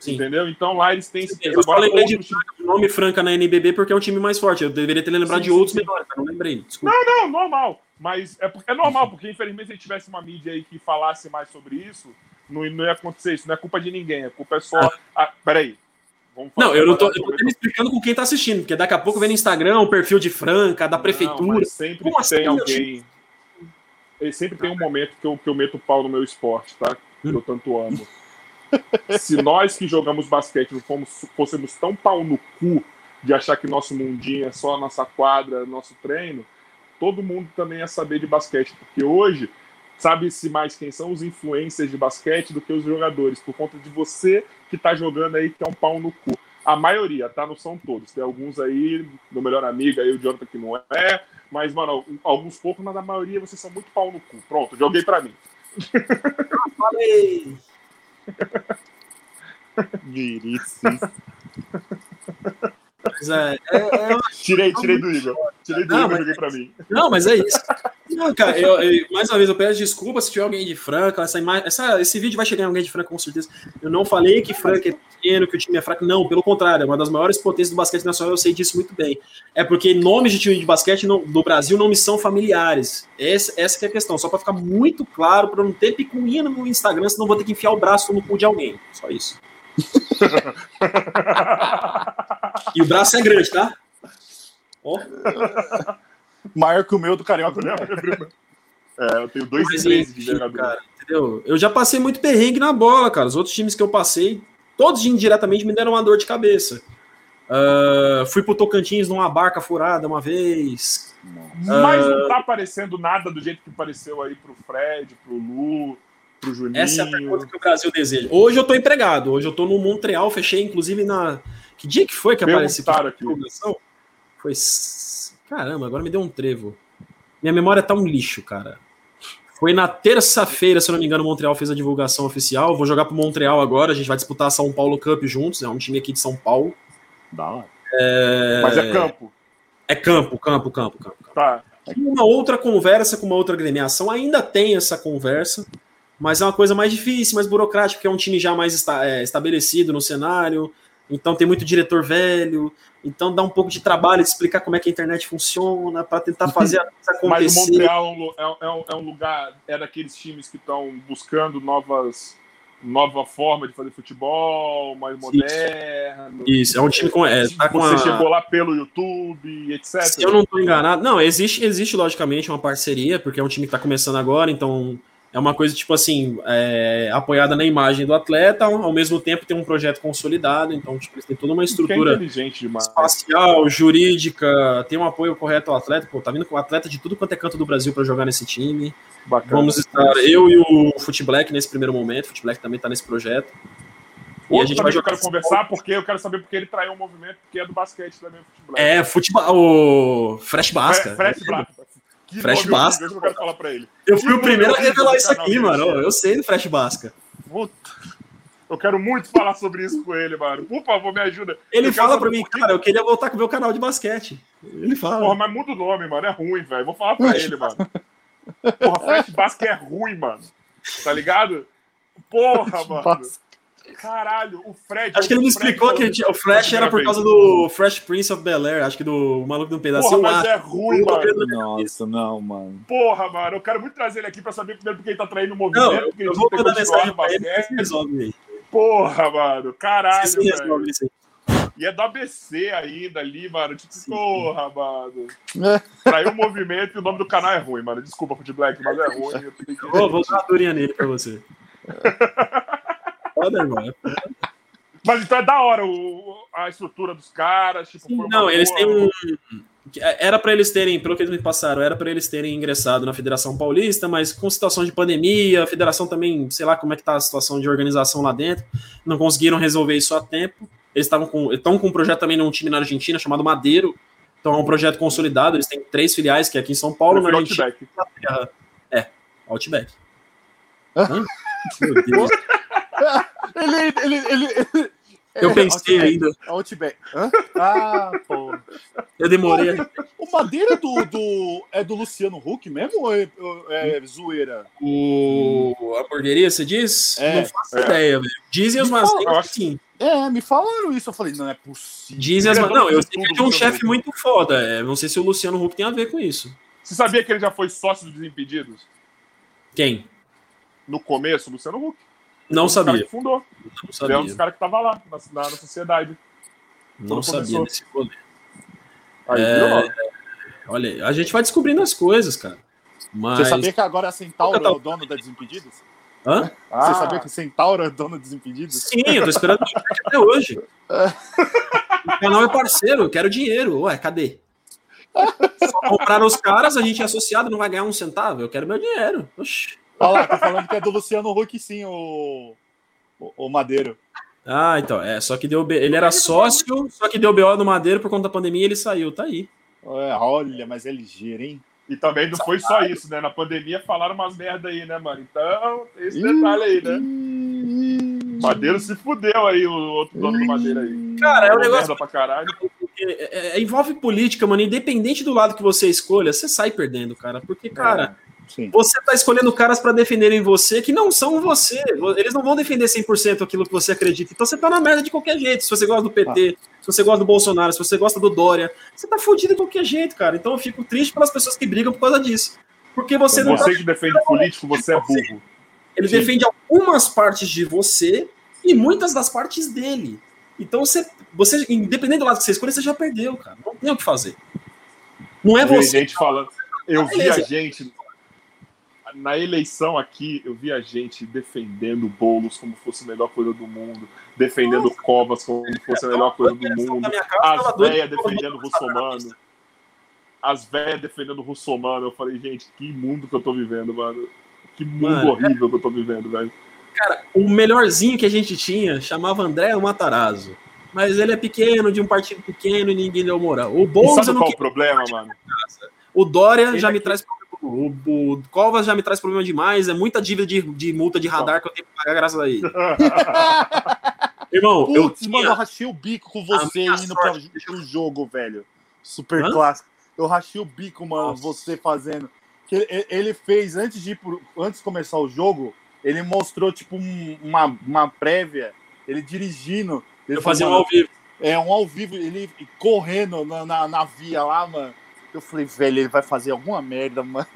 Sim. Entendeu? Então lá eles têm esse peso. Eu Agora, lembrei de nome Franca na NBB porque é um time mais forte. Eu deveria ter lembrado sim, de outros melhores, mas não lembrei. Desculpa. Não, não, normal. Mas é, é normal, porque infelizmente se tivesse uma mídia aí que falasse mais sobre isso, não, não ia acontecer isso. Não é culpa de ninguém, a culpa é só. Ah. Ah, peraí. não, eu não tô, eu tô me explicando com quem tá assistindo, porque daqui a pouco vem no Instagram o perfil de Franca, da prefeitura. Não, sempre Como tem assim, alguém. Ele sempre tem um momento que eu, que eu meto o pau no meu esporte, tá? Que eu tanto amo. Se nós que jogamos basquete não fomos, fôssemos tão pau no cu de achar que nosso mundinho é só a nossa quadra, nosso treino, todo mundo também ia saber de basquete, porque hoje sabe-se mais quem são os influencers de basquete do que os jogadores, por conta de você que tá jogando aí que é um pau no cu. A maioria, tá? Não são todos. Tem alguns aí, meu melhor amigo aí, o Jonathan, que não é, mas, mano, alguns poucos, mas a maioria vocês são muito pau no cu. Pronto, joguei pra mim. Falei! Miríssimo. Mas é, é, é, tirei, tirei do Igor. Tirei do não, Igor, joguei pra mim. Não, mas é isso. Não, cara, eu, eu, mais uma vez eu peço desculpa se tiver alguém de Franca. Essa imagem, essa, esse vídeo vai chegar em alguém de Franca com certeza. Eu não falei que Franca é pequeno, que o time é fraco. Não, pelo contrário, é uma das maiores potências do basquete nacional. Eu sei disso muito bem. É porque nomes de time de basquete não, do Brasil não me são familiares. Essa, essa é a questão. Só para ficar muito claro, para não ter picuinha no Instagram, senão vou ter que enfiar o braço no cu de alguém. Só isso. E o braço é grande, tá? Oh. Maior que o meu do Carioca, né? É, eu tenho dois três de jogador. Cara, entendeu? Eu já passei muito perrengue na bola, cara. Os outros times que eu passei, todos indiretamente me deram uma dor de cabeça. Uh, fui pro Tocantins numa barca furada uma vez. Mas uh, não tá aparecendo nada do jeito que apareceu aí pro Fred, pro Lu, pro Juninho. Essa é a pergunta que o Brasil deseja. Hoje eu tô empregado, hoje eu tô no Montreal, fechei inclusive na. Que dia que foi que apareceu aqui? Foi. Caramba, agora me deu um trevo. Minha memória tá um lixo, cara. Foi na terça-feira, se eu não me engano, o Montreal fez a divulgação oficial. Vou jogar pro Montreal agora, a gente vai disputar a São Paulo Cup juntos, é um time aqui de São Paulo. Dá. É... Mas é campo. É campo, campo, campo, campo. campo. Tá. Uma outra conversa com uma outra agremiação, ainda tem essa conversa, mas é uma coisa mais difícil, mais burocrática, porque é um time já mais esta, é, estabelecido no cenário. Então tem muito diretor velho, então dá um pouco de trabalho de explicar como é que a internet funciona, para tentar fazer a coisa acontecer. Mas o Montreal é um, é, um, é um lugar, é daqueles times que estão buscando novas nova forma de fazer futebol, mais moderno. Isso, é um time com. É, tá com Você a... chegou lá pelo YouTube, etc. Se eu não estou enganado. Não, existe, existe logicamente uma parceria, porque é um time que está começando agora, então é uma coisa, tipo assim, é, apoiada na imagem do atleta, ao mesmo tempo tem um projeto consolidado, então tipo, eles têm toda uma estrutura espacial, jurídica, tem um apoio correto ao atleta, pô, tá vindo com atleta de tudo quanto é canto do Brasil para jogar nesse time. Bacana. Vamos estar, eu e o Footblack nesse primeiro momento, o Footblack também tá nesse projeto. E a gente vai jogar. Eu quero conversar porque eu quero saber porque ele traiu o um movimento, porque é do basquete também, o Footblack. É, futebol, o Fresh Basca. Fresh Basca. Que Fresh Basca. Eu quero falar pra ele. Eu fui o primeiro a revelar isso aqui, mano. Eu sei do Fresh Basca. Puta. Eu quero muito falar sobre isso com ele, mano. Por favor, me ajuda. Ele fala pra mim, cara, eu queria voltar com o meu canal de basquete. Ele fala. Porra, mas muda o nome, mano. É ruim, velho. Vou falar pra ele, mano. Porra, Fresh Basca é ruim, mano. Tá ligado? Porra, mano. Caralho, o Fred. Acho que ele me explicou que tinha, o Flash era por causa do Fresh Prince of Bel Air, acho que do maluco de um pedacinho. Porra, mas é ruim, mano. Nossa, não, mano. Porra, mano, eu quero muito trazer ele aqui pra saber primeiro porque ele tá traindo o movimento. Não, porque eu vou mandar mensagem pra ele resolve aí. Porra, mano, caralho. Você resolve isso E é do ABC ainda ali, mano. Tipo, Sim. porra, mano. É. Traiu o movimento e o nome do canal é ruim, mano. Desculpa, Foot Black, mas é ruim. Eu que... oh, vou dar uma durinha nele pra você. Foda, irmão. Mas então é da hora o, a estrutura dos caras. Tipo, Sim, não, eles boa... têm um. Era para eles terem, pelo que eles me passaram, era para eles terem ingressado na Federação Paulista, mas com situação de pandemia, a federação também, sei lá como é que tá a situação de organização lá dentro, não conseguiram resolver isso a tempo. Eles estavam com, estão com um projeto também num time na Argentina chamado Madeiro. Então é um projeto consolidado, eles têm três filiais, que é aqui em São Paulo, na Argentina. Outback. É, Outback. Hã? Meu Deus. ele, ele, ele, ele, Eu é, pensei Outback. ainda. Outback. Hã? Ah, pô. Eu demorei. O Madeira do, do, é do Luciano Huck mesmo ou é, é zoeira? O... A hamburgueria, você diz? É, não faço é. ideia, velho. Dizem os mas sim. É, me falaram isso. Eu falei, não é possível. Dizem as Não, eu sei que é um chefe muito foda. É, não sei se o Luciano Huck tem a ver com isso. Você sabia que ele já foi sócio dos Desimpedidos? Quem? No começo, Luciano Huck. Não sabia. que fundou. Não sabia. Ele é um dos caras que tava lá, na, na, sociedade. Não sabia desse rolê. Aí, é... Olha, a gente vai descobrindo as coisas, cara. Mas... Você sabia que agora a Centauro é o dono da Desimpedidos? Hã? Ah. Você sabia que Centauro é dono da Desimpedidos? Sim, eu tô esperando até hoje. o canal é parceiro, eu quero dinheiro. Ué, cadê? Só compraram os caras, a gente é associado, não vai ganhar um centavo. Eu quero meu dinheiro. Oxi. Olha lá, tá falando que é do Luciano Huck, sim, o, o, o Madeiro. Ah, então, é, só que deu ele era sócio, só que deu BO no Madeiro por conta da pandemia e ele saiu, tá aí. É, olha, mas é ligeiro, hein? E também não foi só isso, né? Na pandemia falaram umas merda aí, né, mano? Então, esse detalhe aí, né? Madeiro se fudeu aí, o outro dono do Madeira aí. Cara, é um negócio. Pra caralho. É, é, envolve política, mano. Independente do lado que você escolha, você sai perdendo, cara. Porque, cara, Sim. Você está escolhendo caras para defenderem você que não são você. Eles não vão defender 100% aquilo que você acredita. Então você tá na merda de qualquer jeito. Se você gosta do PT, ah. se você gosta do Bolsonaro, se você gosta do Dória, você tá fudido de qualquer jeito, cara. Então eu fico triste pelas pessoas que brigam por causa disso. Porque você então, não. Você tá... que defende político, você é burro. Ele Sim. defende algumas partes de você e muitas das partes dele. Então você, você independente do lado que você escolhe, você já perdeu, cara. Não tem o que fazer. Não é você. Gente falando. Eu vi a gente na eleição aqui, eu vi a gente defendendo Boulos como fosse a melhor coisa do mundo, defendendo Nossa. Covas como fosse a melhor coisa do mundo, as velhas defendendo o Russomano, as velhas defendendo o Russomano. Eu falei, gente, que mundo que eu tô vivendo, mano. Que mundo mano, horrível é... que eu tô vivendo, velho. Cara, o melhorzinho que a gente tinha chamava André Matarazzo. Mas ele é pequeno, de um partido pequeno e ninguém deu moral. O Boulos. Sabe qual o problema, mano? O Dória ele já me traz o, o Covas já me traz problema demais, é muita dívida de, de multa de radar que eu tenho que pagar graças a ele. Irmão, Putz, eu tinha... mano, eu rachei o bico com você indo para o jogo, velho. Super Hã? clássico. Eu rachei o bico, mano, Nossa. você fazendo. Que ele fez antes de pro, antes de começar o jogo, ele mostrou tipo um, uma, uma prévia, ele dirigindo Ele Eu fazia um ao vivo. É, um ao vivo, ele correndo na, na, na via lá, mano. Eu falei, velho, ele vai fazer alguma merda, mano.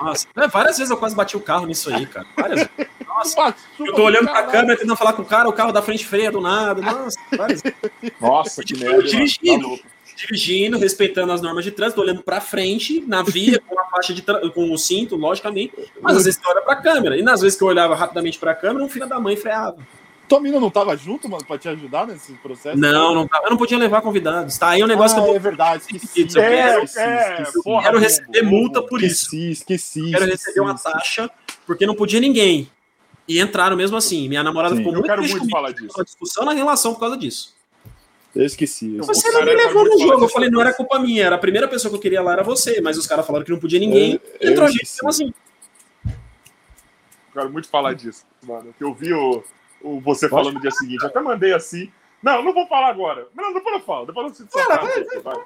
Nossa, várias vezes eu quase bati o carro nisso aí, cara. Várias vezes. Nossa, eu tô olhando pra câmera tentando falar com o cara, o carro da frente freia do nada. Nossa, várias vezes. Nossa, que merda. mano. dirigindo. Tá. Dirigindo, respeitando as normas de trânsito, olhando pra frente, na via, com a faixa de com o cinto, logicamente. Mas às vezes você olha pra câmera. E nas vezes que eu olhava rapidamente pra câmera, um filho da mãe freava. Tua mina não tava junto, mano, pra te ajudar nesse processo? Não, não tava. Eu não podia levar convidados. Tá aí um negócio ah, que eu é verdade, esqueci. Isso, eu É, quero- é, porra, quero receber multa por isso. Esqueci, esqueci. quero esqueci, receber uma esqueci. taxa, porque não podia ninguém. E entraram mesmo assim. Minha namorada Sim. ficou Eu muito quero triste muito comigo. falar disso. Uma discussão na relação por causa disso. Eu esqueci. eu Eu- Você não me levou no jogo. Eu falei, não era culpa minha. Era a primeira pessoa que eu queria lá, era você. Mas os caras falaram que não podia ninguém. Eu- eu entrou gente esqueci. mesmo assim. Eu quero muito falar disso, mano. Que eu vi o você falando no dia seguinte. Eu até mandei assim. Não, não vou falar agora. Não, depois eu falo. Depois eu Cara, vai, vai.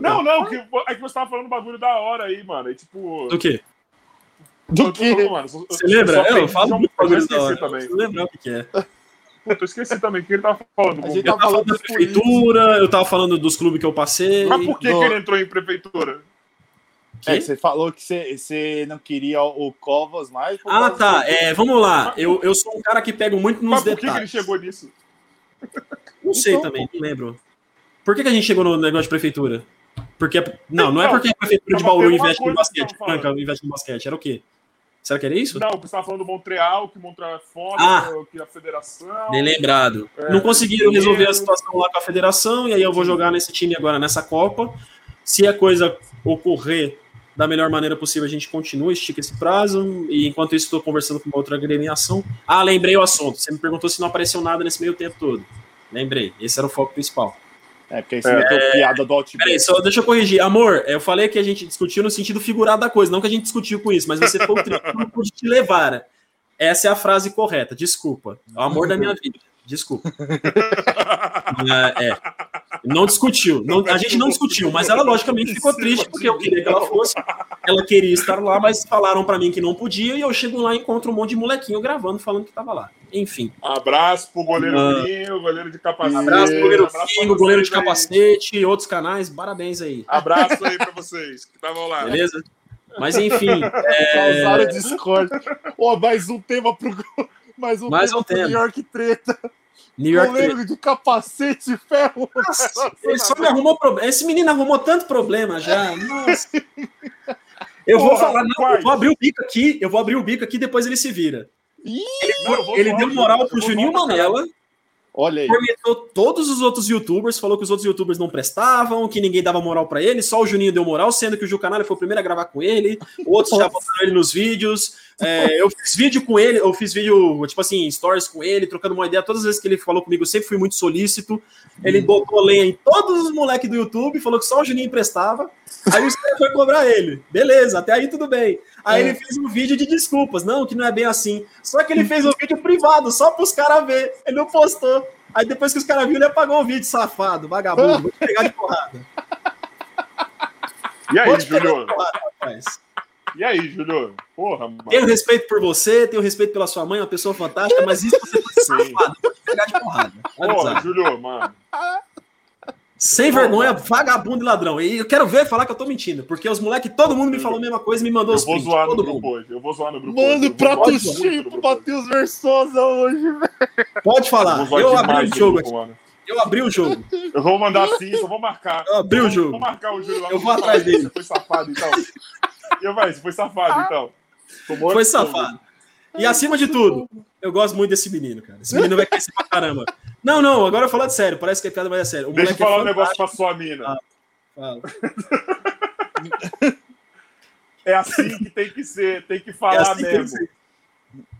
Não, não, que, é que você tava falando um bagulho da hora aí, mano. E tipo. Do quê? Do eu que? eu- Você eu lembra? só Eu, perdi, falo muito eu bagulho da esqueci hora. também. Lembrar o que, é. Puta, eu esqueci também o que ele tava falando. Eu Tá tava falando da prefeitura, eu tava falando dos clubes que eu passei. Mas por que, que ele entrou em prefeitura? É, você falou que você, você não queria o Covas mais. por Ah, tá. do- É, vamos lá. Eu, eu sou um cara que pego muito nos Mas por que, que ele detalhes. chegou nisso? Não sei Então, também, não lembro. Por que, que a gente chegou no negócio de prefeitura? Porque. Não, não é Não, porque a prefeitura de Bauru investe no basquete. Franca investe no basquete. Era o quê? Será que era isso? Não, você tava falando do Montreal, que Montreal é foda, Ah. que a federação. Bem lembrado. É, não conseguiram resolver a situação lá com a federação, e aí eu vou jogar nesse time agora nessa Copa. Se a coisa ocorrer da melhor maneira possível, a gente continua, estica esse prazo, e enquanto isso estou conversando com uma outra agremiação. Ah, lembrei o assunto. Você me perguntou se não apareceu nada nesse meio tempo todo. Lembrei, esse era o foco principal. É, porque aí você meteu piada do Outback. Peraí, só deixa eu corrigir. Amor, eu falei que a gente discutiu no sentido figurado da coisa, não que a gente discutiu com isso, mas você foi o triste que pude te levar. Essa é a frase correta, desculpa. É o amor da minha vida, desculpa. É, é. Não discutiu. Não- a gente não discutiu, mas ela logicamente ficou triste porque eu queria que ela fosse. Ela queria estar lá, mas falaram pra mim que não podia e eu chego lá e encontro um monte de molequinho gravando falando que tava lá. Enfim. Abraço pro goleiro. Pinho, goleiro de capacete. Abraço pro goleiro Abraço Fingo, goleiro de aí. capacete, outros canais, parabéns aí. Abraço aí pra vocês que estavam lá. Beleza? Mas enfim, é, Causaram Discord. Ó, mais um tema pro. Mais um Mais tema um pro tema. New York Treta. New York Goleiro de capacete, ferro. Nossa, ele só me arrumou problema. Esse menino arrumou tanto problema já. Nossa. Eu vou Porra, falar, não, eu vou abrir o bico aqui, eu vou abrir o bico aqui depois ele se vira. Vou Ele zoar deu moral pro vou Juninho. Manela, Olha aí. cornetou todos os outros youtubers, falou que os outros youtubers não prestavam, que ninguém dava moral pra ele, só o Juninho deu moral, sendo que o Gil Canalha foi o primeiro a gravar com ele, outros já botaram ele nos vídeos. É, eu fiz vídeo com ele, eu fiz vídeo, tipo assim, stories com ele, trocando uma ideia. Todas as vezes que ele falou comigo, eu sempre fui muito solícito. Ele botou lenha em todos os moleques do YouTube, falou que só o Juninho prestava. Aí os caras foi cobrar ele. Beleza, até aí tudo bem. Aí ele fez um vídeo de desculpas. Não, que não é bem assim. Só que ele fez um vídeo privado, só pros caras ver. Ele não postou. Aí depois que os caras viram, ele apagou o vídeo, safado, vagabundo. Vou te pegar de porrada. E aí, Júlio? E aí, Júlio? Porra, mano. Tenho respeito por você, tenho respeito pela sua mãe, uma pessoa fantástica, mas isso você Sim. safado. Vou pegar de porrada. Porra. Júlio, mano. Sem vergonha, vagabundo e ladrão. E eu quero ver falar que eu tô mentindo, porque os moleques, todo mundo me falou a mesma coisa e me mandou Eu os vou prints, zoar no grupo mundo. hoje. Eu vou zoar no grupo hoje. Mano, Eu vou prato cheio pro hoje. Matheus Versosa hoje, velho. Pode Eu falar. vou zoar Eu abri o jogo grupo, aqui. mano. Eu abri o jogo. Eu vou mandar sim, só vou marcar. Eu abri o Vou- jogo. Vou marcar o Júlio lá. Eu vou atrás dele. Você foi safado, então. Eu, vai, você foi safado, então. Tomou Foi safado. E acima de tudo, eu gosto muito desse menino, cara. Esse menino vai crescer pra caramba. Não, não, agora de sério. Parece que é piada, mas é sério. O Deixa eu é falar um negócio pra sua mina. Ah. Fala. É assim que tem que ser, tem que falar É assim que que mesmo. ser.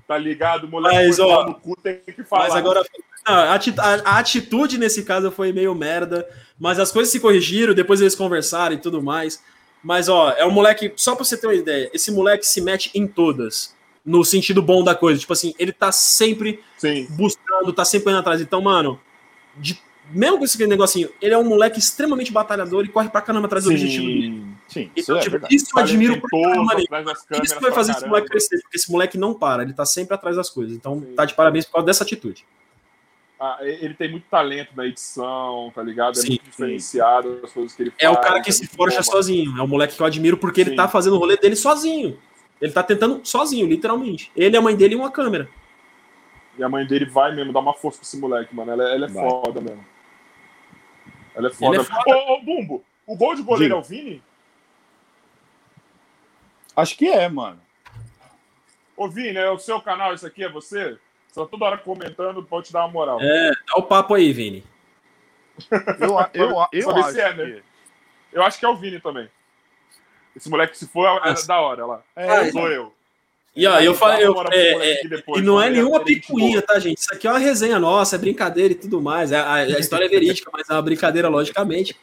Tá ligado? Moleque Mas, ó, no cu, tem que falar. Mas agora. Não, a atitude nesse caso foi meio merda, mas as coisas se corrigiram, depois eles conversaram e tudo mais. Mas, ó, é um moleque, só pra você ter uma ideia, esse moleque se mete em todas, no sentido bom da coisa. Tipo assim, ele tá sempre Sim. buscando, tá sempre indo atrás. Então, mano, de- mesmo com esse negocinho, ele é um moleque extremamente batalhador e corre pra caramba atrás do objetivo dele. Sim, sim, isso Então, é tipo, verdade. isso eu admiro pra caramba Isso que vai fazer esse moleque crescer, porque esse moleque não para, ele tá sempre atrás das coisas. Então, Sim. tá de parabéns por causa dessa atitude. Ah, ele tem muito talento na edição, tá ligado? É Sim, muito diferenciado as coisas que ele faz. É o cara que é se forja sozinho. É o moleque que eu admiro porque ele Sim. tá fazendo o rolê dele sozinho. Ele tá tentando sozinho, literalmente. Ele, a mãe dele e uma câmera. E a mãe dele vai mesmo dar uma força pra esse moleque, mano. Ela, ela é Vai. foda mesmo. Ela é foda. é foda. Ô, ô, Bumbo, o gol de goleiro Diga. é o Vini? Acho que é, mano. Ô, Vini, é o seu canal isso aqui? É você? Você tá toda hora comentando, pode te dar uma moral. É, dá o papo aí, Vini. Eu, eu, eu Saber acho se é, né? que... Eu acho que é o Vini também. Esse moleque, se for, é Nossa. da hora lá. É, Sou eu. E ó, eu falei, eu, é, é, depois, e não é ele nenhuma picuinha, tá, gente? Isso aqui é uma resenha nossa, é brincadeira e tudo mais. A, a- a história é verídica, mas é uma brincadeira, logicamente.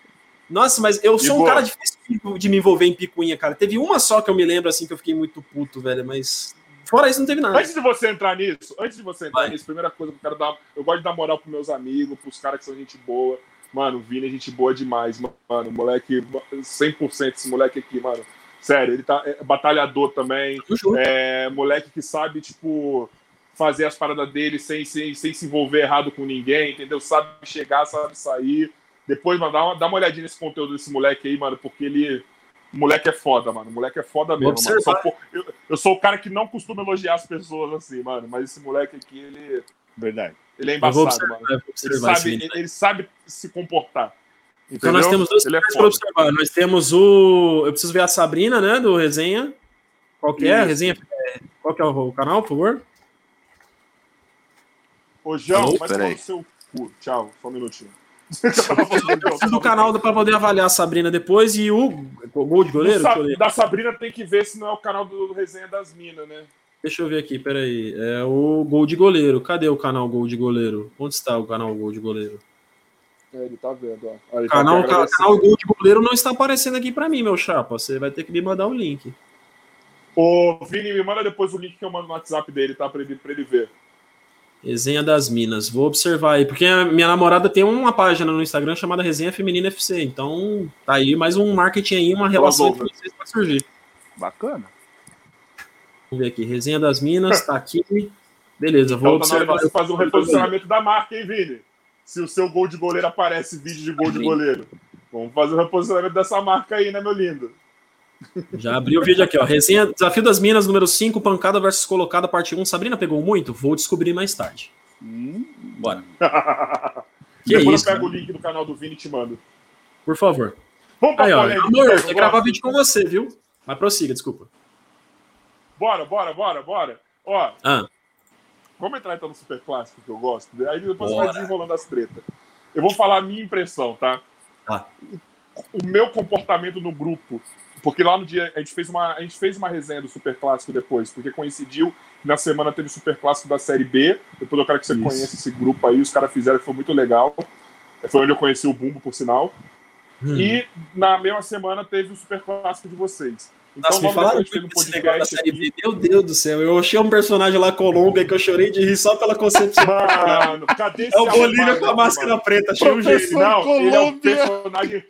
Nossa, mas eu sou um boa. cara difícil de- de me envolver em picuinha, cara. Teve uma só que eu me lembro, assim, que eu fiquei muito puto, velho, mas fora isso não teve nada. Antes de você entrar nisso, antes de você entrar Vai. nisso, primeira coisa que eu quero dar. Eu gosto de dar moral pros meus amigos, pros caras que são gente boa. Mano, o Vini é gente boa demais, mano. Moleque, 100% esse moleque aqui, mano. Sério, ele tá é, batalhador também. É moleque que sabe, tipo, fazer as paradas dele sem, sem, sem se envolver errado com ninguém, entendeu? Sabe chegar, sabe sair. Depois, mano, dá uma, dá uma olhadinha nesse conteúdo desse moleque aí, mano, porque ele. O moleque é foda, mano. O moleque é foda mesmo. Eu sou, eu, eu sou o cara que não costuma elogiar as pessoas assim, mano. Mas esse moleque aqui, ele, Verdade. ele é embaçado, observar, mano. Ele sabe, ele, ele sabe se comportar. Então Entendeu? nós temos dois é para observar. Nós temos o. Eu preciso ver a Sabrina, né? Do Resenha. Qual que é? Isso. Resenha. Qual que é o, canal, por favor? Ô, João, vai Peraí. seu cu. Tchau, só um minutinho. Eu preciso do canal para poder avaliar a Sabrina depois e o, o gol de goleiro. Sa- ver. da Sabrina tem que ver se não é o canal do Resenha das Minas, né? Deixa eu ver aqui, peraí. É o gol de goleiro. Cadê o canal gol de goleiro? Onde está o canal gol de goleiro? É, ele tá vendo, ó. Aí, canal, tá canal gol de goleiro não está aparecendo aqui para mim, meu chapa. Você vai ter que me mandar o link. Ô, Vini, me manda depois o link que eu mando no WhatsApp dele, tá? Pra ele, pra ele ver. Resenha das Minas. Vou observar aí, porque a minha namorada tem uma página no Instagram chamada Resenha Feminina FC. Então, tá aí mais um marketing aí, uma relação entre vocês vai surgir. Bacana. Vamos ver aqui. Resenha das Minas, tá aqui. Beleza, vou Então tá observar. você fazer um reposicionamento da marca, hein, Vini? Se o seu gol de goleiro aparece vídeo de gol de goleiro. Vamos fazer o reposicionamento dessa marca aí, né, meu lindo? Já abri o vídeo aqui, ó. Resenha Desafio das Minas, número 5, pancada versus colocada, parte 1. Sabrina pegou muito? Vou descobrir mais tarde. Hum, Bora. Que Depois isso, eu pego né? o link do canal do Vini e te mando. Por favor. Vamos Aí, ó. Amor, então, eu vou gravar vídeo com você, viu? Mas prossiga, desculpa. Bora, bora, bora, bora. Ó, Ah, vamos entrar então no super clássico que eu gosto. Aí depois Bora. vai desenrolando as tretas. Eu vou falar a minha impressão, tá? Tá. O meu comportamento no grupo. Porque lá no dia a gente fez uma, a gente fez uma resenha do Super Clássico depois, porque coincidiu que na semana teve o Super Clássico da Série B. Depois eu quero que você Isso. conheça esse grupo aí, os caras fizeram, foi muito legal. Foi onde eu conheci o Bumbo, por sinal. hum. E na mesma semana teve o Super Clássico de vocês. Então, Nossa, me falaram um negócio da série. B. Meu Deus do céu, eu achei um personagem lá, Colômbia, que eu chorei de rir só pela concepção. Mano, cadê esse É o Bolívia com a máscara mano? preta, achei um jeito. Não, ele é o Colômbia. personagem.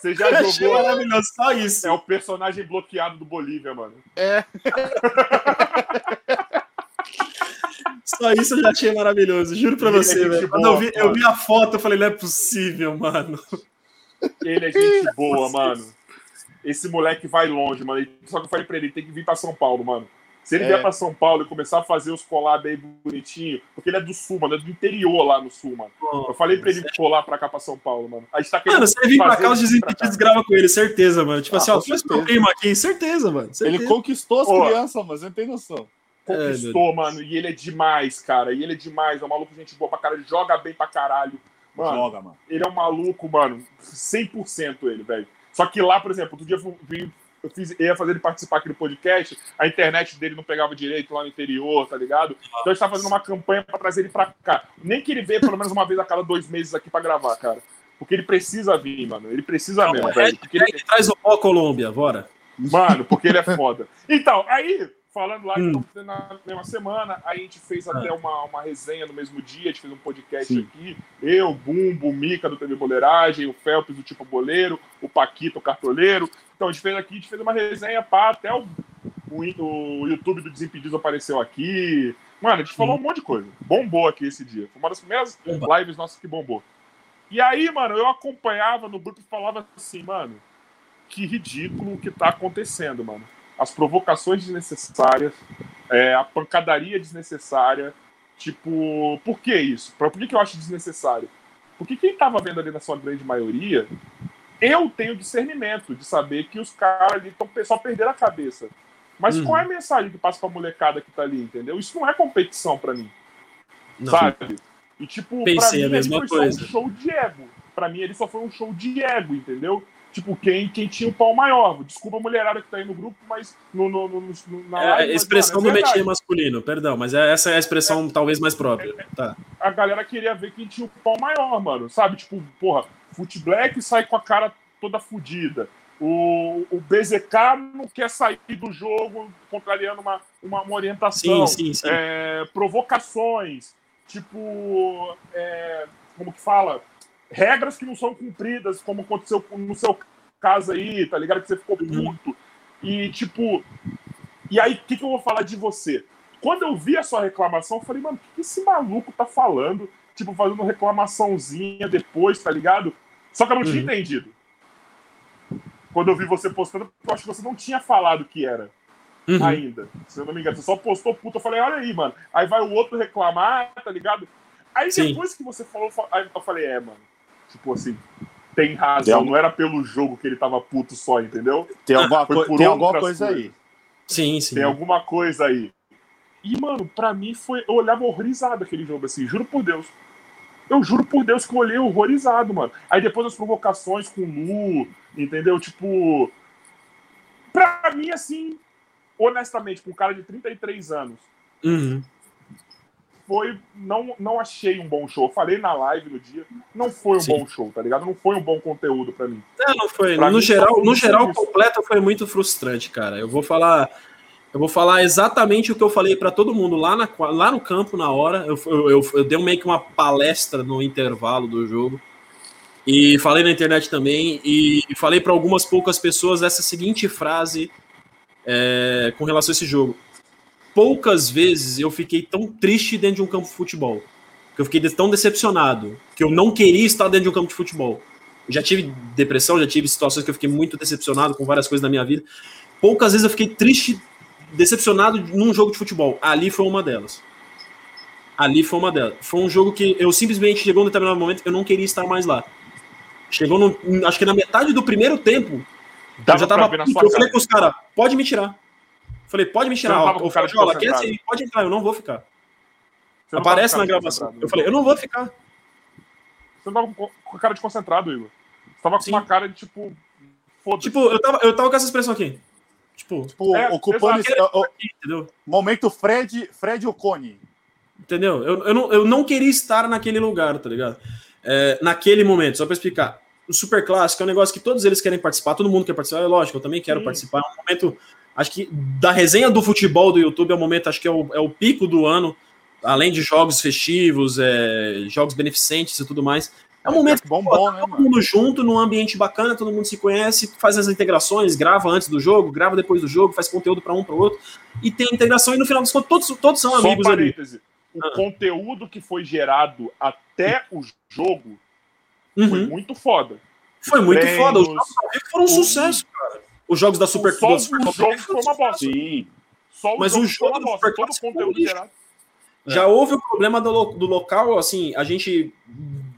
Você já Achei jogou. maravilhoso, só isso. É o personagem bloqueado do Bolívia, mano. É. Só isso eu já achei maravilhoso, juro pra Ele é você, velho. Quando eu vi, eu vi a foto, eu falei, não é possível, mano. Ele é gente boa, mano. Esse moleque vai longe, mano. Só que eu falei pra ele, ele tem que vir pra São Paulo, mano. Se ele É. vier pra São Paulo e começar a fazer os collab aí bonitinho, porque ele é do sul, mano, é do interior lá no sul, mano. Eu falei pra ele colar pra cá pra São Paulo, mano. A gente tá querendo Mano, se ele vir pra cá, os desimpedidos cá. grava com ele, certeza, mano. Tipo Ah, assim, ó, faz meu certeza. clima aqui, certeza, mano. Certeza. Ele conquistou as Ó. crianças, mano. Você não tem noção. Conquistou, mano. E ele é demais, cara. E ele é demais. É um maluco gente boa pra caralho. Joga bem pra caralho. Mano, Joga, mano. ele é um maluco, mano. 100% ele, velho. Só que lá, por exemplo, outro dia eu, vim- eu fiz, eu ia fazer ele participar aqui do podcast, a internet dele não pegava direito lá no interior, tá ligado? Então a gente tá fazendo uma campanha pra trazer ele pra cá. Nem que ele venha pelo menos uma vez a cada dois meses aqui pra gravar, cara. Porque ele precisa vir, mano. Ele precisa mesmo, velho. Porque ele, Hashtag traz o pó Colômbia, bora. Mano, porque ele é foda. Então, aí, falando lá, Hum. então, na mesma semana, aí a gente fez até uma, uma resenha no mesmo dia, a gente fez um podcast Sim. aqui. Eu, Bumbo, o Mica do TV Boleiragem, o Felps do Tipo Boleiro, o Paquito, o Cartoleiro. Então, a gente fez aqui, a gente fez uma resenha pá, até o o, o YouTube do Desimpedidos apareceu aqui. Mano, a gente falou um monte de coisa. Bombou aqui esse dia. Foi uma das primeiras lives nossas que bombou. E aí, mano, eu acompanhava no grupo e falava assim, mano, que ridículo o que tá acontecendo, mano. As provocações desnecessárias, é, a pancadaria desnecessária. Tipo, por que isso? Por que, que eu acho desnecessário? Porque quem tava vendo ali na sua grande maioria, eu tenho discernimento de saber que os caras ali estão só perderam a cabeça. Mas uhum. qual é a mensagem que passa pra molecada que tá ali, entendeu? Isso não é competição para mim. Não. Sabe? E tipo, Pensei pra mim, a mesma ele foi coisa. só um show de ego. Pra mim, ele só foi um show de ego, entendeu? Tipo, quem, quem tinha o pau maior. Desculpa a mulherada que tá aí no grupo, mas no, no, no, no na é, live, expressão mas, mano, é do metia masculino, perdão, mas é, essa é a expressão é, talvez mais própria. É, tá. A galera queria ver quem tinha o pau maior, mano. Sabe? Tipo, porra, Foot Black sai com a cara toda fodida. O, o BZK não quer sair do jogo contrariando uma, uma, uma orientação. Sim, sim, sim. Provocações, tipo, como que fala? Regras que não são cumpridas, como aconteceu no seu caso aí, tá ligado? Que você ficou uhum. puto. E, tipo, e aí, o que, que eu vou falar de você? Quando eu vi a sua reclamação, eu falei, mano, o que, que esse maluco tá falando? Tipo, fazendo reclamaçãozinha depois, tá ligado? Só que eu não uhum. tinha entendido quando eu vi você postando, eu acho que você não tinha falado que era uhum. ainda. Se eu não me engano, você só postou puta. Eu falei, olha aí, mano. Aí vai o outro reclamar, tá ligado? Aí Sim. depois que você falou, eu falei, é, mano. Tipo assim, tem razão. Tem não era pelo jogo que ele tava puto só, entendeu? Tem alguma, co tem alguma coisa coisas. aí. Sim, sim. Tem alguma coisa aí. E, mano, pra mim foi. Eu olhava horrorizado aquele jogo, assim, juro por Deus. Eu juro por Deus que eu olhei horrorizado, mano. Aí depois as provocações com o Lu, entendeu? Tipo. Pra mim, assim, honestamente, com um cara de 33 anos, uhum. Foi. Não, não achei um bom show. falei na live no dia, não foi um Sim. bom show, tá ligado? Não foi um bom conteúdo para mim. Não, não foi. Pra no mim, geral, no geral, completo foi muito frustrante, cara. Eu vou falar eu vou falar exatamente o que eu falei para todo mundo lá, na, lá no campo na hora. Eu, eu, eu, eu dei meio que uma palestra no intervalo do jogo. E falei na internet também. E, e falei para algumas poucas pessoas essa seguinte frase é, com relação a esse jogo. Poucas vezes eu fiquei tão triste dentro de um campo de futebol. Que eu fiquei tão decepcionado. Que eu não queria estar dentro de um campo de futebol. Eu já tive depressão, já tive situações que eu fiquei muito decepcionado com várias coisas da minha vida. Poucas vezes eu fiquei triste decepcionado num jogo de futebol. Ali foi uma delas. Ali foi uma delas. Foi um jogo que eu simplesmente chegou num determinado momento, eu não queria estar mais lá. Chegou no, acho que na metade do primeiro tempo, Dava eu já tava. Eu falei com os caras, pode me tirar. Falei, pode me tirar. O cara quer assim, pode entrar, eu não vou ficar. Aparece na gravação. Eu falei, eu não vou ficar. Você não tava com cara de concentrado, Igor. Você tava com Sim. uma cara de tipo. Tipo, eu tava, eu tava com essa expressão aqui. Tipo, tipo é, ocupando esse, o, o, momento Fred, Fred Ocone. Entendeu? Eu, eu, não, eu não queria estar naquele lugar, tá ligado? É, naquele momento, só para explicar. O Super Clássico é um negócio que todos eles querem participar, todo mundo quer participar, é lógico, eu também quero Sim. participar. É um momento, acho que da resenha do futebol do YouTube é o momento, acho que é o, é o pico do ano, além de jogos festivos, é, jogos beneficentes e tudo mais. É um momento bom, bom, tá né, todo mundo junto, num ambiente bacana, todo mundo se conhece, faz as integrações, grava antes do jogo, grava depois do jogo, faz conteúdo para um para o outro, e tem integração, e no final dos contos, todos, todos são Só amigos um. Ali. O ah. conteúdo que foi gerado até o jogo uhum. foi muito foda. Foi muito Treinos, foda. Os jogos foram um sucesso, cara. Os jogos da Super Só o jogo foi uma bosta. Sim. Só o Mas jogo o jogo do Super todo o conteúdo gerado. Já houve o problema do, do local, assim, a gente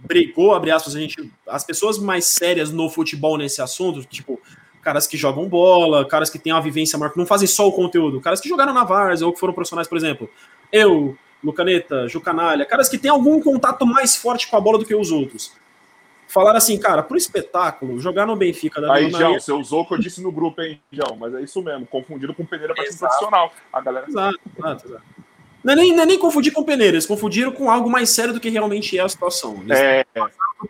brigou, abre aspas, a gente, as pessoas mais sérias no futebol nesse assunto, tipo, caras que jogam bola, caras que têm uma vivência maior, que não fazem só o conteúdo, caras que jogaram na Vars ou que foram profissionais, por exemplo, eu, Lucaneta, Jucanalha, caras que têm algum contato mais forte com a bola do que os outros. Falaram assim, cara, pro espetáculo, jogar no Benfica da Aí, João, você usou o que eu disse no grupo, hein, João, mas é isso mesmo, confundido com Peneira para profissional. A galera. Exato, exato, exato. Não é, nem, não é nem confundir com peneira, eles confundiram com algo mais sério do que realmente é a situação. É,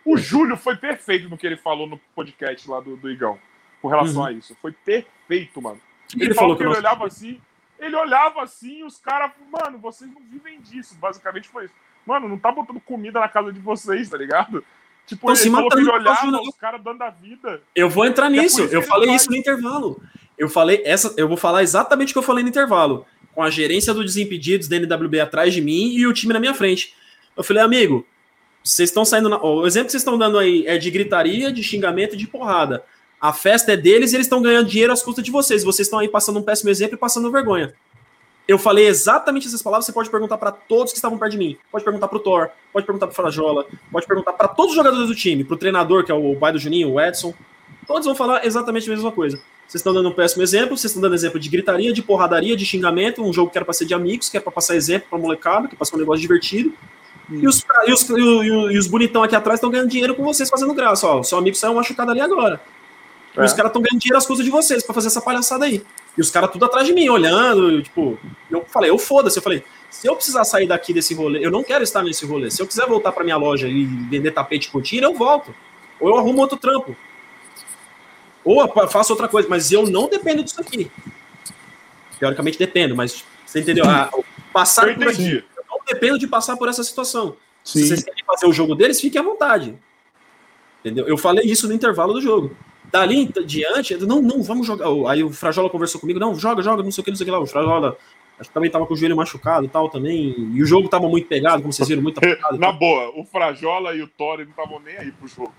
o Júlio foi perfeito no que ele falou no podcast lá do, do Igão, com relação uhum. a isso. Foi perfeito, mano. Ele, ele falou que, que ele olhava assim, ele olhava assim e os caras, mano, vocês não vivem disso. Basicamente foi isso. Mano, não tá botando comida na casa de vocês, tá ligado? Tipo, ele se matando do- os caras dando a vida. Eu vou entrar É nisso. Eu falei isso no intervalo. Eu falei essa, eu vou falar exatamente o que eu falei no intervalo, com a gerência do Desimpedidos da NWB atrás de mim e o time na minha frente. Eu falei, amigo, vocês estão saindo na... o exemplo que vocês estão dando aí é de gritaria, de xingamento e de porrada. A festa é deles e eles estão ganhando dinheiro às custas de vocês. Vocês estão aí passando um péssimo exemplo e passando vergonha. Eu falei exatamente essas palavras. Você pode perguntar para todos que estavam perto de mim. Pode perguntar para o Thor, pode perguntar para o Frajola, pode perguntar para todos os jogadores do time, para o treinador, que é o pai do Juninho, o Edson. Todos vão falar exatamente a mesma coisa. Vocês estão dando um péssimo exemplo, vocês estão dando exemplo de gritaria, de porradaria, de xingamento, um jogo que era para ser de amigos, que é para passar exemplo para molecada, que é para ser um negócio divertido. E os, e, os, e, e os bonitão aqui atrás estão ganhando dinheiro com vocês fazendo graça. Ó, seu amigo saiu machucado ali agora. E É. os caras estão ganhando dinheiro às custas de vocês para fazer essa palhaçada aí. E os caras tudo atrás de mim, olhando, eu, tipo, eu falei, eu foda-se, eu falei, se eu precisar sair daqui desse rolê, eu não quero estar nesse rolê. Se eu quiser voltar para minha loja e vender tapete com tira, eu volto. Ou eu arrumo outro trampo. Ou eu faço outra coisa, mas eu não dependo disso aqui. Teoricamente dependo, mas você entendeu? Ah, passar Eu por aqui. Eu não dependo de passar por essa situação. Se Sim. vocês querem fazer o jogo deles, fiquem à vontade. Entendeu? Eu falei isso no intervalo do jogo. Dali em diante, não, não, vamos jogar. Aí o Frajola conversou comigo, não, joga, joga, não sei o que, não sei o que lá. O Frajola acho que também tava com o joelho machucado e tal também. E o jogo tava muito pegado, como vocês viram, muito apagado. Na boa, o Frajola e o Thor não estavam nem aí pro jogo.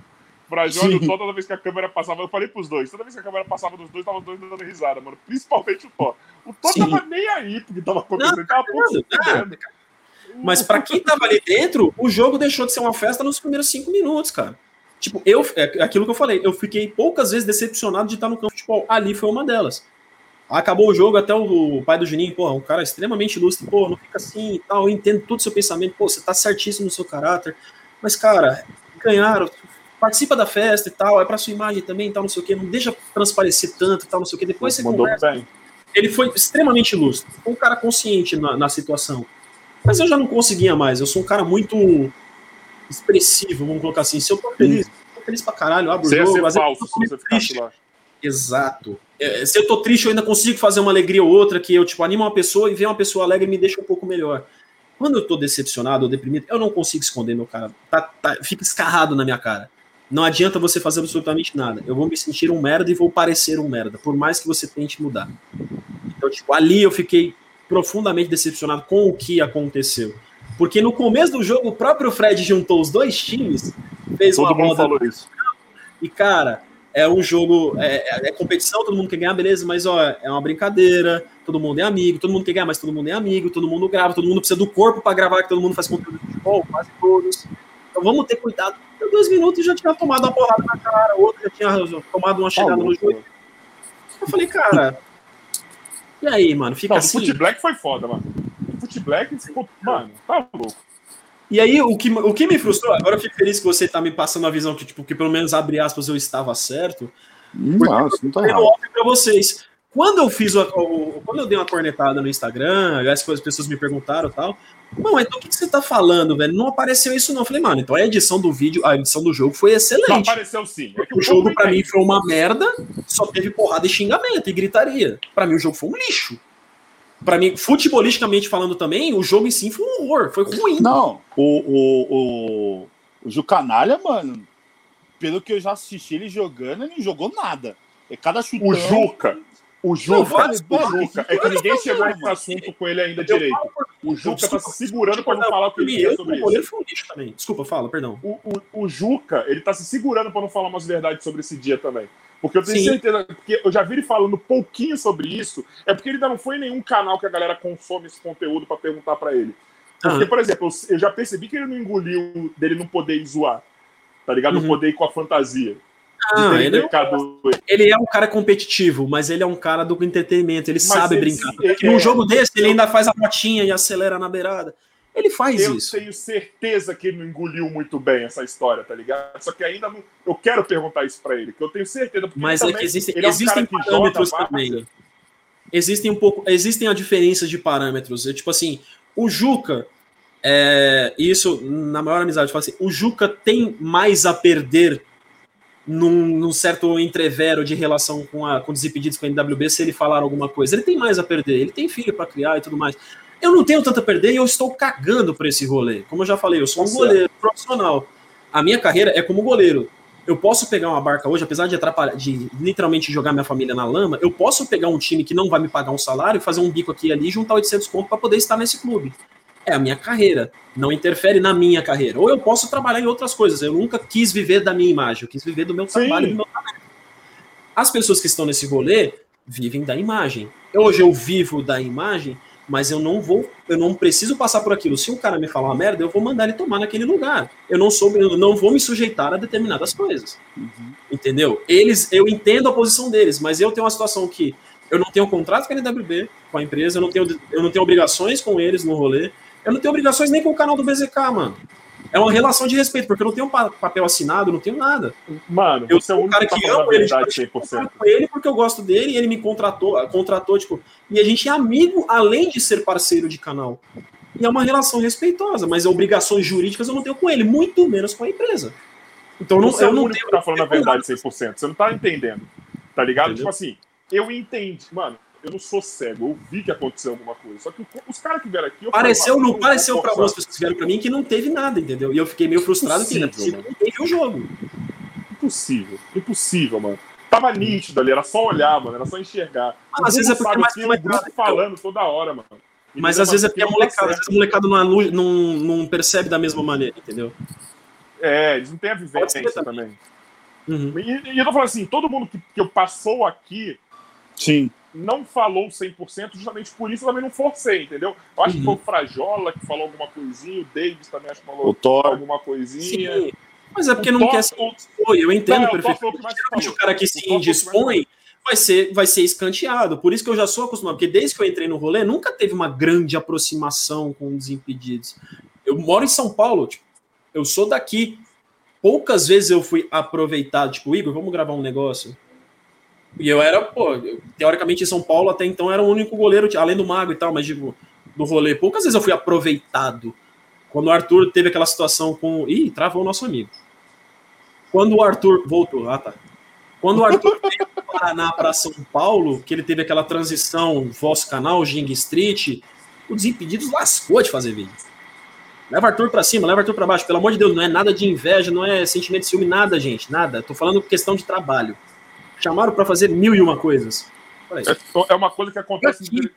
O Frajola e o Sim. Thor, toda vez que a câmera passava, eu falei pros dois, toda vez que a câmera passava dos dois, estavam os dois dando risada, mano. Principalmente o Thor. O Thor Sim. tava nem aí porque tava acontecendo, ele tava pouco. Mas pra quem tava ali dentro, o jogo deixou de ser uma festa nos primeiros cinco minutos, cara. Tipo, eu, é aquilo que eu falei, eu fiquei poucas vezes decepcionado de estar no campo de futebol. Ali foi uma delas. Acabou o jogo, até o, pai do Juninho, pô, um cara extremamente ilustre, pô, não fica assim e tal, eu entendo todo o seu pensamento, pô, você tá certíssimo no seu caráter, mas, cara, ganharam, participa da festa e tal, é pra sua imagem também e tal, não sei o que, não deixa transparecer tanto e tal, não sei o que, depois você Mandou conversa bem. ele foi extremamente ilustre, um cara consciente na, na situação. Mas eu já não conseguia mais, eu sou um cara muito expressivo, vamos colocar assim. Se eu tô feliz, tô feliz pra caralho, abro o Você ia jogo, ser vezes eu falso se você triste. lá. Exato. É, se eu tô triste, eu ainda consigo fazer uma alegria ou outra que eu, tipo, animo uma pessoa e ver uma pessoa alegre me deixa um pouco melhor. Quando eu tô decepcionado ou deprimido, eu não consigo esconder meu cara. Tá, tá- fica escarrado na minha cara. Não adianta você fazer absolutamente nada. Eu vou me sentir um merda e vou parecer um merda, por mais que você tente mudar. Então, tipo, ali eu fiquei profundamente decepcionado com o que aconteceu. Porque no começo do jogo, o próprio Fred juntou os dois times, fez Todo uma mundo falou isso. e, cara, é um jogo, é, é- é competição, todo mundo quer ganhar, beleza, mas ó, é uma brincadeira, todo mundo é amigo, todo mundo quer ganhar, mas todo mundo é amigo, todo mundo grava, todo mundo precisa do corpo para gravar, que todo mundo faz conteúdo de futebol, quase todos. Então vamos ter cuidado. Deu dois minutos já tinha tomado uma porrada na cara, outro já tinha tomado uma chegada no jogo. Eu falei, cara, e aí, mano, fica Não, o assim. Foot Black foi foda, mano. O Foot Black ficou. Mano, tá louco. E aí, o que, o que me frustrou, agora eu fico feliz que você tá me passando a visão que, tipo, que pelo menos, abre aspas, eu estava certo. Não, isso não tá errado. pra vocês. Quando eu fiz o, o- quando eu dei uma cornetada no Instagram, aliás, as pessoas me perguntaram e tal. Mano, então o que, que você tá falando, velho? Não apareceu isso, não. Eu falei, mano, então a edição do vídeo, a edição do jogo foi Não, excelente. apareceu sim. É que o jogo, pra não mim, foi uma merda, só teve porrada e xingamento e gritaria. Pra mim, o jogo foi um lixo. Pra mim, futebolisticamente falando também, o jogo em si foi um horror, foi ruim. Não, o, o, o, o Jucanalha, mano, pelo que eu já assisti ele jogando, ele não jogou nada. É cada chutão. O Juca. O Juca, o. Juca, é que ninguém chegou nesse assunto com ele ainda direito. O Juca tá se segurando pra não falar o que ele quer sobre o isso. foi um lixo também. Desculpa, fala, perdão. O, o, o Juca, ele tá se segurando pra não falar umas verdades sobre esse dia também. Porque eu tenho Sim. certeza, porque eu já vi ele falando pouquinho sobre isso, é porque ele ainda não foi em nenhum canal que a galera consome esse conteúdo pra perguntar pra ele. Porque, por exemplo, eu, eu já percebi que ele não engoliu dele não poder ir zoar. Tá ligado? Não Uhum. poder ir com a fantasia. Ter ele, mercado- ele é um cara competitivo, mas ele é um cara do entretenimento, ele sabe ele brincar. se- Porque é- num jogo desse, ele ainda faz a botinha e acelera na beirada. Ele faz Eu isso. tenho certeza que ele não engoliu muito bem essa história, tá ligado? Só que ainda não. Eu quero perguntar isso pra ele, que eu tenho certeza. Mas ele é também- que existem, ele é um existem parâmetros também. Existem um pouco, existem a diferença de parâmetros. É tipo assim, o Juca, é, isso na maior amizade, eu falo assim, o Juca tem mais a perder num, num certo entrevero de relação com, a, com desimpedidos com a NWB se ele falar alguma coisa. Ele tem mais a perder, ele tem filho para criar e tudo mais. Eu não tenho tanto a perder e eu estou cagando para esse rolê. Como eu já falei, eu sou um goleiro profissional. A minha carreira é como goleiro. Eu posso pegar uma barca hoje, apesar de atrapalhar, de literalmente jogar minha família na lama, eu posso pegar um time que não vai me pagar um salário, fazer um bico aqui e ali, juntar 800 pontos para poder estar nesse clube. É a minha carreira, não interfere na minha carreira. Ou eu posso trabalhar em outras coisas. Eu nunca quis viver da minha imagem, eu quis viver do meu Sim. trabalho, do meu talento. As pessoas que estão nesse rolê vivem da imagem. Hoje eu vivo da imagem, mas eu não vou, eu não preciso passar por aquilo. Se um cara me falar uma merda, eu vou mandar ele tomar naquele lugar. Eu não sou, eu não vou me sujeitar a determinadas coisas. Entendeu? Eles, eu entendo a posição deles, mas eu tenho uma situação que eu não tenho contrato com a NWB, com a empresa, eu não tenho, eu não tenho obrigações com eles no rolê, eu não tenho obrigações nem com o canal do BZK, mano. É uma relação de respeito, porque eu não tenho pa- papel assinado, não tenho nada. Mano, Eu é o sou um cara que que tá falando ama a ele, tipo, eu 100%. falo com ele porque eu gosto dele e ele me contratou, contratou, tipo, e a gente é amigo além de ser parceiro de canal. E é uma relação respeitosa, mas obrigações jurídicas eu não tenho com ele, muito menos com a empresa. Então eu não, Você é eu não tenho. tá falando a verdade 100%. Você não tá entendendo. Tá ligado? Entendeu? Tipo assim, eu entendi. Mano, eu não sou cego. Eu vi que aconteceu alguma coisa. Só que o- os caras que vieram aqui... Pareceu, mano, não vou pareceu para algumas pessoas que vieram para mim que não teve nada, entendeu? E eu fiquei meio frustrado que não é viu o jogo. Impossível. Impossível, mano. Tava nítido ali, era só olhar, mano. Era só enxergar. Ah, às vezes é porque é mais o molecada, grupo falando toda hora, mano. E Mas às vezes é assim, porque é não molecada, às vezes a molecada não, alu- não, não percebe da mesma maneira, entendeu? É, eles não têm a vivência ser também. Uhum. E, e eu tô falando assim, todo mundo que, que passou aqui Sim. Não falou 100%, justamente por isso eu também não forcei, entendeu? Eu acho que Uhum. foi o Frajola que falou alguma coisinha, o Davis também acho que falou O Thor. alguma coisinha. Sim. Mas é porque O não Thor- quer se expor, eu entendo Não, perfeitamente. o que o cara que se que indispõe vai ser, vai ser escanteado. Por isso que eu já sou acostumado, porque desde que eu entrei no rolê, nunca teve uma grande aproximação com os impedidos. Eu moro em São Paulo, tipo, eu sou daqui. Poucas vezes eu fui aproveitado, tipo, Igor, vamos gravar um negócio. E eu era, pô, eu, teoricamente em São Paulo até então era o único goleiro, além do Mago e tal, mas digo, do rolê. Poucas vezes eu fui aproveitado. Quando o Arthur teve aquela situação com. Ih, travou o nosso amigo. Quando o Arthur. Voltou, ah tá. Quando o Arthur veio do Paraná para São Paulo, que ele teve aquela transição, vosso canal, Ging Street, o Desimpedidos lascou de fazer vídeo. Leva Arthur pra cima, leva Arthur pra baixo. Pelo amor de Deus, não é nada de inveja, não é sentimento de ciúme, nada, gente. Nada. Tô falando questão de trabalho. Chamaram pra fazer mil e uma coisas. É, é uma coisa que acontece Aqui.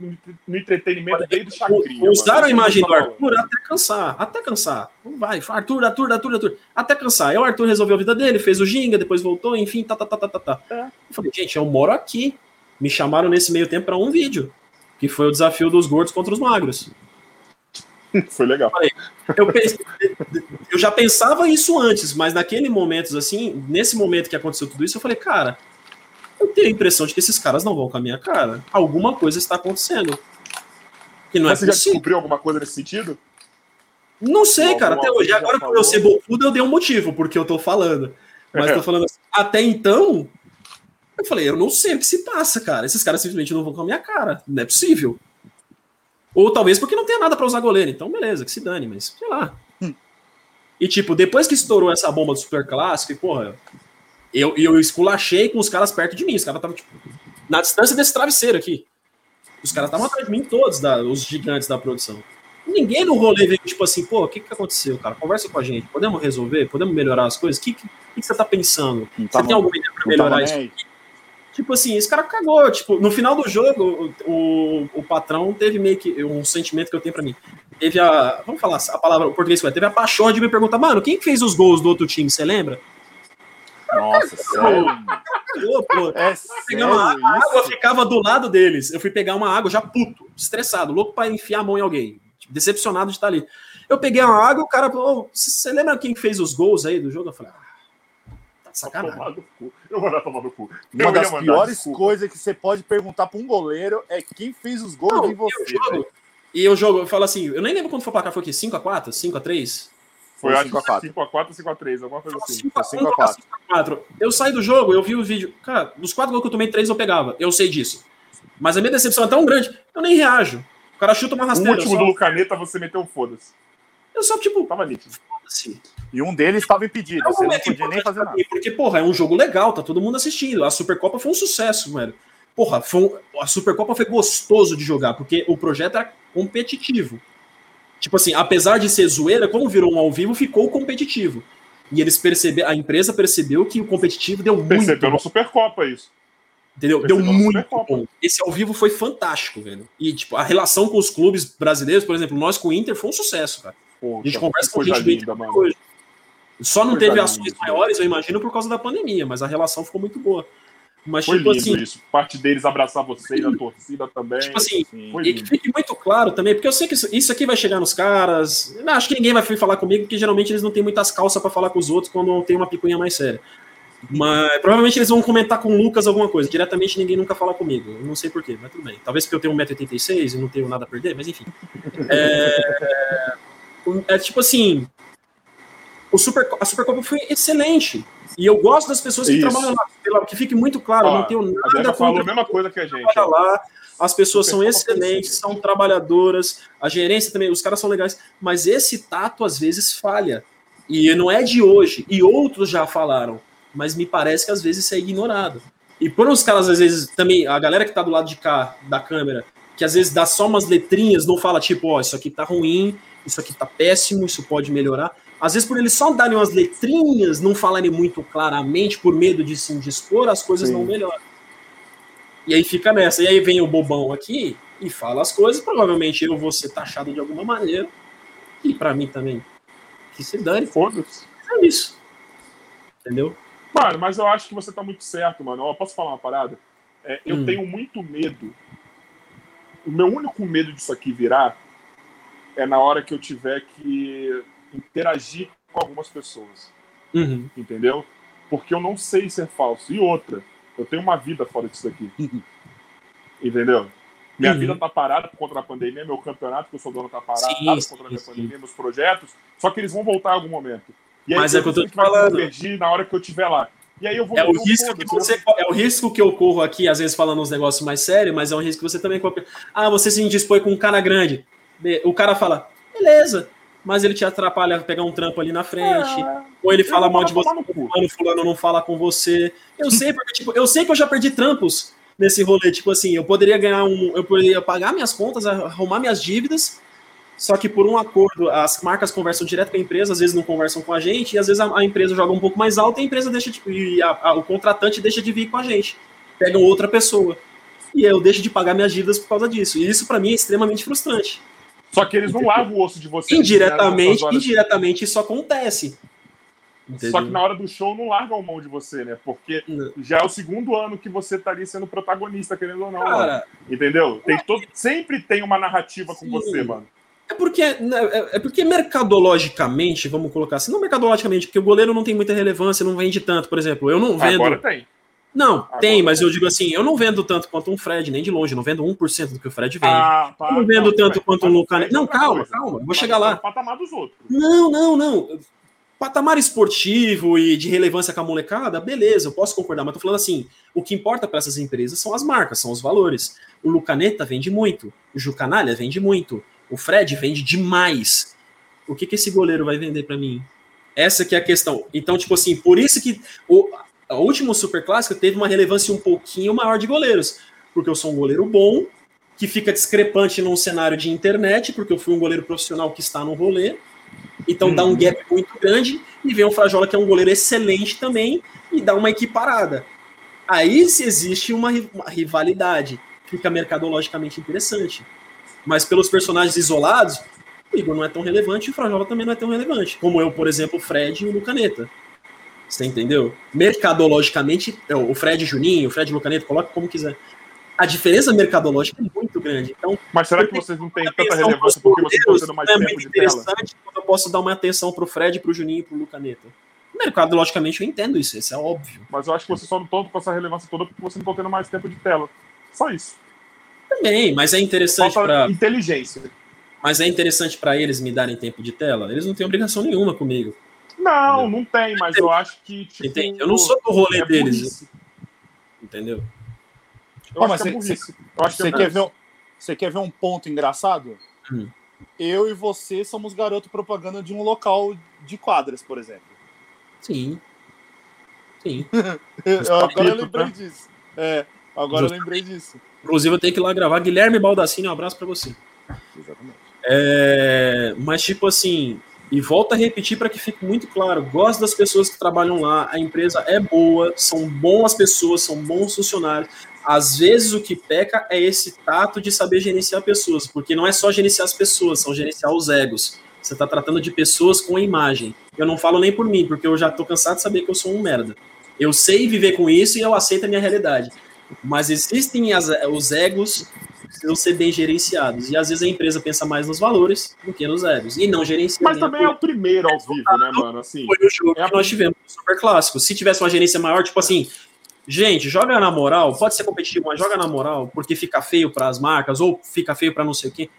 no, entretenimento desde o Chacrinha. Usaram a imagem do. Arthur até cansar, até cansar. Não vai, Arthur, Arthur, Arthur, Arthur, até cansar. Aí o Arthur resolveu a vida dele, fez o Ginga, depois voltou, enfim, tá, tá, tá, tá, tá, tá. É. Eu falei, gente, eu moro aqui. Me chamaram nesse meio tempo pra um vídeo, que foi o desafio dos gordos contra os magros. Foi legal. Eu, pensei- eu já pensava isso antes, mas naquele momento, assim, nesse momento que aconteceu tudo isso, eu falei, cara, eu tenho a impressão de que esses caras não vão com a minha cara. Alguma coisa está acontecendo. Que não Mas é você já possível. descobriu alguma coisa nesse sentido? Não sei, cara, até hoje. já Agora, por eu ser bocudo, eu dei um motivo, porque eu tô falando. Mas É. tô falando assim, até então, eu falei, eu não sei o que se passa, cara. Esses caras simplesmente não vão com a minha cara. Não é possível. Ou talvez porque não tenha nada pra usar goleiro. Então, beleza, que se dane, mas sei lá. E, tipo, depois que estourou essa bomba do Super Clássico, e, porra, eu, eu esculachei com os caras perto de mim. Os caras estavam, tipo, na distância desse travesseiro aqui. Os caras estavam atrás de mim todos, da- os gigantes da produção. Ninguém no rolê veio, tipo assim, pô, o que, que aconteceu, cara? Conversa com a gente. Podemos resolver? Podemos melhorar as coisas? O que, que, que você tá pensando? Não Você tava, tem alguma ideia pra melhorar isso? aí. Tipo assim, esse cara cagou. Tipo, no final do jogo, o, o, patrão teve meio que um sentimento que eu tenho pra mim. Teve a. Vamos falar a palavra o português correto. Teve a paixão de me perguntar, mano, quem que fez os gols do outro time? Você lembra? Nossa, sério? Cagou, pô. É Pegar uma sério água, a água ficava do lado deles. Eu fui pegar uma água já puto, estressado, louco pra enfiar a mão em alguém. Tipo, decepcionado de estar ali. Eu peguei uma água, o cara falou: você lembra quem fez os gols aí do jogo? Eu falei, ah, tá sacanagem. Eu vou dar tomar no cu. Uma Eu das piores coisas que você pode perguntar pra um goleiro é quem fez os gols Não, em e você. eu jogo, e eu jogo, eu falo assim, eu nem lembro quanto foi o placar, foi aqui, 5x4, 5x3? Foi, Foi acho que 5x4. 5x4 ou 5x3, alguma coisa assim. 5x4. 5x4. Eu saí do jogo, eu vi o vídeo. Cara, dos quatro gols que eu tomei, três eu pegava. Eu sei disso. Mas a minha decepção é tão grande, eu nem reajo. O cara chuta uma O rasteira. Eu último só, do Lucaneta você meteu um foda-se. eu só, tipo, Tava nítido. foda-se. E um deles estava impedido, É um você não podia nem fazer nada. Porque, porra, é um jogo legal, tá todo mundo assistindo. A Supercopa foi um sucesso, velho. Porra, foi um- a Supercopa foi gostoso de jogar, porque o projeto era competitivo. Tipo assim, apesar de ser zoeira, como virou um ao vivo, ficou competitivo. E eles perceberam, a empresa percebeu que o competitivo deu muito. Percebeu no Supercopa isso. Entendeu? Deu muito bom. Esse ao vivo foi fantástico, velho. E, tipo, a relação com os clubes brasileiros, por exemplo, nós com o Inter foi um sucesso, cara. Poxa, a gente conversa com gente linda, bem hoje. Só não teve ações linda, maiores, eu imagino, por causa da pandemia, mas a relação ficou muito boa. Mas, foi tipo assim. Isso. Parte deles abraçar vocês, a torcida também. Tipo assim, e que fique muito claro também, porque eu sei que isso, isso aqui vai chegar nos caras. Não, acho que ninguém vai falar comigo, porque geralmente eles não têm muitas calças para falar com os outros quando tem uma picuinha mais séria. Mas provavelmente eles vão comentar com o Lucas alguma coisa. Diretamente ninguém nunca fala comigo. Eu não sei porquê, mas tudo bem. Talvez porque eu tenho 1,86m e não tenho nada a perder, mas enfim. É, é tipo assim. O Super, a Supercopa foi excelente. E eu gosto das pessoas que Isso. trabalham lá. Que fique muito claro, Ó, não tenho nada a falou a mesma coisa que a gente. Lá. As pessoas são excelentes, são trabalhadoras, a gerência também, os caras são legais, mas esse tato às vezes falha. E não é de hoje, e outros já falaram mas me parece que às vezes isso é ignorado. E por uns caras, às vezes, também, a galera que tá do lado de cá da câmera, que às vezes dá só umas letrinhas, não fala tipo, ó, oh, isso aqui tá ruim, isso aqui tá péssimo, isso pode melhorar. Às vezes, por eles só darem umas letrinhas, não falarem muito claramente, por medo de se indispor, as coisas Sim. não melhoram. E aí fica nessa. E aí vem o bobão aqui e fala as coisas, provavelmente eu vou ser taxado de alguma maneira. E para mim também. Que se dane. Foda-se. É isso. Entendeu? Mano, mas eu acho que você tá muito certo, mano. Ó, posso falar uma parada? É, eu hum. tenho muito medo. O meu único medo disso aqui virar é na hora que eu tiver que interagir com algumas pessoas. Uhum. Entendeu? Porque eu não sei ser falso. E outra, eu tenho uma vida fora disso daqui. Uhum. Entendeu? Minha uhum. vida tá parada por conta da pandemia, meu campeonato que eu sou dono tá parado sim, por conta da pandemia, meus projetos. Só que eles vão voltar em algum momento. E aí, Mas é que eu tô te falando. na hora que eu estiver lá. E aí eu vou é o risco que você é o risco que eu corro aqui, às vezes falando uns negócios mais sérios, mas é um risco que você também corre. Ah, você se indispõe com um cara grande. O cara fala, beleza, mas ele te atrapalha pegar um trampo ali na frente. Ah, ou ele fala mal de você, fulano, fulano não fala com você. Eu sei, porque, tipo, eu sei que eu já perdi trampos nesse rolê. Tipo assim, eu poderia ganhar um. Eu poderia pagar minhas contas, arrumar minhas dívidas só que por um acordo, as marcas conversam direto com a empresa, às vezes não conversam com a gente, e às vezes a, a empresa joga um pouco mais alto e a empresa deixa de, e a, a, o contratante deixa de vir com a gente. Pegam outra pessoa. E eu deixo de pagar minhas dívidas por causa disso. E isso para mim é extremamente frustrante. Só que eles não largam o osso de você. Indiretamente, né, indiretamente isso acontece. Entendeu? Só que na hora do show não largam mão de você, né? Porque não. já é o segundo ano que você tá ali sendo protagonista, querendo ou não. Cara, entendeu? Tem todo, sempre tem uma narrativa sim. com você, mano. É porque, né, é, é porque mercadologicamente, vamos colocar assim, não mercadologicamente, porque o goleiro não tem muita relevância, não vende tanto, por exemplo. Eu não vendo. Agora tem. Não, Agora tem, mas eu digo assim, eu não vendo tanto quanto um Fred, nem de longe, não vendo 1% do que o Fred vende. Ah, tá, não vendo tá, tanto quanto um Lucas. Não, calma, calma, vou chegar lá. patamar dos outros. Não, não, não. Patamar esportivo e de relevância com a molecada, beleza, eu posso concordar, mas tô falando assim, o que importa para essas empresas são as marcas, são os valores. O Lucaneta vende muito, o Jucanalha vende muito, o Fred vende demais. O que, que esse goleiro vai vender para mim? Essa que é a questão. Então, tipo assim, por isso que o a último Super Clássico teve uma relevância um pouquinho maior de goleiros. Porque eu sou um goleiro bom, que fica discrepante num cenário de internet, porque eu fui um goleiro profissional que está no rolê. Então hum. dá um uhum. gap muito grande. E vem o Frajola, que é um goleiro excelente também, e dá uma equiparada. Aí se existe uma, uma rivalidade, fica mercadologicamente interessante. Mas pelos personagens isolados, o Igor não é tão relevante e o Frajola também não é tão relevante. Como eu, por exemplo, o Fred e o Lucaneta. Você entendeu? Mercadologicamente, é, o Fred Juninho, o Fred Lucaneta, coloque como quiser. A diferença mercadológica é muito grande. Então, Mas será que vocês não têm tanta relevância porque vocês estão tendo mais é tempo de tela? Eu posso dar uma atenção pro Fred, pro Juninho e pro Lucaneta. Mercadologicamente eu entendo isso, isso é óbvio. Mas eu acho que vocês só não estão com essa relevância toda porque vocês não estão tendo mais tempo de tela. Só isso. Também, mas é interessante para inteligência. Mas é interessante para eles me darem tempo de tela. Eles não têm obrigação nenhuma comigo. Não, não tem, mas eu acho que tipo? Eu não sou do rolê é deles. Burrice. Entendeu? Eu acho que é burrice. Acho você, que é quer ver um, você quer ver um ponto engraçado? Hum. Eu e você somos garoto propaganda de um local de quadras, por exemplo. Sim. Sim. agora eu lembrei né? disso. É, agora eu lembrei disso. Inclusive, eu tenho que ir lá gravar. Guilherme Baldacini, um abraço para você. Exatamente. É, mas, tipo assim, E volto a repetir para que fique muito claro: gosto das pessoas que trabalham lá, a empresa é boa, são boas pessoas, são bons funcionários. Às vezes o que peca é esse tato de saber gerenciar pessoas, porque não é só gerenciar as pessoas, são gerenciar os egos. Você está tratando de pessoas com a imagem. Eu não falo nem por mim, porque eu já estou cansado de saber que eu sou um merda. Eu sei viver com isso e eu aceito a minha realidade. Mas existem as, os egos precisam ser bem gerenciados. E às vezes a empresa pensa mais nos valores do que nos egos. E não gerencia. Mas também é o primeiro ao vivo, né, mano? Assim, foi o jogo é a... que nós tivemos no Super Clássico. Se tivesse uma gerência maior, tipo assim, gente, joga na moral, pode ser competitivo, mas joga na moral, porque fica feio para as marcas, ou fica feio para não sei o quê.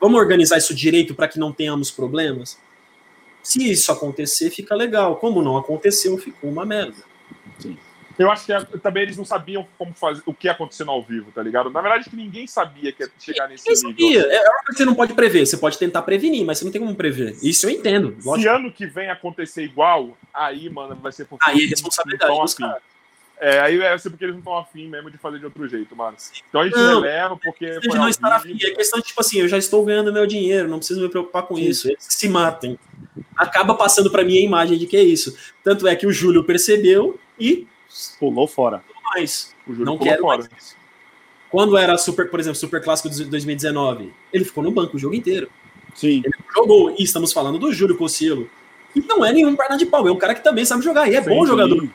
Vamos organizar isso direito para que não tenhamos problemas? Se isso acontecer, fica legal. Como não aconteceu, ficou uma merda. Sim. Eu acho que é, também eles não sabiam como fazer, o que ia acontecer no ao vivo, tá ligado? Na verdade, que ninguém sabia que ia chegar nesse nível. Sabia. É algo que você não pode prever. Você pode tentar prevenir, mas você não tem como prever. Isso eu entendo. Lógico. Se ano que vem acontecer igual, aí, mano, vai ser Aí é responsabilidade dos caras. É, aí vai ser porque eles não estão afim mesmo de fazer de outro jeito, mano. Então a gente não, releva porque. A gente não estar afim. É questão de, tipo assim, eu já estou ganhando meu dinheiro, não preciso me preocupar com Sim. isso. Eles se matem. Acaba passando para mim a imagem de que é isso. Tanto é que o Júlio percebeu e Pulou fora. Mais. não quero fora. mais. Quando era super, por exemplo, Super Clássico de 2019, ele ficou no banco o jogo inteiro. Sim. Ele jogou. E estamos falando do Júlio Cossielo. E não é nenhum perna de pau, é um cara que também sabe jogar. E é sim, bom sim. jogador.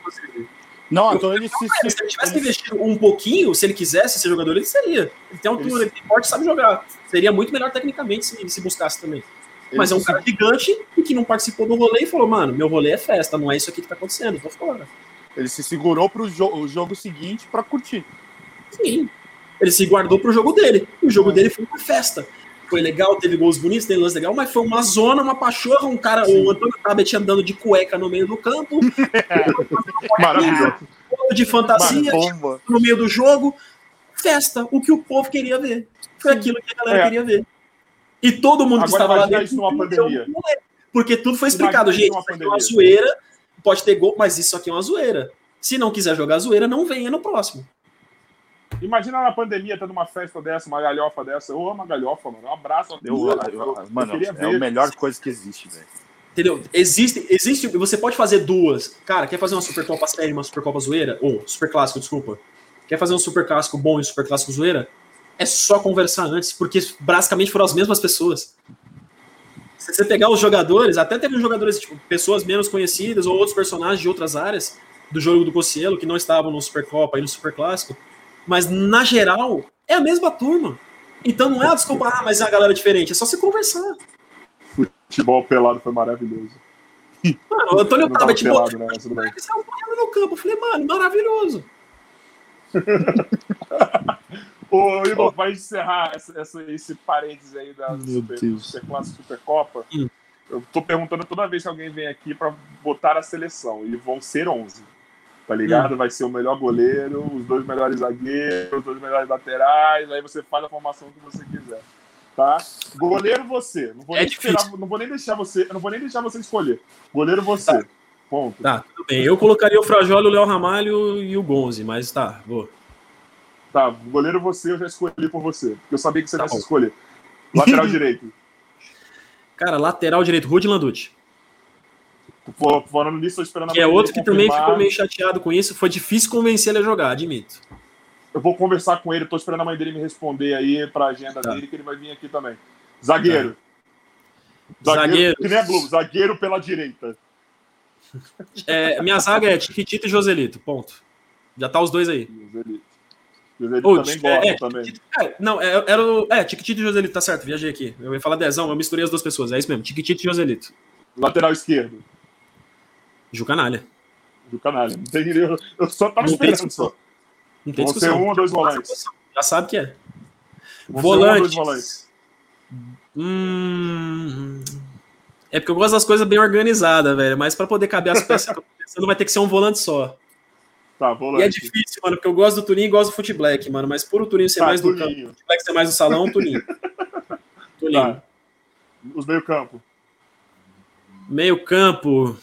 Não, então ele se, se, se ele tivesse investido um pouquinho, se ele quisesse ser jogador, ele seria. Ele tem altura, ele, ele tem porte, sabe jogar. Seria muito melhor tecnicamente se, se buscasse também. Ele Mas é um cara gigante e que não participou do rolê e falou, mano, meu rolê é festa, não é isso aqui que tá acontecendo, tô fora. Ele se segurou para jo o jogo seguinte para curtir. Sim. Ele se guardou para o jogo dele. O jogo é. dele foi uma festa. Foi legal, teve gols bonitos, teve lance legal, mas foi uma zona, uma pachorra, um cara, Sim. o Antônio Tabet andando de cueca no meio do campo. Maravilhoso. De fantasia, no meio do jogo. Festa, o que o povo queria ver. Foi aquilo que a galera é. queria ver. E todo mundo Agora que estava lá dentro. Isso numa pandemia. Porque tudo foi explicado, gente. Isso uma zoeira pode ter gol, mas isso aqui é uma zoeira. Se não quiser jogar zoeira, não venha no próximo. Imagina na pandemia tendo uma festa dessa, uma galhofa dessa. Eu amo a galhofa, mano. Um abraço. Eu, eu, eu, mano, eu é a melhor coisa que existe, velho. Entendeu? Existe, existe. Você pode fazer duas. Cara, quer fazer uma Supercopa séria e uma Supercopa zoeira? Ou Super Clássico, desculpa. Quer fazer um Super Clássico bom e um Super Clássico zoeira? É só conversar antes, porque basicamente foram as mesmas pessoas. Se você pegar os jogadores, até teve jogadores, tipo, pessoas menos conhecidas ou outros personagens de outras áreas do jogo do Cossielo que não estavam no Supercopa e no Super Clássico, mas na geral é a mesma turma. Então não é a desculpa, ah, mas é a galera diferente, é só se conversar. Futebol pelado foi maravilhoso. Mano, o Antônio tava tipo, pelado, né? no campo. Eu falei, mano, maravilhoso. Ô, Igor, vai encerrar essa, essa, esse parênteses aí da Super, Super Clássico Supercopa. Hum. Eu tô perguntando toda vez que alguém vem aqui para botar a seleção. E vão ser 11. Tá ligado? Hum. Vai ser o melhor goleiro, os dois melhores zagueiros, os dois melhores laterais. Aí você faz a formação que você quiser. Tá? Goleiro você. Não vou, é nem, esperar, não vou nem deixar você. não vou nem deixar você escolher. Goleiro você. Tá. Ponto. Tá, tudo bem. Eu colocaria o Frajola, o Léo Ramalho e o Gonze, mas tá, vou. Tá, goleiro você, eu já escolhi por você. Porque eu sabia que você tá ia se escolher. Lateral direito. Cara, lateral direito, Rudy Landucci. Falando nisso, tô esperando a Que é outro que confirmar. também ficou meio chateado com isso. Foi difícil convencer ele a jogar, admito. Eu vou conversar com ele, tô esperando a mãe dele me responder aí pra agenda tá. dele, que ele vai vir aqui também. Zagueiro. Tá. Zagueiro. zagueiro. Que nem a Globo, zagueiro pela direita. É, minha zaga é Tiquitito e Joselito, ponto. Já tá os dois aí. Joselito. Joselito oh, também gosta é, também. É, não, é, era o. É, Tiquitito e Joselito, tá certo, viajei aqui. Eu ia falar dezão, eu misturei as duas pessoas, é isso mesmo, Tiquitito e Joselito. Lateral esquerdo. Ju Canalha. Ju Canalha. Não tem, eu, eu só tava não esperando só. Não tem discussão. um ou dois volantes. Já sabe que é. Volante. Um volantes. Hum. É porque eu gosto das coisas bem organizadas, velho. Mas para poder caber as peças, não vai ter que ser um volante só. Tá, volante. E é difícil, mano, porque eu gosto do Tuninho e gosto do Foot Black, mano. Mas por o Tuninho ser tá, mais do campo, o Black ser mais do salão, Tuninho. Tuninho. Tá. Os meio-campo. Meio-campo.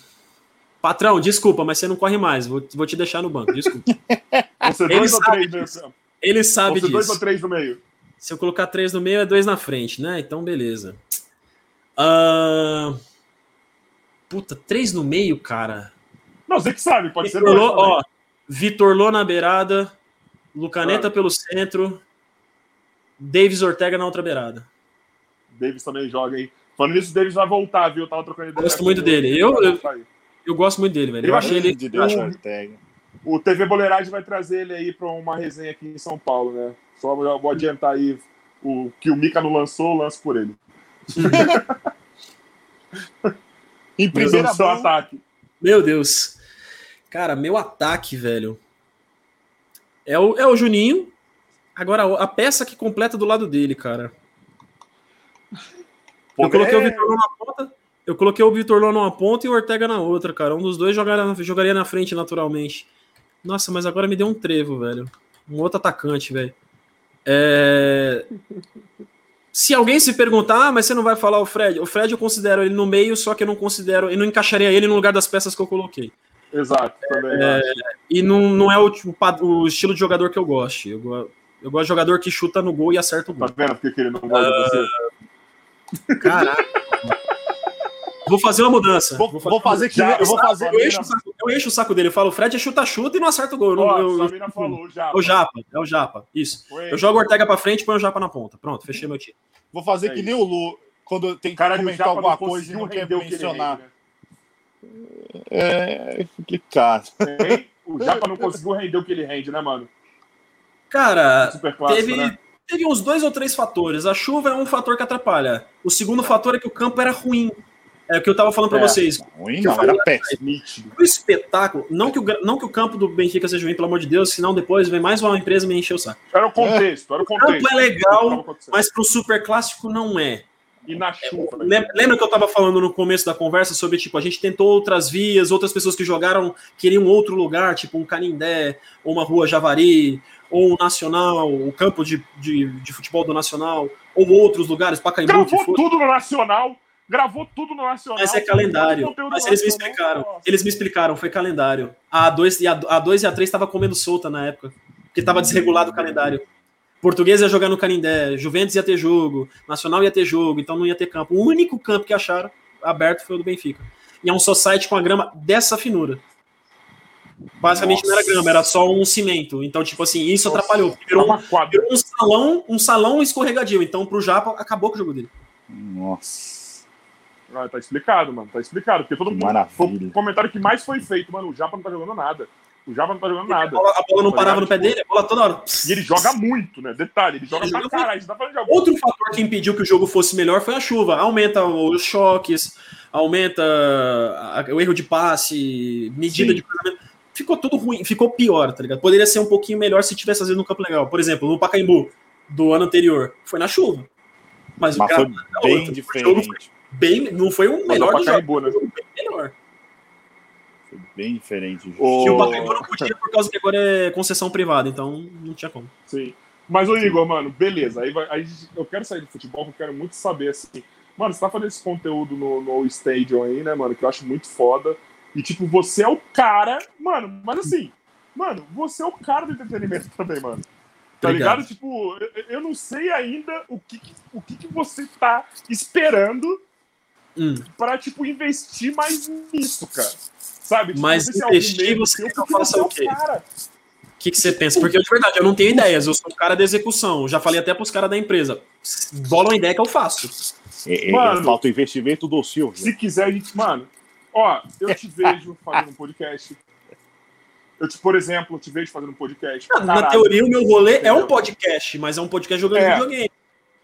Patrão, desculpa, mas você não corre mais. Vou, vou te deixar no banco, desculpa. Você dois ele ou três meio-campo? Ele sabe disso. dois ou três no meio? Se eu colocar três no meio, é dois na frente, né? Então, beleza. Uh... Puta, três no meio, cara. Não, você que sabe, pode ser dois ó, Vitor Lô na beirada, Lucaneta Ah. pelo centro, Davis Ortega na outra beirada. Davis também joga, hein? Falando nisso, o Davis vai voltar, viu? Eu tava trocando ideia. Gosto muito ele. dele. Ele Eu- eu-. Eu gosto muito dele, velho. Eu Eu achei ele. De Ortega. O TV Boleiragem vai trazer ele aí pra uma resenha aqui em São Paulo, né? Só vou adiantar aí o que o Mika não lançou, eu lanço por ele. Em primeira mão, ataque. Meu Deus. Cara, meu ataque, velho. É o, é o Juninho. Agora, a peça que completa do lado dele, cara. Eu coloquei o É, Vitor Lô na ponta. Eu coloquei o Vitor Lô numa ponta e o Ortega na outra, cara. Um dos dois jogaria, jogaria na frente naturalmente. Nossa, mas agora me deu um trevo, velho. Um outro atacante, velho. É... Se alguém se perguntar, ah, mas você não vai falar o Fred? O Fred eu considero ele no meio, só que eu não considero, eu não encaixaria ele no lugar das peças que eu coloquei. Exato, também É. E não, não é o, tipo, o estilo de jogador que eu gosto. Eu, go- eu gosto de jogador que chuta no gol e acerta o Tá gol. vendo porque que ele não gosta de você? Caraca. Vou fazer uma mudança. vou, vou fazer que Já, eu vou fazer. Eu encho, o saco, eu encho o saco dele. Eu falo, Fred é chuta-chuta e não acerta o gol. Eu não- eu- eu- falou já. é o Japa, é o Japa. Isso. Foi Eu jogo o Ortega pra frente e ponho o Japa na ponta. Pronto, fechei meu time. Vou fazer É que isso. nem o Lu, quando tem que Cara, o comentar Japa alguma coisa e não quer o que mencionar. rende, É complicado. né? Hein? O Japa não conseguiu render o que ele rende, né, mano? Cara, clássico, teve, né? teve uns dois ou três fatores. A chuva é um fator que atrapalha. O segundo fator é que o campo era ruim. É o que eu tava falando pra É. vocês. Ruim não, era péssimo. O espetáculo, não que o, não que o campo do Benfica seja ruim, pelo amor de Deus, senão depois vem mais uma empresa me encher o saco. Era o contexto, era o O campo contexto. é legal, mas pro super clássico não é. E na chuva, né? Lem- Lembra que eu tava falando no começo da conversa sobre, tipo, a gente tentou outras vias, outras pessoas que jogaram queriam outro lugar, tipo um Canindé, ou uma rua Javari, ou o Nacional, o campo de, de, de futebol do Nacional, ou outros lugares, Pacaembu, Gravou tudo no Nacional. Gravou tudo no Nacional. Mas é calendário. Mas eles me explicaram. nossa. Eles me explicaram, foi calendário. A A2 e a, a 2 e a 3 tava comendo solta na época. Porque tava desregulado o calendário. Português ia jogar no Canindé, Juventus ia ter jogo, Nacional ia ter jogo, então não ia ter campo. O único campo que acharam aberto foi o do Benfica. E é um society com a grama dessa finura. Basicamente não era Nossa. grama, era só um cimento. Então, tipo assim, isso Nossa, atrapalhou. Era Virou, uma virou um salão, um salão escorregadio. Então, pro Japa, acabou com o jogo dele. Nossa. Ah, tá explicado, mano. Tá explicado. Porque todo Que mundo. maravilha. Foi o comentário que mais foi feito, mano. O Japa não tá jogando nada. O Japa não tá jogando A nada. bola, a bola não parava no pé dele, a bola toda hora. E ele joga muito, né? Detalhe, ele joga Ele pra caralho. Tá. Outro fator que impediu que o jogo fosse melhor foi a chuva. Aumenta os choques, aumenta a- o erro de passe, medida Sim. de cruzamento. Ficou tudo ruim, ficou pior, tá ligado? Poderia ser um pouquinho melhor se tivesse fazendo um campo legal. Por exemplo, no Pacaembu do ano anterior, foi na chuva. Mas, o Mas cara foi bem. O diferente. jogo bem, não foi um Mas melhor é do pra jogo, Caimbu, né? foi bem melhor. Foi bem diferente. O- E o Pacaembu não podia por causa que agora é concessão privada, então não tinha como. Sim. Mas, ô Igor, mano, beleza. Aí, vai, aí eu quero sair do futebol, porque eu quero muito saber, assim. Mano, você tá fazendo esse conteúdo no, no Stadium aí, né, mano? Que eu acho muito foda. E, tipo, você é o cara. Mano, mas assim, mano, você é o cara do entretenimento também, mano. Tá Obrigado. ligado? Tipo, eu, eu não sei ainda o que, que- o que, que você tá esperando Hum. pra, tipo, investir mais nisso, cara. Sabe? Tipo, Mas é investir, você eu faça é o quê? O que, que você pensa? Porque, de verdade, eu não tenho ideias. Eu sou o cara da execução. Já falei até pros caras da empresa. Bola uma ideia que eu faço. É, é, Mano. falta o investimento do Silvio. Se quiser, a gente. Mano, ó, eu te vejo fazendo um podcast. Eu, te, por exemplo, eu te vejo fazendo um podcast. Na teoria, o meu rolê é Entendeu? um podcast, mas é um podcast jogando É. videogame.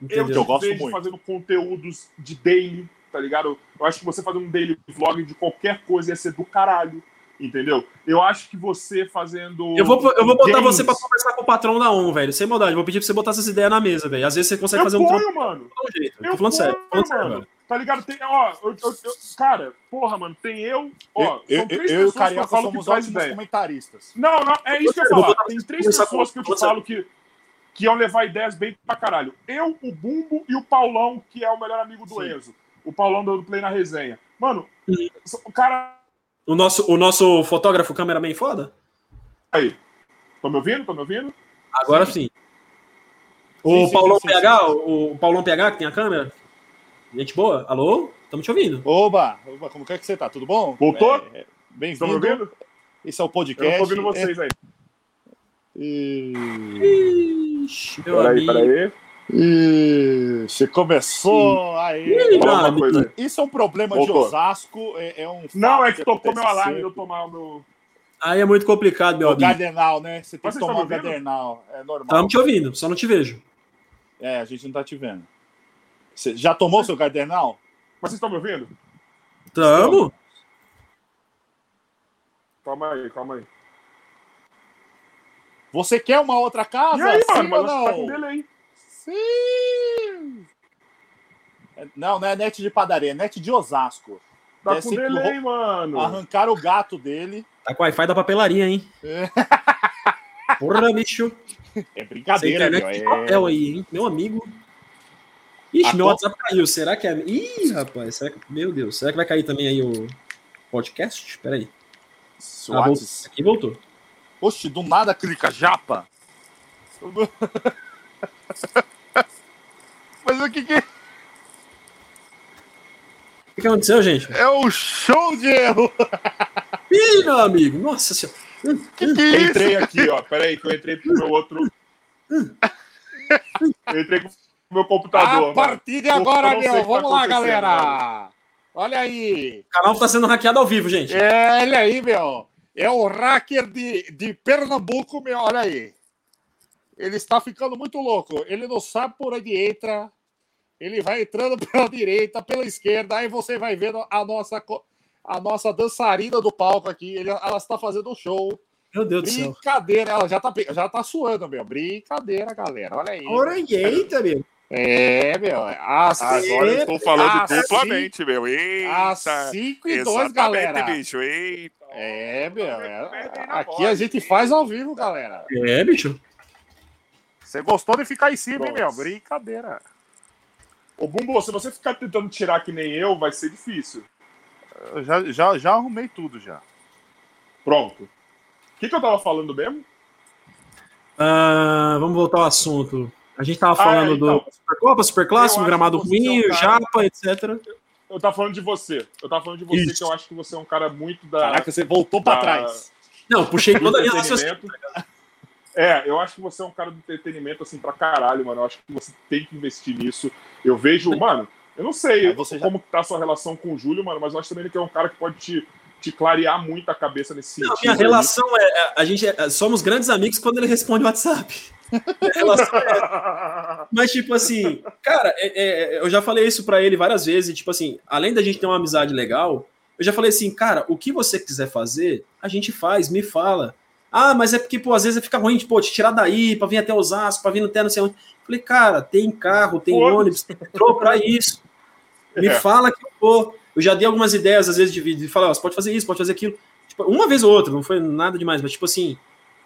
Eu Entendeu? te Eu gosto vejo muito. fazendo conteúdos de daily, tá ligado? Eu acho que você fazendo um daily vlog de qualquer coisa ia ser do caralho. Entendeu? Eu acho que você fazendo. Eu vou, eu vou botar games- você pra conversar com o patrão da ON, velho. Sem maldade. Vou pedir pra você botar essas ideias na mesa, velho. Às vezes você consegue Eu fazer um ponho, trampo mano. um jeito. Eu Tô falando sério. ponho, Tô falando sério, velho. Tá ligado? Tem, ó, eu, eu- eu- cara, porra, mano, tem eu. Ó, Eu, são eu, três eu e pessoas que eu falo que faz ideia. comentaristas. Não, não, é isso que eu Eu botar Tem três pessoas com- que eu te falo que, que iam levar ideias bem pra caralho. Eu, o Bumbo e o Paulão, que é o melhor amigo do Sim. Enzo. O Paulão do Play na resenha. Mano, Uhum. o cara. O nosso, o nosso fotógrafo, cameraman foda? Aí. Tô me ouvindo? Tô me ouvindo? Agora sim. O Sim, sim, Paulão sim, sim, PH, sim. o Paulão PH que tem a câmera? Gente boa? Alô? Estamos te ouvindo. Oba, oba, como é que você tá? Tudo bom? Voltou? É, é, Estão me Bem-vindo. ouvindo? Esse é o Eu podcast. não tô ouvindo vocês aí. E... Ixi, meu Peraí, amigo. peraí. E... Você começou aí. Isso é um problema Voltou. de Osasco. É, é um Não, é que tocou meu alarme eu tomar o meu. Aí é muito complicado, meu O amigo. Gardenal, né? Você tem Vocês que tomar o? Gardenal. É normal. Estamos te ouvindo, só não te vejo. É, a gente não tá te vendo. Você já tomou seu Gardenal? Mas vocês estão me ouvindo? Tamo? Calma aí, calma aí. Você quer uma outra casa? E aí, mano? Sim Mas que não? tá com dele aí. Sim! É, Não, não é net de padaria, é net de Osasco. Tá Desce com delay, ro- mano. Arrancaram o gato dele. Tá com Wi-Fi da papelaria, hein? É. Porra, bicho. É Essa brincadeira, internet meu. de É... papel aí, hein? Meu amigo. Ixi, A meu co- WhatsApp caiu. Será que é. Ih, rapaz. Será que... Meu Deus. Será que vai cair também aí o podcast? Peraí. Ah, voltou. Aqui voltou. Oxe, do nada clica japa. Mas o que, que O que aconteceu, gente? é um show de erro? Ih, meu amigo. Nossa senhora. Que que é isso? Entrei aqui, ó. Peraí, que eu entrei pro meu outro. Eu entrei com o meu computador. A partir de agora, Eu meu, que tá vamos lá, acontecendo, galera. Olha aí. O canal tá sendo hackeado ao vivo, gente. É, olha aí, meu. É o hacker de, de Pernambuco, meu. Olha aí. Ele está ficando muito louco. Ele não sabe por onde entra. Ele vai entrando pela direita, pela esquerda. Aí você vai vendo a nossa, a nossa dançarina do palco aqui. Ele, ela está fazendo um show. Meu Deus do céu. Brincadeira. Ela já tá, já tá suando, meu. Brincadeira, galera. Olha aí. Ora, eita, meu. É, meu. Às, Agora eu estou falando Ah, duplamente, meu. Eita. às 5 e 2, Exatamente, galera. bicho. Eita. É, meu. é- aqui a gente faz ao vivo, galera. É, bicho. Você gostou de ficar em cima, hein, meu? Brincadeira. Ô, Bumbo, se você ficar tentando tirar que nem eu, vai ser difícil. Eu já, já, já arrumei tudo já. Pronto. O que, que eu tava falando mesmo? Ah, vamos voltar ao assunto. A gente tava Ah, falando é, então. do Supercopa, Superclássico, gramado ruim, é um cara- Japa, etc. Eu tava falando de você. Eu tava falando de você, Isso. que eu acho que você é um cara muito da. Caraca, você voltou pra da- trás. Não, puxei toda a minha raciocínio. É, eu acho que você é um cara do entretenimento, assim, pra caralho, mano. Eu acho que você tem que investir nisso. Eu vejo, mano, eu não sei É, você já- como que tá a sua relação com o Júlio, mano, mas eu acho também que é um cara que pode te, te clarear muito a cabeça nesse Não, sentido. minha relação é, é- A gente é- somos grandes amigos quando ele responde o WhatsApp. É- Mas, tipo assim, cara, é- é- eu já falei isso pra ele várias vezes. e, Tipo assim, além da gente ter uma amizade legal, eu já falei assim, cara, o que você quiser fazer, a gente faz, me fala. Ah, mas é porque, pô, às vezes fica ruim, tipo, te tirar daí pra vir até Osasco, pra vir até não sei onde. Falei, cara, tem carro, tem Foda-se. ônibus, tem metrô pra isso. Me É. fala que eu vou. Eu já dei algumas ideias, às vezes, de vídeo, de falar, ó, você pode fazer isso, pode fazer aquilo. Tipo, uma vez ou outra, não foi nada demais, mas, tipo assim,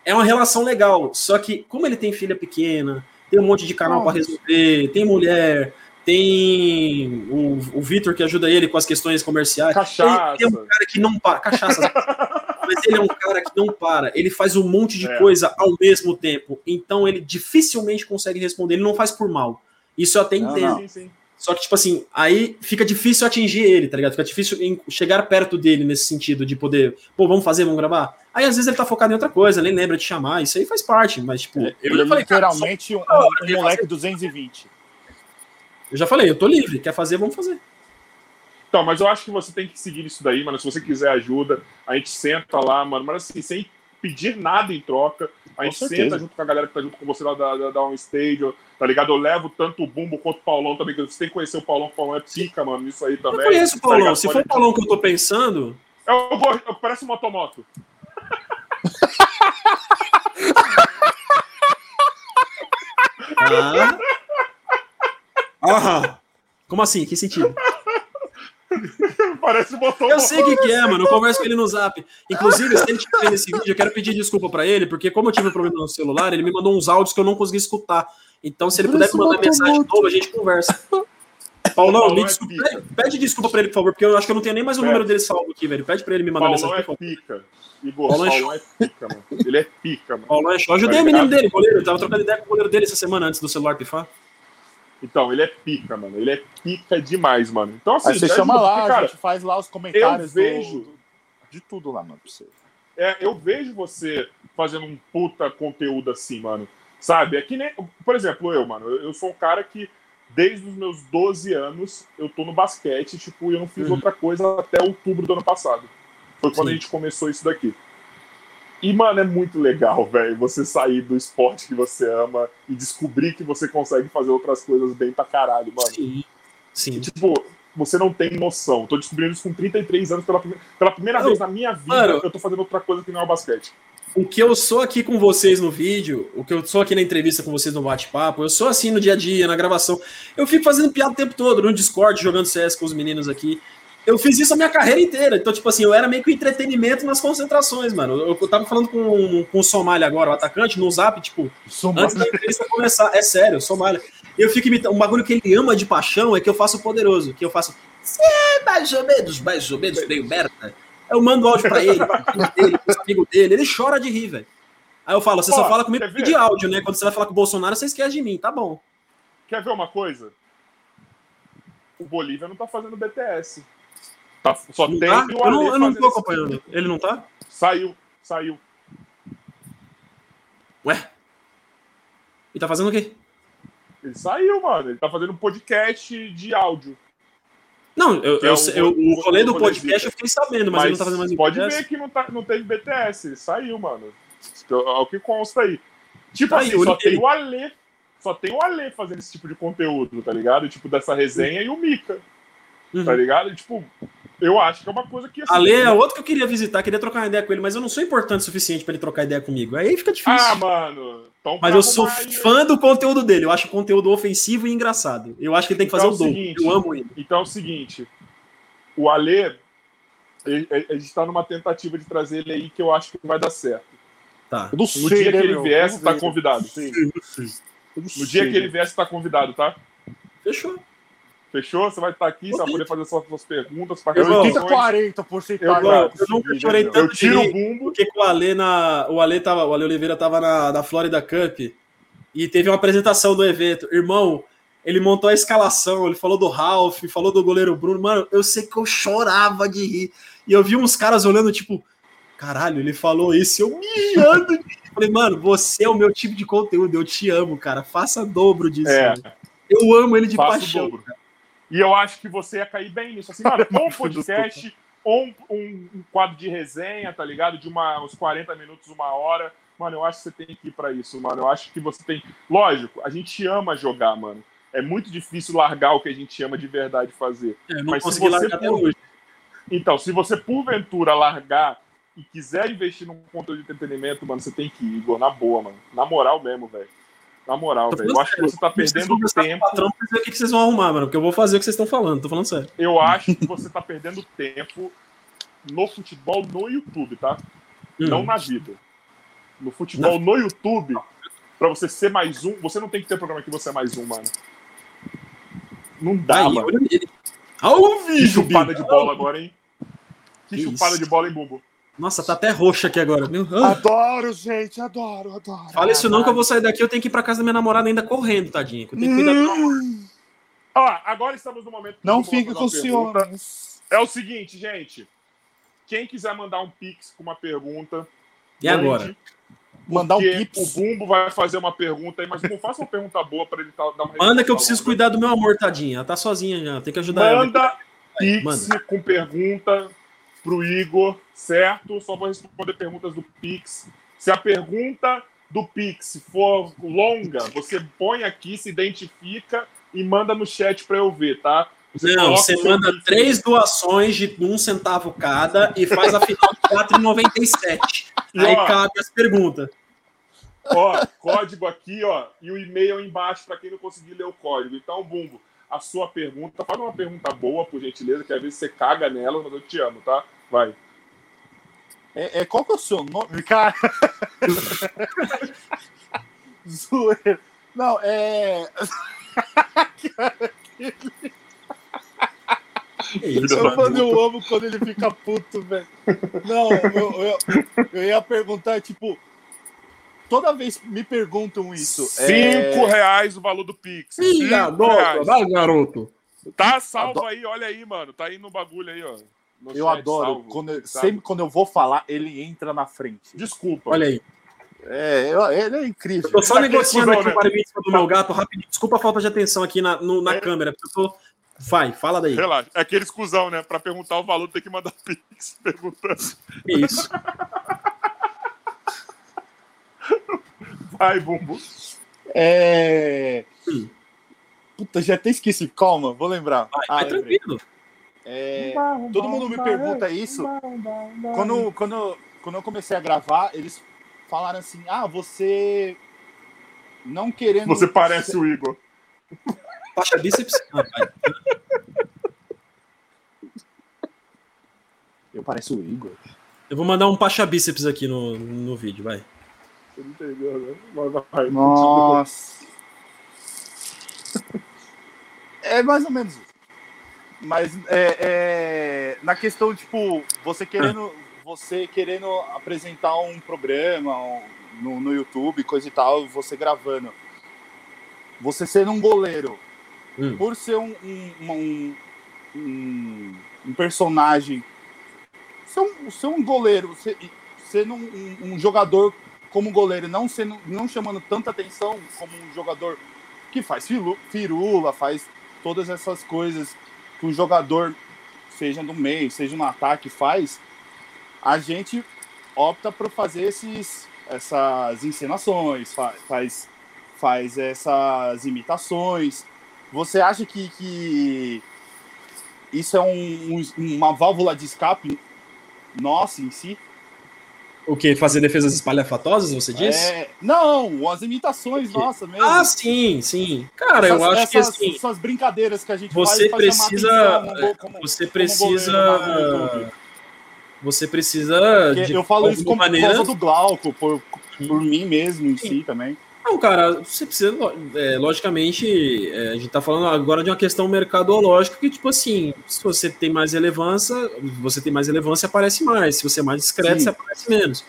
é uma relação legal. Só que, como ele tem filha pequena, tem um monte de canal pra resolver, tem mulher, tem o, o Vitor que ajuda ele com as questões comerciais. Cachaça. Ele é um cara que não para. Cachaça. mas ele é um cara que não para. Ele faz um monte de É. coisa ao mesmo tempo. Então ele dificilmente consegue responder. Ele não faz por mal. Isso eu até Não, entendo. não. Sim, sim. Só que, tipo assim, aí fica difícil atingir ele, tá ligado? Fica difícil chegar perto dele nesse sentido de poder, pô, vamos fazer, vamos gravar. Aí às vezes ele tá focado em outra coisa, nem lembra de chamar, isso aí faz parte, mas, tipo, eu Ele já é falei, cara, literalmente um, hora um de moleque 220. eu já falei, eu tô livre, quer fazer, vamos fazer. Então, mas eu acho que você tem que seguir isso daí, mano. Se você quiser ajuda, a gente senta lá, mano. Mas assim, sem pedir nada em troca. A gente senta junto com a galera que tá junto com você lá da, da, da Stage, tá ligado? Eu levo tanto o Bumbo quanto o Paulão também, você tem que conhecer o Paulão, o Paulão é pica, mano, isso aí Eu também. conheço o tá Paulão, ligado? se for o Paulão que eu tô pensando, Eu, vou- eu- parece um motomoto. ah... Aham. Como assim? Que sentido? Parece motomoto. Eu sei o que, que é, mano. Eu converso com ele no zap. Inclusive, se ele estiver vendo esse vídeo, eu quero pedir desculpa pra ele, porque como eu tive um problema no celular, ele me mandou uns áudios que eu não consegui escutar. Então, se ele puder me mandar mensagem de novo, a gente conversa. Paulão, Paulão me é desculpa. pica. Pede, pede desculpa pra ele, por favor, porque eu acho que eu não tenho nem mais o Pede. número dele salvo aqui, velho. Pede pra ele me mandar Paulão mensagem, é por favor. pica. Igor, Paulão é Paulão é pica, mano. Ele é pica, mano. Paulão é show. Eu ajudei o menino dele, o goleiro. Eu tava trocando ideia com o goleiro dele essa semana antes do celular pifar. Então, ele é pica, mano. Ele é pica demais, mano. Então, assim, Aí você chama ajuda, lá, porque, a cara, gente faz lá os comentários. eu vejo- do- de tudo lá, mano, pra você. é, eu vejo você fazendo um puta conteúdo assim, mano. Sabe? É que nem. Por exemplo, eu, mano, eu sou um cara que, desde os meus 12 anos, eu tô no basquete, tipo, eu não fiz Uhum. outra coisa até outubro do ano passado. Foi quando Sim. a gente começou isso daqui. E, mano, é muito legal, velho, você sair do esporte que você ama e descobrir que você consegue fazer outras coisas bem pra caralho, mano. Sim. Sim. Tipo, você não tem noção. Tô descobrindo isso com 33 anos pela, pela primeira Não, vez na minha vida. mano. eu tô fazendo outra coisa que não é o basquete. O que eu sou aqui com vocês no vídeo, o que eu sou aqui na entrevista com vocês no bate-papo, eu sou assim no dia a dia, na gravação. Eu fico fazendo piada o tempo todo, no Discord, jogando CS com os meninos aqui. Eu fiz isso a minha carreira inteira. Então, tipo assim, eu era meio que entretenimento nas concentrações, mano. Eu, eu tava falando com, com o Somália agora, o atacante, no zap, tipo, antes da entrevista começar. É sério, Somália. Eu fico imitando. Um bagulho que ele ama de paixão é que eu faço o poderoso, que eu faço. "Cê é mais ou menos, mais ou menos, meio merda. Eu mando áudio pra ele, pra ele, pros amigos dele, ele chora de rir, velho. Aí eu falo, você só fala comigo de áudio, né? Quando você vai falar com o Bolsonaro, você esquece de mim, tá bom. Quer ver uma coisa? O Bolívia não tá fazendo BTS. Tá- só Não tem tá? o Eu não, eu não tô acompanhando. Ele não tá? Saiu, saiu. Ué? E tá fazendo o quê? Ele saiu, mano. Ele tá fazendo um podcast de áudio. Não, eu, é eu, o- eu- o o- rolê do podcast eu fiquei sabendo, mas, ele não tá fazendo mais pode podcast. ver que não, tá, não teve BTS. Ele saiu, mano. É o que consta aí. Tipo assim, só ele- tem o Ale. Só tem o Ale fazendo esse tipo de conteúdo, tá ligado? Tipo, dessa resenha e o Mika, Uhum. tá ligado? Tipo, eu acho que é uma coisa que. assim, Ale é outro que eu queria visitar, queria trocar uma ideia com ele, mas eu não sou importante o suficiente pra ele trocar ideia comigo. Aí fica difícil. Ah, mano. Então, mas eu sou aí- fã do conteúdo dele. Eu acho o conteúdo ofensivo e engraçado. Eu acho que ele tem que fazer Então o o dobro. seguinte, Eu amo ele. Então é o seguinte, o Ale, a gente tá numa tentativa de trazer ele aí que eu acho que vai dar certo. Tá. No sei, dia que ele meu? você tá convidado. Não No dia que ele né? vier, você tá convidado, tá? Fechou. Fechou? Você vai estar aqui, você vai poder fazer suas, suas perguntas, Eu Irmão, 80, participações. 40 porcentagem. Eu- eu pra nunca chorei tanto. Eu tiro o de- bumbo. Porque com o Ale na. O Ale tava. O Ale Oliveira tava na, na Florida Cup e teve uma apresentação do evento. Irmão, ele montou a escalação, ele falou do Ralph, falou do goleiro Bruno. Mano, eu sei que eu chorava de rir. E eu vi uns caras olhando, tipo, caralho, ele falou isso, eu mijando de rir. Falei, mano, você é o meu tipo de conteúdo, eu te amo, cara. Faça dobro disso. É. Eu amo ele de Faça o paixão. dobro. E eu acho que você ia cair bem nisso. Assim, mano, ou um podcast, ou um, um- um quadro de resenha, tá ligado? De uma, uns 40 minutos, uma hora. Mano, eu acho que você tem que ir pra isso, mano. Eu acho que você tem. Lógico, a gente ama jogar, mano. É muito difícil largar o que a gente ama de verdade fazer. É, eu não Mas se você largar até for- hoje. Então, se você porventura largar e quiser investir num conteúdo de entretenimento, mano, você tem que ir, Igor, na boa, mano. Na moral mesmo, velho. Na moral, velho. Eu acho que você tá perdendo tempo. patrão o que que vocês vão arrumar, mano. Porque eu vou fazer o que vocês estão falando, tô falando sério. Eu acho que você tá perdendo tempo no futebol no YouTube, tá? Não Hum. na vida. No futebol no YouTube, pra você ser mais um, você não tem que ter programa que você é mais um, mano. Não dá, Aí, mano. olha ele. Ao Que vivo, chupada Bibo. de bola agora, hein? Que, Que chupada isso. de bola, hein, Bumbo? Nossa, tá até roxo aqui agora. Meu. Adoro, gente, adoro, adoro. Fala isso não que eu vou sair daqui, eu tenho que ir pra casa da minha namorada ainda correndo, tadinho. que Eu tenho que cuidar. Hum, Ó, agora estamos no momento que Não eu vou fique com ciúmes. É o seguinte, gente. Quem quiser mandar um pix com uma pergunta, E agora? Mandar um pips. O Bumbo vai fazer uma pergunta aí, mas não faça uma pergunta boa pra ele tá- dar uma Manda que eu preciso longa. cuidar do meu amor, tadinha. Ela tá sozinha já, tem que ajudar ela. Manda pix Manda. com pergunta pro Igor, certo? Só vou responder perguntas do Pix. Se a pergunta do Pix for longa, você põe aqui, se identifica e manda no chat pra eu ver, tá? Não, você o seu manda Pix três doações de um centavo cada e faz a final de 4,97. E, Aí ó, cabe as perguntas. Ó, código aqui, ó, e o e-mail embaixo para quem não conseguir ler o código. Então, Bumbo, a sua pergunta, faz uma pergunta boa, por gentileza, que às vezes você caga nela, mas eu te amo, tá? Vai. É, é, qual que é o seu nome? Cara. Zoeira. Não, é. É isso, Eu, mano, eu amo quando ele fica puto, velho. Não, eu, eu, eu ia perguntar, tipo. Toda vez me perguntam isso. Cinco é, reais o valor do Pix. Ih, reais. vai, garoto. Tá salvo Ado- aí, olha aí, mano. Tá aí no bagulho aí, ó. No Eu chat adoro. salvo, quando eu- sabe? sempre quando eu vou falar, ele entra na frente. Desculpa. Olha aí. É, eu- ele é incrível. Eu tô só Aquele negociando aqui né? o parabéns do meu gato rapidinho. Desculpa a falta de atenção aqui na, no- na É. câmera. porque Eu tô... Vai, fala daí. Relaxa. É aquele exclusão, né? Pra perguntar o valor, tem que mandar Pix perguntando. Isso. Vai, Bumbo. É... Hum. Puta, já até esqueci. Calma, vou lembrar. Vai, Ah, vai lembrei. tranquilo. É, todo mundo me pergunta isso. Quando, quando, quando eu comecei a gravar, eles falaram assim: ah, você não querendo. Você parece o Igor. Faixa bíceps. Vai. Eu pareço o Igor. Eu vou mandar um pacha bíceps aqui no, no vídeo, vai. Você não entendeu, né? Vai, vai. Nossa. É mais ou menos isso. Mas é, é, na questão, tipo, você querendo, você querendo apresentar um programa um- no, no YouTube, coisa e tal, você gravando. Você sendo um goleiro, Hum. por ser um, um, uma- um, um, um personagem, ser um, ser um goleiro, ser, sendo um, um jogador como goleiro, não sendo, não chamando tanta atenção como um jogador que faz firula, faz todas essas coisas que um jogador, seja no meio, seja no ataque, faz, a gente opta por fazer esses, essas encenações, fa- faz, faz essas imitações. Você acha que, que isso é um- uma válvula de escape nossa em si? O quê? Fazer defesas espalhafatosas, você disse? É, não, as imitações nossas mesmo. Ah, sim, sim. Cara, eu Essas- acho que essas- assim, essas brincadeiras que a gente você faz precisa- atenção, como- você precisa. goleiro. Você precisa. Porque de eu falo isso como maneira. por causa do Glauco, por, por mim mesmo em si também. Não, cara, você precisa, é, logicamente, é, a gente tá falando agora de uma questão mercadológica que, tipo assim, se você tem mais relevância, você tem mais relevância, aparece mais. Se você é mais discreto, Sim. você aparece menos.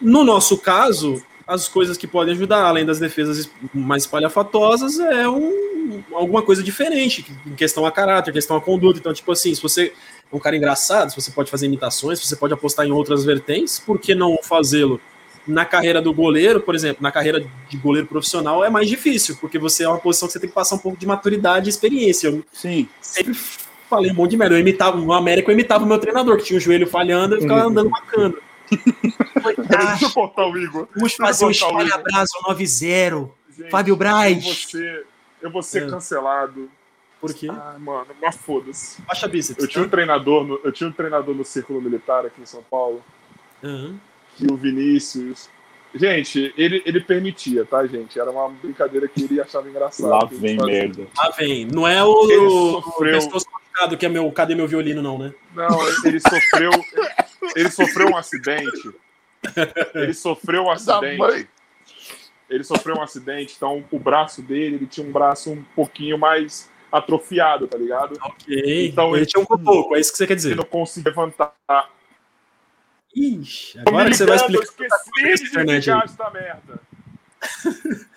No nosso caso, as coisas que podem ajudar, além das defesas es- mais espalhafatosas, é um, alguma coisa diferente, em questão a caráter, questão a conduta. Então, tipo assim, se você é um cara engraçado, se você pode fazer imitações, se você pode apostar em outras vertentes, por que não fazê-lo na carreira do goleiro, por exemplo, na carreira de goleiro profissional é mais difícil, porque você é uma posição que você tem que passar um pouco de maturidade e experiência. Eu Sim. sempre falei um monte de merda. Eu imitava, no América eu imitava o meu treinador, que tinha o joelho falhando, eu ficava andando bacana. Deixa eu cortar o Igor. Vamos fazer um espalha abraço 9-0. Gente, Fábio Eu vou Braz. ser, eu vou ser É. cancelado. Por quê? Ah, mano, mas foda-se. Baixa bíceps. Eu tinha um tá? treinador, no, eu tinha um treinador no Círculo Militar aqui em São Paulo, Aham. Que o Vinícius. Gente, ele, ele permitia, tá, gente? Era uma brincadeira que ele achava engraçado. Lá ele vem merda. Lá vem. Não é o, Ele sofreu. pescoço machucado, que é meu. Cadê meu violino, não, né? Não, ele sofreu. Ele sofreu um acidente. Ele sofreu um acidente. Ele sofreu um acidente, então o braço dele, ele tinha um braço um pouquinho mais atrofiado, tá ligado? Ok. Então ele ele- tinha um cotoco, é isso que você quer Ele dizer. não conseguia levantar. Ixi, agora que você vai explicar. Eu esqueci de aí. essa merda.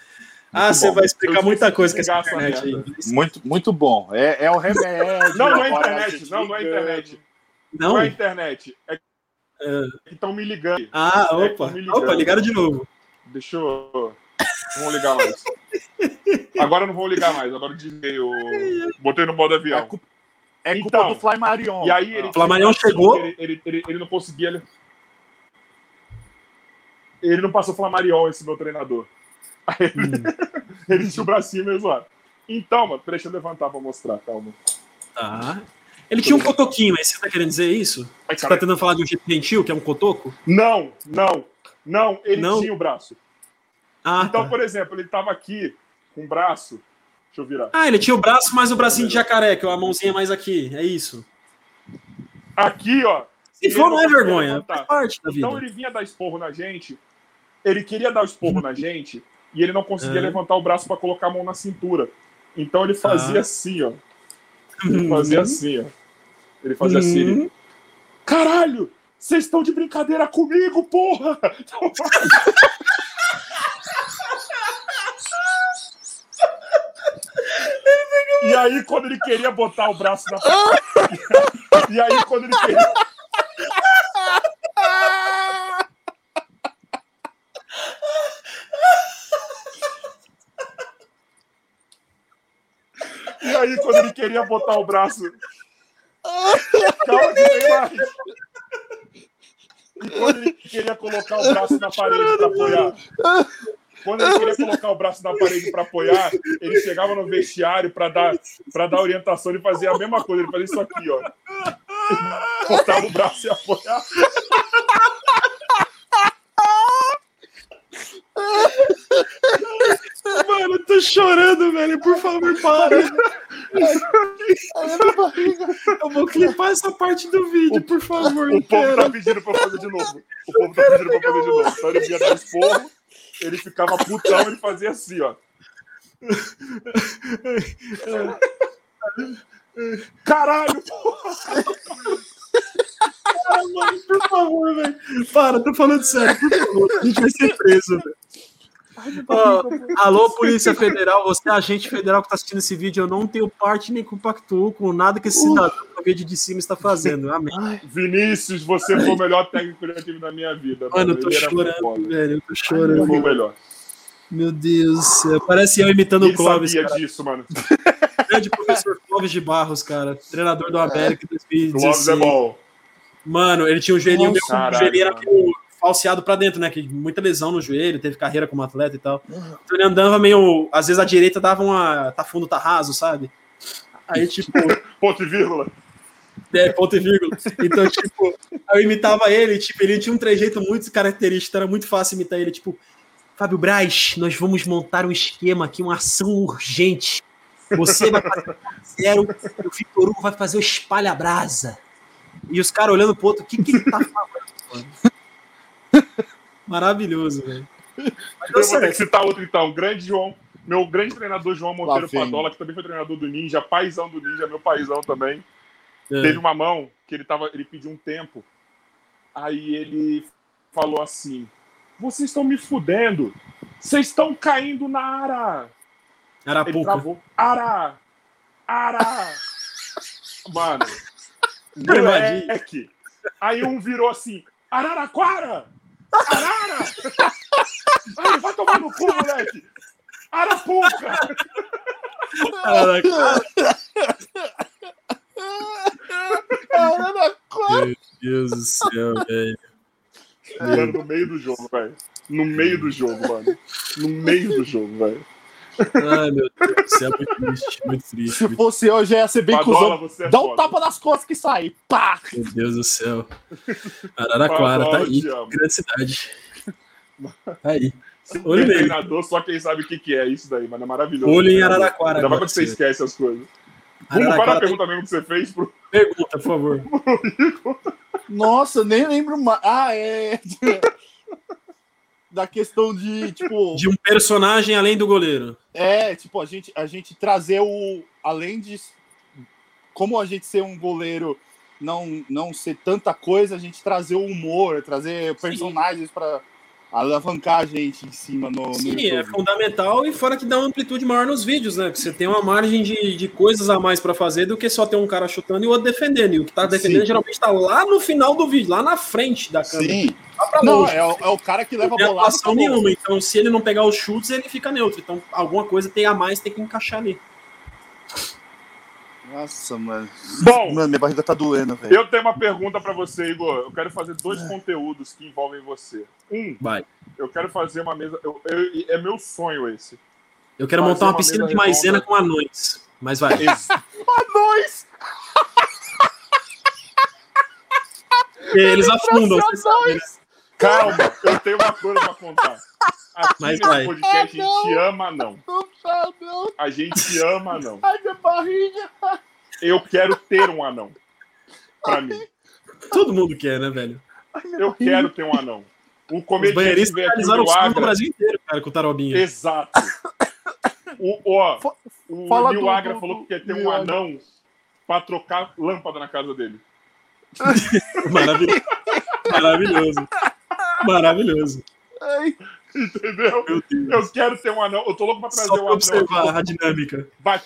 Ah, Muito você bom. vai explicar Eu muita coisa com essa internet aí. Muito, muito bom. É, é o remédio. Não, não é internet, não, não é internet. Não? Não é internet. É que estão me ligando. Ah, É, opa. ligando. Opa, ligaram de novo. Deixa eu. Não vou ligar mais. Agora não vou ligar mais. Agora eu desliguei o. Botei no modo É avião. culpa, é culpa Então, do Fly Marion. E aí ele. O Flamarion chegou? Ele, ele, ele, ele não conseguia. Ele... não passou Flamarion, esse meu treinador. Aí ele, ele tinha o bracinho meio zoado. Então, mano, deixa eu levantar pra mostrar, calma. Tá. Ele tinha um cotoquinho, aí você tá querendo dizer isso? Ai, Você tá tentando falar de um jeito gentil, que é um cotoco? Não, não, não, ele Não? tinha o braço. Ah, Então, tá. por exemplo, ele tava aqui com o braço. Deixa eu virar. ah, ele tinha o braço mais o bracinho de jacaré, que é a mãozinha mais aqui. É isso. Aqui, ó. Se for, não é vergonha. Faz parte da vida. Então ele vinha dar esporro na gente ele queria dar o esporro na gente e ele não conseguia uhum. levantar o braço para colocar a mão na cintura. Então ele fazia ah. assim, ó. Ele uhum. fazia uhum. assim, ó. Ele fazia uhum. assim. Ele... Uhum. Caralho! Vocês estão de brincadeira comigo, porra! e aí, quando ele queria botar o braço na. e aí, quando ele queria. E quando ele queria botar o braço. Calma que tem mais. E quando ele queria colocar o braço na parede para apoiar. Quando ele queria colocar o braço na parede para apoiar, ele chegava no vestiário para dar, pra dar orientação. Ele fazia a mesma coisa, ele fazia isso aqui, ó. Botava o braço e apoiava. Mano, eu tô chorando, velho. Por favor, para. Eu vou clipar essa parte do vídeo, por favor. O povo tá pedindo pra fazer de novo. O povo tá pedindo pra fazer de novo. Então ele vinha dar esporro, ele ficava putão, ele fazia assim, ó. Caralho, porra! Mano, por favor, velho. Para, tô falando sério, por favor. A gente vai ser preso, velho. Ó, alô, Polícia Federal, você é agente federal que está assistindo esse vídeo, eu não tenho parte nem compactuo com nada que esse cidadão no vídeo de cima está fazendo. Amém. Vinícius, você foi o melhor técnico que eu tive na minha vida. Mano, eu tô Ele chorando, velho. Eu tô Ele chorando. foi o melhor. Meu Deus. Parece eu imitando E o ele Clóvis, sabia cara. disso, mano. Grande professor Clóvis de Barros, cara. Treinador do América em Clóvis é 2016. bom. Mano, ele tinha um joelhinho meio Nossa, o joelhinho era falseado pra dentro, né? Que muita lesão no joelho, teve carreira como atleta e tal. Então ele andava meio. Às vezes a direita dava uma. tá fundo, tá raso, sabe? Aí, tipo, Ponto e vírgula. é, ponto e vírgula. Então, tipo, eu imitava ele, tipo, ele tinha um trejeito muito característico, era muito fácil imitar ele, tipo, Fábio Braz, nós vamos montar um esquema aqui, uma ação urgente. Você vai fazer o zero, e o Vitor Hugo vai fazer o espalha-brasa. E os caras olhando pro outro, o que, que ele tá falando, mano? Maravilhoso, velho. Eu vou ter que citar outro então. Grande João. Meu grande treinador João Monteiro. Padola, que também foi treinador do Ninja, paizão do Ninja, meu paizão também. É. Teve uma mão que ele tava, ele pediu um tempo. Aí ele falou assim: "Vocês estão me fudendo. Vocês estão caindo na ara." Ele Arapuca. travou. Ara! Ara! Mano. Moleque. Aí um virou assim: Araraquara! Arara! Aí vai tomar no cu, moleque! Arapuca! Caraca, meu Deus do céu, velho. Mano, no meio do jogo, velho. No meio do jogo, mano. No meio do jogo, velho. Ai, meu Deus do céu, muito triste, muito triste. Se Muito... fosse eu, já ia ser bem Padola, cuzão. é Dá um foda. tapa nas costas que sai. Pá! Meu Deus do céu. Araraquara, tá aí. Grande cidade. Tá aí. Olho nele. treinador, só quem sabe o que, que é isso daí, mano. É maravilhoso. Olho em Araraquara. Ainda mais agora, quando você esquece as coisas. Vamos para a Araraquara tem pergunta mesmo que você fez pro. pergunta, por favor. Nossa, nem lembro mais. Ah, é. Da questão de, tipo. De um personagem além do goleiro. É, tipo, a gente, a gente trazer o. Além de. Como a gente ser um goleiro não, não ser tanta coisa, a gente trazer o humor, trazer personagens pra alavancar a gente em cima no, no Sim, é YouTube. fundamental e fora que dá uma amplitude maior nos vídeos, né? Porque você tem uma margem de, de coisas a mais pra fazer do que só ter um cara chutando e o outro defendendo. E o que tá defendendo Sim. geralmente tá lá no final do vídeo, lá na frente da câmera. Sim. Não, é, o- é o cara que leva Não a e acabou. nenhuma. Então, se ele não pegar os chutes, ele fica neutro. Então, alguma coisa tem a mais, tem que encaixar ali. Nossa, mano. Bom, Mano, minha barriga tá doendo, velho. eu tenho uma pergunta pra você, Igor. Eu quero fazer dois conteúdos que envolvem você. Um, Vai. eu quero fazer uma mesa. eu- eu- é meu sonho esse. Eu quero Fazer montar uma uma piscina de maisena redonda. com anões. Mas vai. Anões! Eles afundam, né? Calma, eu tenho uma coisa pra contar. Aqui Mas nesse vai. podcast a gente ama não. A gente ama não. Ai, minha barriga. Eu quero ter um anão. Pra mim. Todo mundo quer, né, velho? Eu quero ter um anão. O Os comediante banheiristas veio aqui no o Agra. Brasil inteiro, cara, com o Tarobinha. Exato. O, ó, o fala Nil do- Agra do- falou que quer ter um Agra. anão pra trocar lâmpada na casa dele. Maravilhoso. Maravilhoso. Maravilhoso. Ai, Entendeu? Meu Deus. Eu quero ter um anão. Eu tô louco pra trazer Só um pra anão. observar a dinâmica. Vai.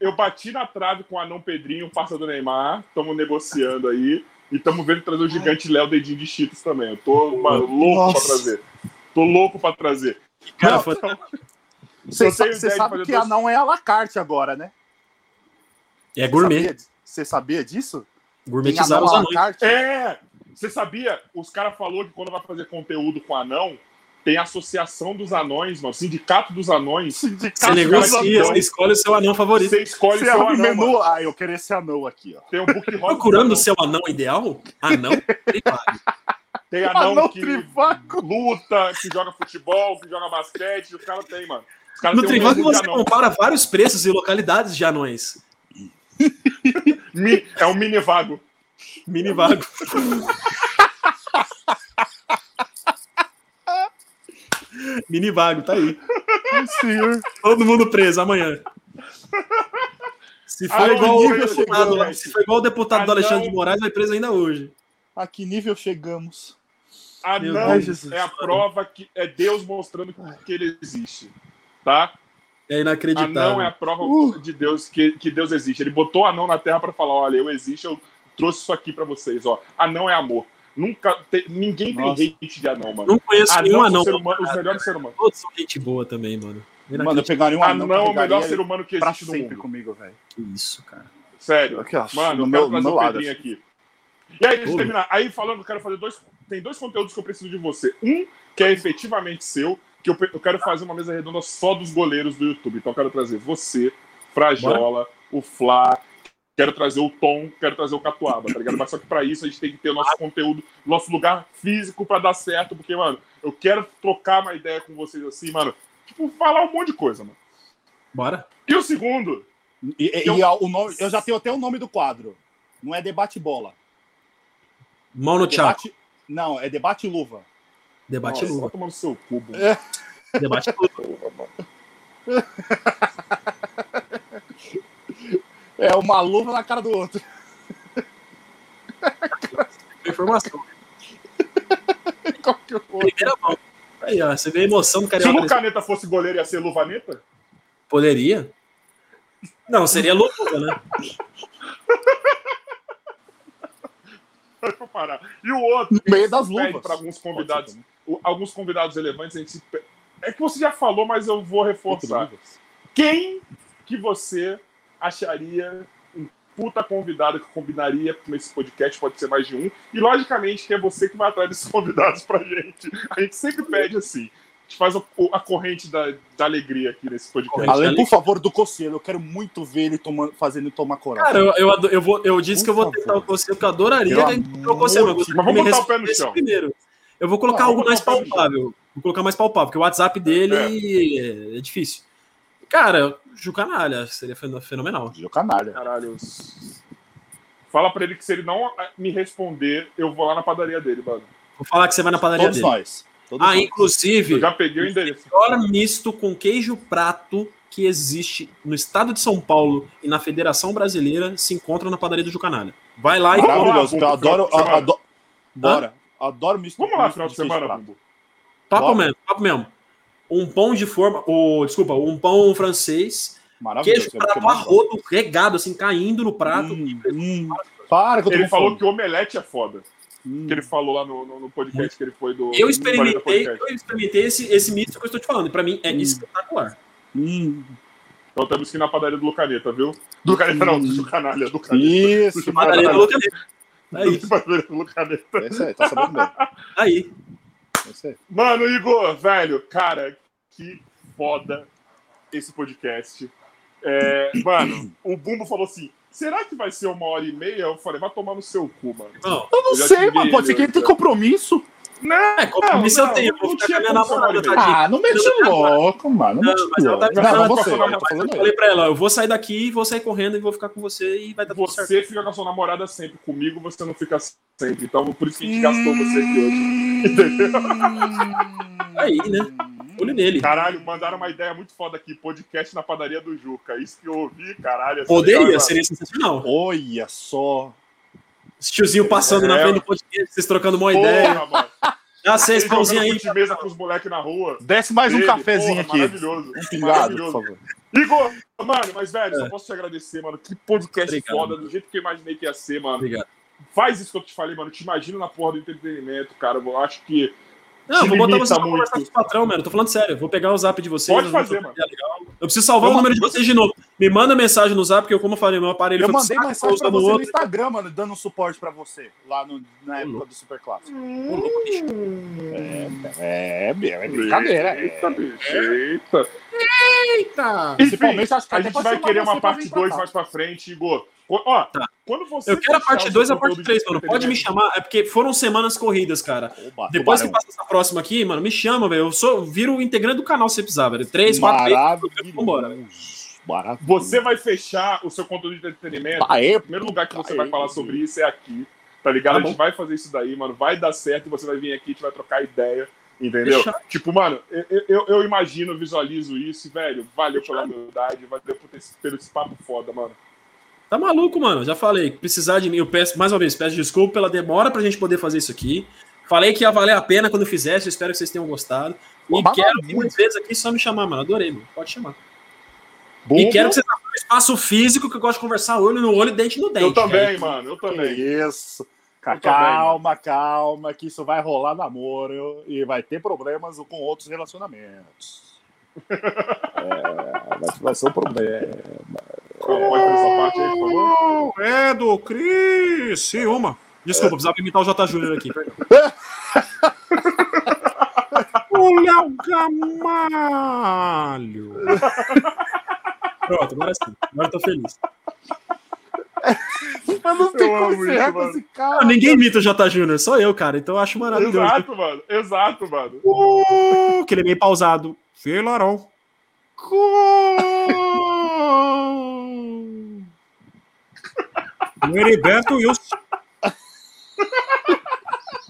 eu bati na trave com o anão Pedrinho, parça do Neymar. Estamos negociando aí. E estamos vendo trazer o gigante Léo Dedinho de Cheetos também. Eu tô mano, louco pra Nossa. trazer. Tô louco pra trazer. Cara, Não, foi- então, Você você de sabe fazer que dois- anão é à la carte agora, né? É gourmet. Sabia di- Você sabia disso? Gourmetizar os anões. É! Você sabia? Os caras falaram que quando vai fazer conteúdo com anão, tem a associação dos anões, mano. Sindicato dos anões. Sindicato Você Cara, negocia, cara, você escolhe o seu anão favorito. Você escolhe Você seu abre anão. menu. mano. Ah, eu quero esse anão aqui, ó. Tem um book. Procurando o seu anão ideal? Anão. Tem anão, Anão que trivago. luta, que joga futebol, que joga basquete. Os caras têm, mano. Os caras No um Trivago de você compara vários preços e localidades de anões. É um mini vago. Mini vago. Mini vago, tá aí. Senhor. Todo mundo preso amanhã. Se for, Ah, igual, nível deputado, chegou, se for igual o deputado do Ah, Alexandre não. de Moraes, vai preso ainda hoje. A que nível chegamos? Meu Anão Deus, Jesus. é a prova que é Deus mostrando que ele existe. Tá? É inacreditável. Anão é a prova Uh. de Deus que, que Deus existe. Ele botou anão na terra pra falar: olha, eu existo, eu trouxe isso aqui pra vocês. Ó. Anão é amor. Nunca te- ninguém tem Nossa. hate de anão, mano. Não conheço Anão nenhum são anão. ser humano, os melhores seres humanos. Todos são gente boa também, mano. Mano, eu pegaria um anão, Anão é o melhor ser humano que existe no sempre mundo. comigo, velho. Que isso, cara. Sério. Aqui, ó, Mano, no eu meu, quero trazer meu o lado. Pedrinho assim. aqui. E aí, deixa eu terminar. Aí, falando, eu quero fazer dois. Tem dois conteúdos que eu preciso de você. Um, que é efetivamente seu, que eu, eu quero fazer uma mesa redonda só dos goleiros do YouTube. Então, eu quero trazer você, Frajola, o Flá, quero trazer o Tom, quero trazer o Catuaba, tá ligado? Mas só que pra isso a gente tem que ter o nosso conteúdo, nosso lugar físico pra dar certo, porque, mano, eu quero trocar uma ideia com vocês assim, mano. Tipo, falar um monte de coisa, mano. Bora. E o segundo, E, e- Eu- e a- o nome, eu já tenho até o nome do quadro. Não é debate bola. Mão no tchau. Debate, não, é debate luva. Debate nossa, luva. vai tomar no seu cubo. É. Debate luva. É uma luva na cara do outro. Informação. Qual que vou? Primeira mão. Aí, ó. Você vê a emoção do Se o carioca. Lucaneta fosse goleiro, ia ser Luvaneta? Poderia? Não, seria loucura, né? Parar. E o outro, No meio das luvas. para alguns convidados, alguns convidados relevantes, a gente se é que você já falou, mas eu vou reforçar. Quem que você acharia um puta convidado que combinaria com esse podcast? Pode ser mais de um. E logicamente que é você que vai atrás desses convidados pra gente. A gente sempre pede assim. A gente faz a, a corrente da, da alegria aqui nesse podcast. Além, por favor, do Coceiro, eu quero muito ver ele tomando, fazendo ele tomar coragem. Cara, eu, eu, eu, vou, eu disse Por que eu vou favor. tentar o conselho, que eu adoraria o conselho. amor Mas, Mas vamos botar o pé no chão. Primeiro. Eu vou colocar Não, algo mais palpável. Vou colocar mais palpável, porque o WhatsApp dele é, é difícil. Cara, Ju Canalha seria fen- fenomenal. Gil Canalha. Caralho. Fala pra ele que se ele não ah, me responder, eu vou lá na padaria dele, mano. Vou falar que você vai na padaria Todos dele. nós. Todos Ah, nós. inclusive, Eu já peguei o endereço. melhor misto com queijo prato que existe no estado de São Paulo e na Federação Brasileira se encontra na padaria do Jucanalha. Vai lá e Maravilhoso. Eu adoro. de semana. adoro bora. Adoro misto. Vamos lá, misto final de queijo semana, papo Bora. mesmo, papo mesmo. Um pão de forma, o, desculpa, um pão francês, queijo é prato mais a gosto. rodo, regado assim, caindo no prato. Hum, hum. Para que eu tô Ele falou fome. que omelete é foda. Hum. Que ele falou lá no, no, no podcast que ele foi do. Eu do experimentei, 40 Podcast. eu experimentei esse, esse misto que eu estou te falando. e Pra mim é Hum. espetacular. Hum. Então temos que ir na padaria do Lucaneta, viu? Do Lucaneta não, do Canalha, do Canalha. Isso. Padaria do. Lucaneta. Aí, Padaria do Lucaneta. Esse aí, tá sabendo bem. aí. Mano, Igor, velho, cara, que foda esse podcast. É, mano, o Bumbo falou assim: será que vai ser uma hora e meia? Eu falei, vai tomar no seu cu, mano. Não, Eu não Eu sei, mano. Pode ser que ele tenha compromisso. Não, é, compromisso não, eu tenho. não Vou ficar com a minha namorada, tadinha. Ah, não mete louco, mano. Não mas ela tá Não, você, pra eu falei pra ela, eu vou sair daqui, vou sair correndo e vou ficar com você e vai dar tudo certo. você fica com a sua namorada sempre. Comigo você não fica sempre. Então por isso que a gente gastou você aqui hoje. Entendeu? Aí, né? Olho nele. Caralho, mandaram uma ideia muito foda aqui: podcast na padaria do Juca. Isso que eu ouvi, caralho. Poderia, legal, seria sensacional. Olha só. Esse tiozinho passando na É. frente do podcast, vocês trocando uma ideia. Mano. Dá seis pãozinhos aí. fute mesa com os moleques na rua. Desce mais um cafezinho porra, aqui. Maravilhoso. Um pingado, por Maravilhoso. favor. Igor, mano, mas velho, só É. posso te agradecer, mano. Que podcast Obrigado, foda, mano. do jeito que eu imaginei que ia ser, mano. Obrigado. Faz isso que eu te falei, mano. Te imagino na porra do entretenimento, cara. Eu acho que. Não, vou botar vocês pra conversar com o patrão, mano. Tô falando sério. Vou pegar o zap de vocês. Pode fazer, ideia legal. Eu preciso salvar Eu o número mando- de vocês de novo. Me manda mensagem no zap, porque eu, como eu falei, meu aparelho Eu mandei saco, mensagem pra você no outro. Instagram, mano, dando suporte pra você, lá no, na época do Super Clássico. É, é, é brincadeira. É. Eita, bicho. Eita. Eita! Principalmente, acho que a gente vai querer você uma parte vir pra 2 cá. mais pra frente, Igor. Ó, Tá. Quando você. Eu quero a parte o 2 e a parte conteúdo 3, de mano. Pode me chamar. É porque foram semanas corridas, cara. Oba, Depois que passa essa próxima aqui, mano, me chama, velho. Eu sou, viro o integrante do canal se você precisar, velho. 3, 4 vezes. Vambora. Maravilhoso. Você vai fechar o seu conteúdo de entretenimento. Aê, O primeiro lugar que você Aê. vai falar sobre isso é aqui. Tá ligado? Tá a gente vai fazer isso daí, mano. Vai dar certo e você vai vir aqui, a gente vai trocar ideia. Entendeu? Fechado. Tipo, mano, eu, eu, eu imagino, visualizo isso, e, velho. Valeu pela humildade, valeu por ter, pelo esse papo foda, mano. Tá maluco, mano. Já falei. Precisar de mim, eu peço, mais uma vez, peço desculpa pela demora pra gente poder fazer isso aqui. Falei que ia valer a pena quando fizesse, eu espero que vocês tenham gostado. E Pô, quero maravilha. muitas vezes aqui só me chamar, mano. Adorei, mano. Pode chamar. Bom, E quero que vocês façam um espaço físico que eu gosto de conversar olho no olho, dente no dente. Eu também, Aí, mano, eu também. isso. Eu também, Calma, calma, que isso vai rolar namoro e vai ter problemas com outros relacionamentos. É, vai, vai ser um problema. Parte aí, favor? É do Cris Ciúma. Desculpa, precisava imitar o J. Júnior aqui. o Léo Gamalho. Pronto, agora sim. Agora eu tô feliz. Mas não tem Eu como encerrar com esse cara. Ah, ninguém imita o J. Júnior, só eu, cara. Então eu acho maravilhoso. Exato, mano. Exato, mano. Uh, que ele é meio pausado. Filarão. Com Heriberto Wilson.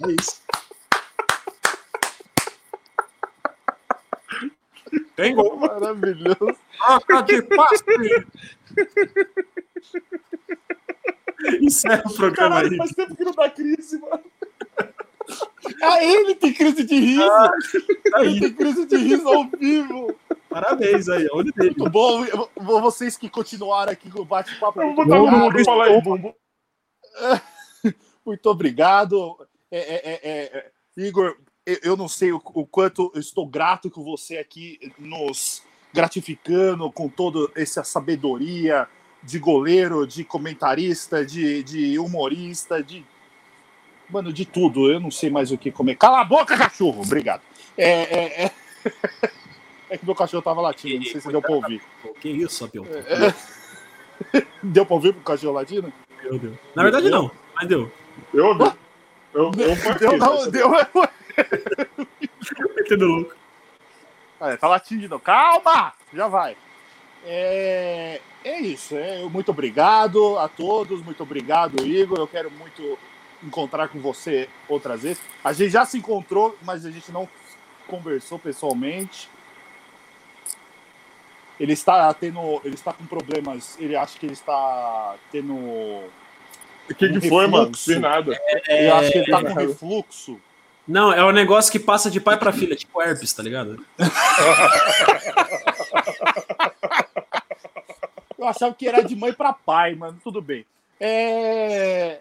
É isso. Tem gol. Maravilhoso. Troca de passe. Encerra o programa Caralho, aí. faz tempo que não dá crise, mano. Ah, ele tem crise de riso. Tá Ele aí. tem crise de riso ao vivo. Parabéns aí. Olha dele. Muito bom. Vocês que continuaram aqui com o bate-papo. Eu vou botar aí, bumbo. Muito obrigado. É, é, é, é, Igor, eu, eu não sei o, o quanto eu estou grato com você aqui nos gratificando com toda essa sabedoria de goleiro, de comentarista, de, de humorista, de. Mano, de tudo. Eu não sei mais o que comer. Cala a boca, cachorro! Obrigado. É, é, é... é que meu cachorro tava latindo, não sei se deu pra ouvir. Que isso, Apio? Deu pra ouvir pro cachorro latindo? Meu Deus. Na verdade, não. Mas deu. Eu ouvi. Eu, eu Deu, não, deu. Metendo louco. Ah, tá latindo de novo. Calma! Já vai. É, é isso. É, muito obrigado a todos. Muito obrigado, Igor. Eu quero muito encontrar com você outras vezes. A gente já se encontrou, mas a gente não conversou pessoalmente. Ele está tendo. Ele está com problemas. Ele acha que ele está tendo. O que, que foi, mano? Sei nada. Eu acho que ele está com refluxo. Não, é um negócio que passa de pai pra filha, tipo herpes, tá ligado? Eu achava que era de mãe para pai, mano. Tudo bem. É...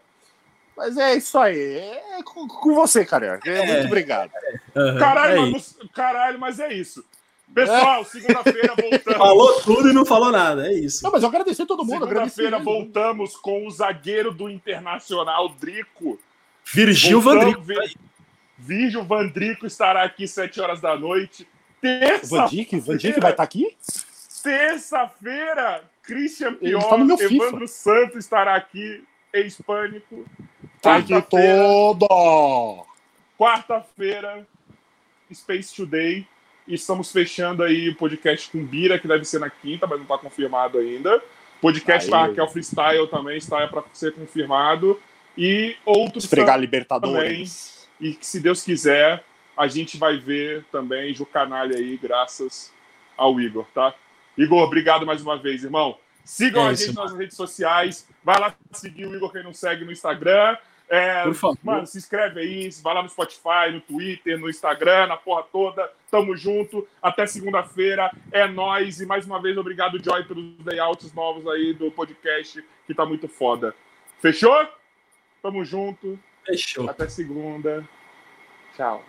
Mas é isso aí. É com, com você, cara. É, Muito obrigado. Aham, Caralho, é mano, caralho, mas é isso. Pessoal, segunda-feira voltamos. Falou tudo e não falou nada, é isso. Não, mas eu agradecer todo mundo. Segunda-feira voltamos com o zagueiro do Internacional, Drico. Virgil Voltamos, Vandrico. Vi- Virgil Vandrico estará aqui às 7 horas da noite. O Terça, Van Dijk, Van Dijk vai estar aqui? terça-feira, Christian Pior, tá no meu FIFA. Evandro Santos estará aqui, ex-pânico. Aqui Quarta-feira, todo! quarta-feira, Space Today. E estamos fechando aí o podcast com Bira, que deve ser na quinta, mas não está confirmado ainda. Podcast Aí. da Raquel Freestyle também está para ser confirmado. E outros Esfregar também. Libertadores. E que, se Deus quiser, a gente vai ver também Ju Canalha aí, graças ao Igor, tá? Igor, obrigado mais uma vez, irmão. Sigam É a isso, gente nas redes sociais. Vai lá seguir o Igor, quem não segue no Instagram. É, Por favor. Mano, se inscreve aí, vai lá no Spotify, no Twitter, no Instagram, na porra toda. Tamo junto. Até segunda-feira. É nóis. E mais uma vez, obrigado, Joy, pelos layouts novos aí do podcast, que tá muito foda. Fechou? Tamo junto. Fechou. Até segunda. Tchau.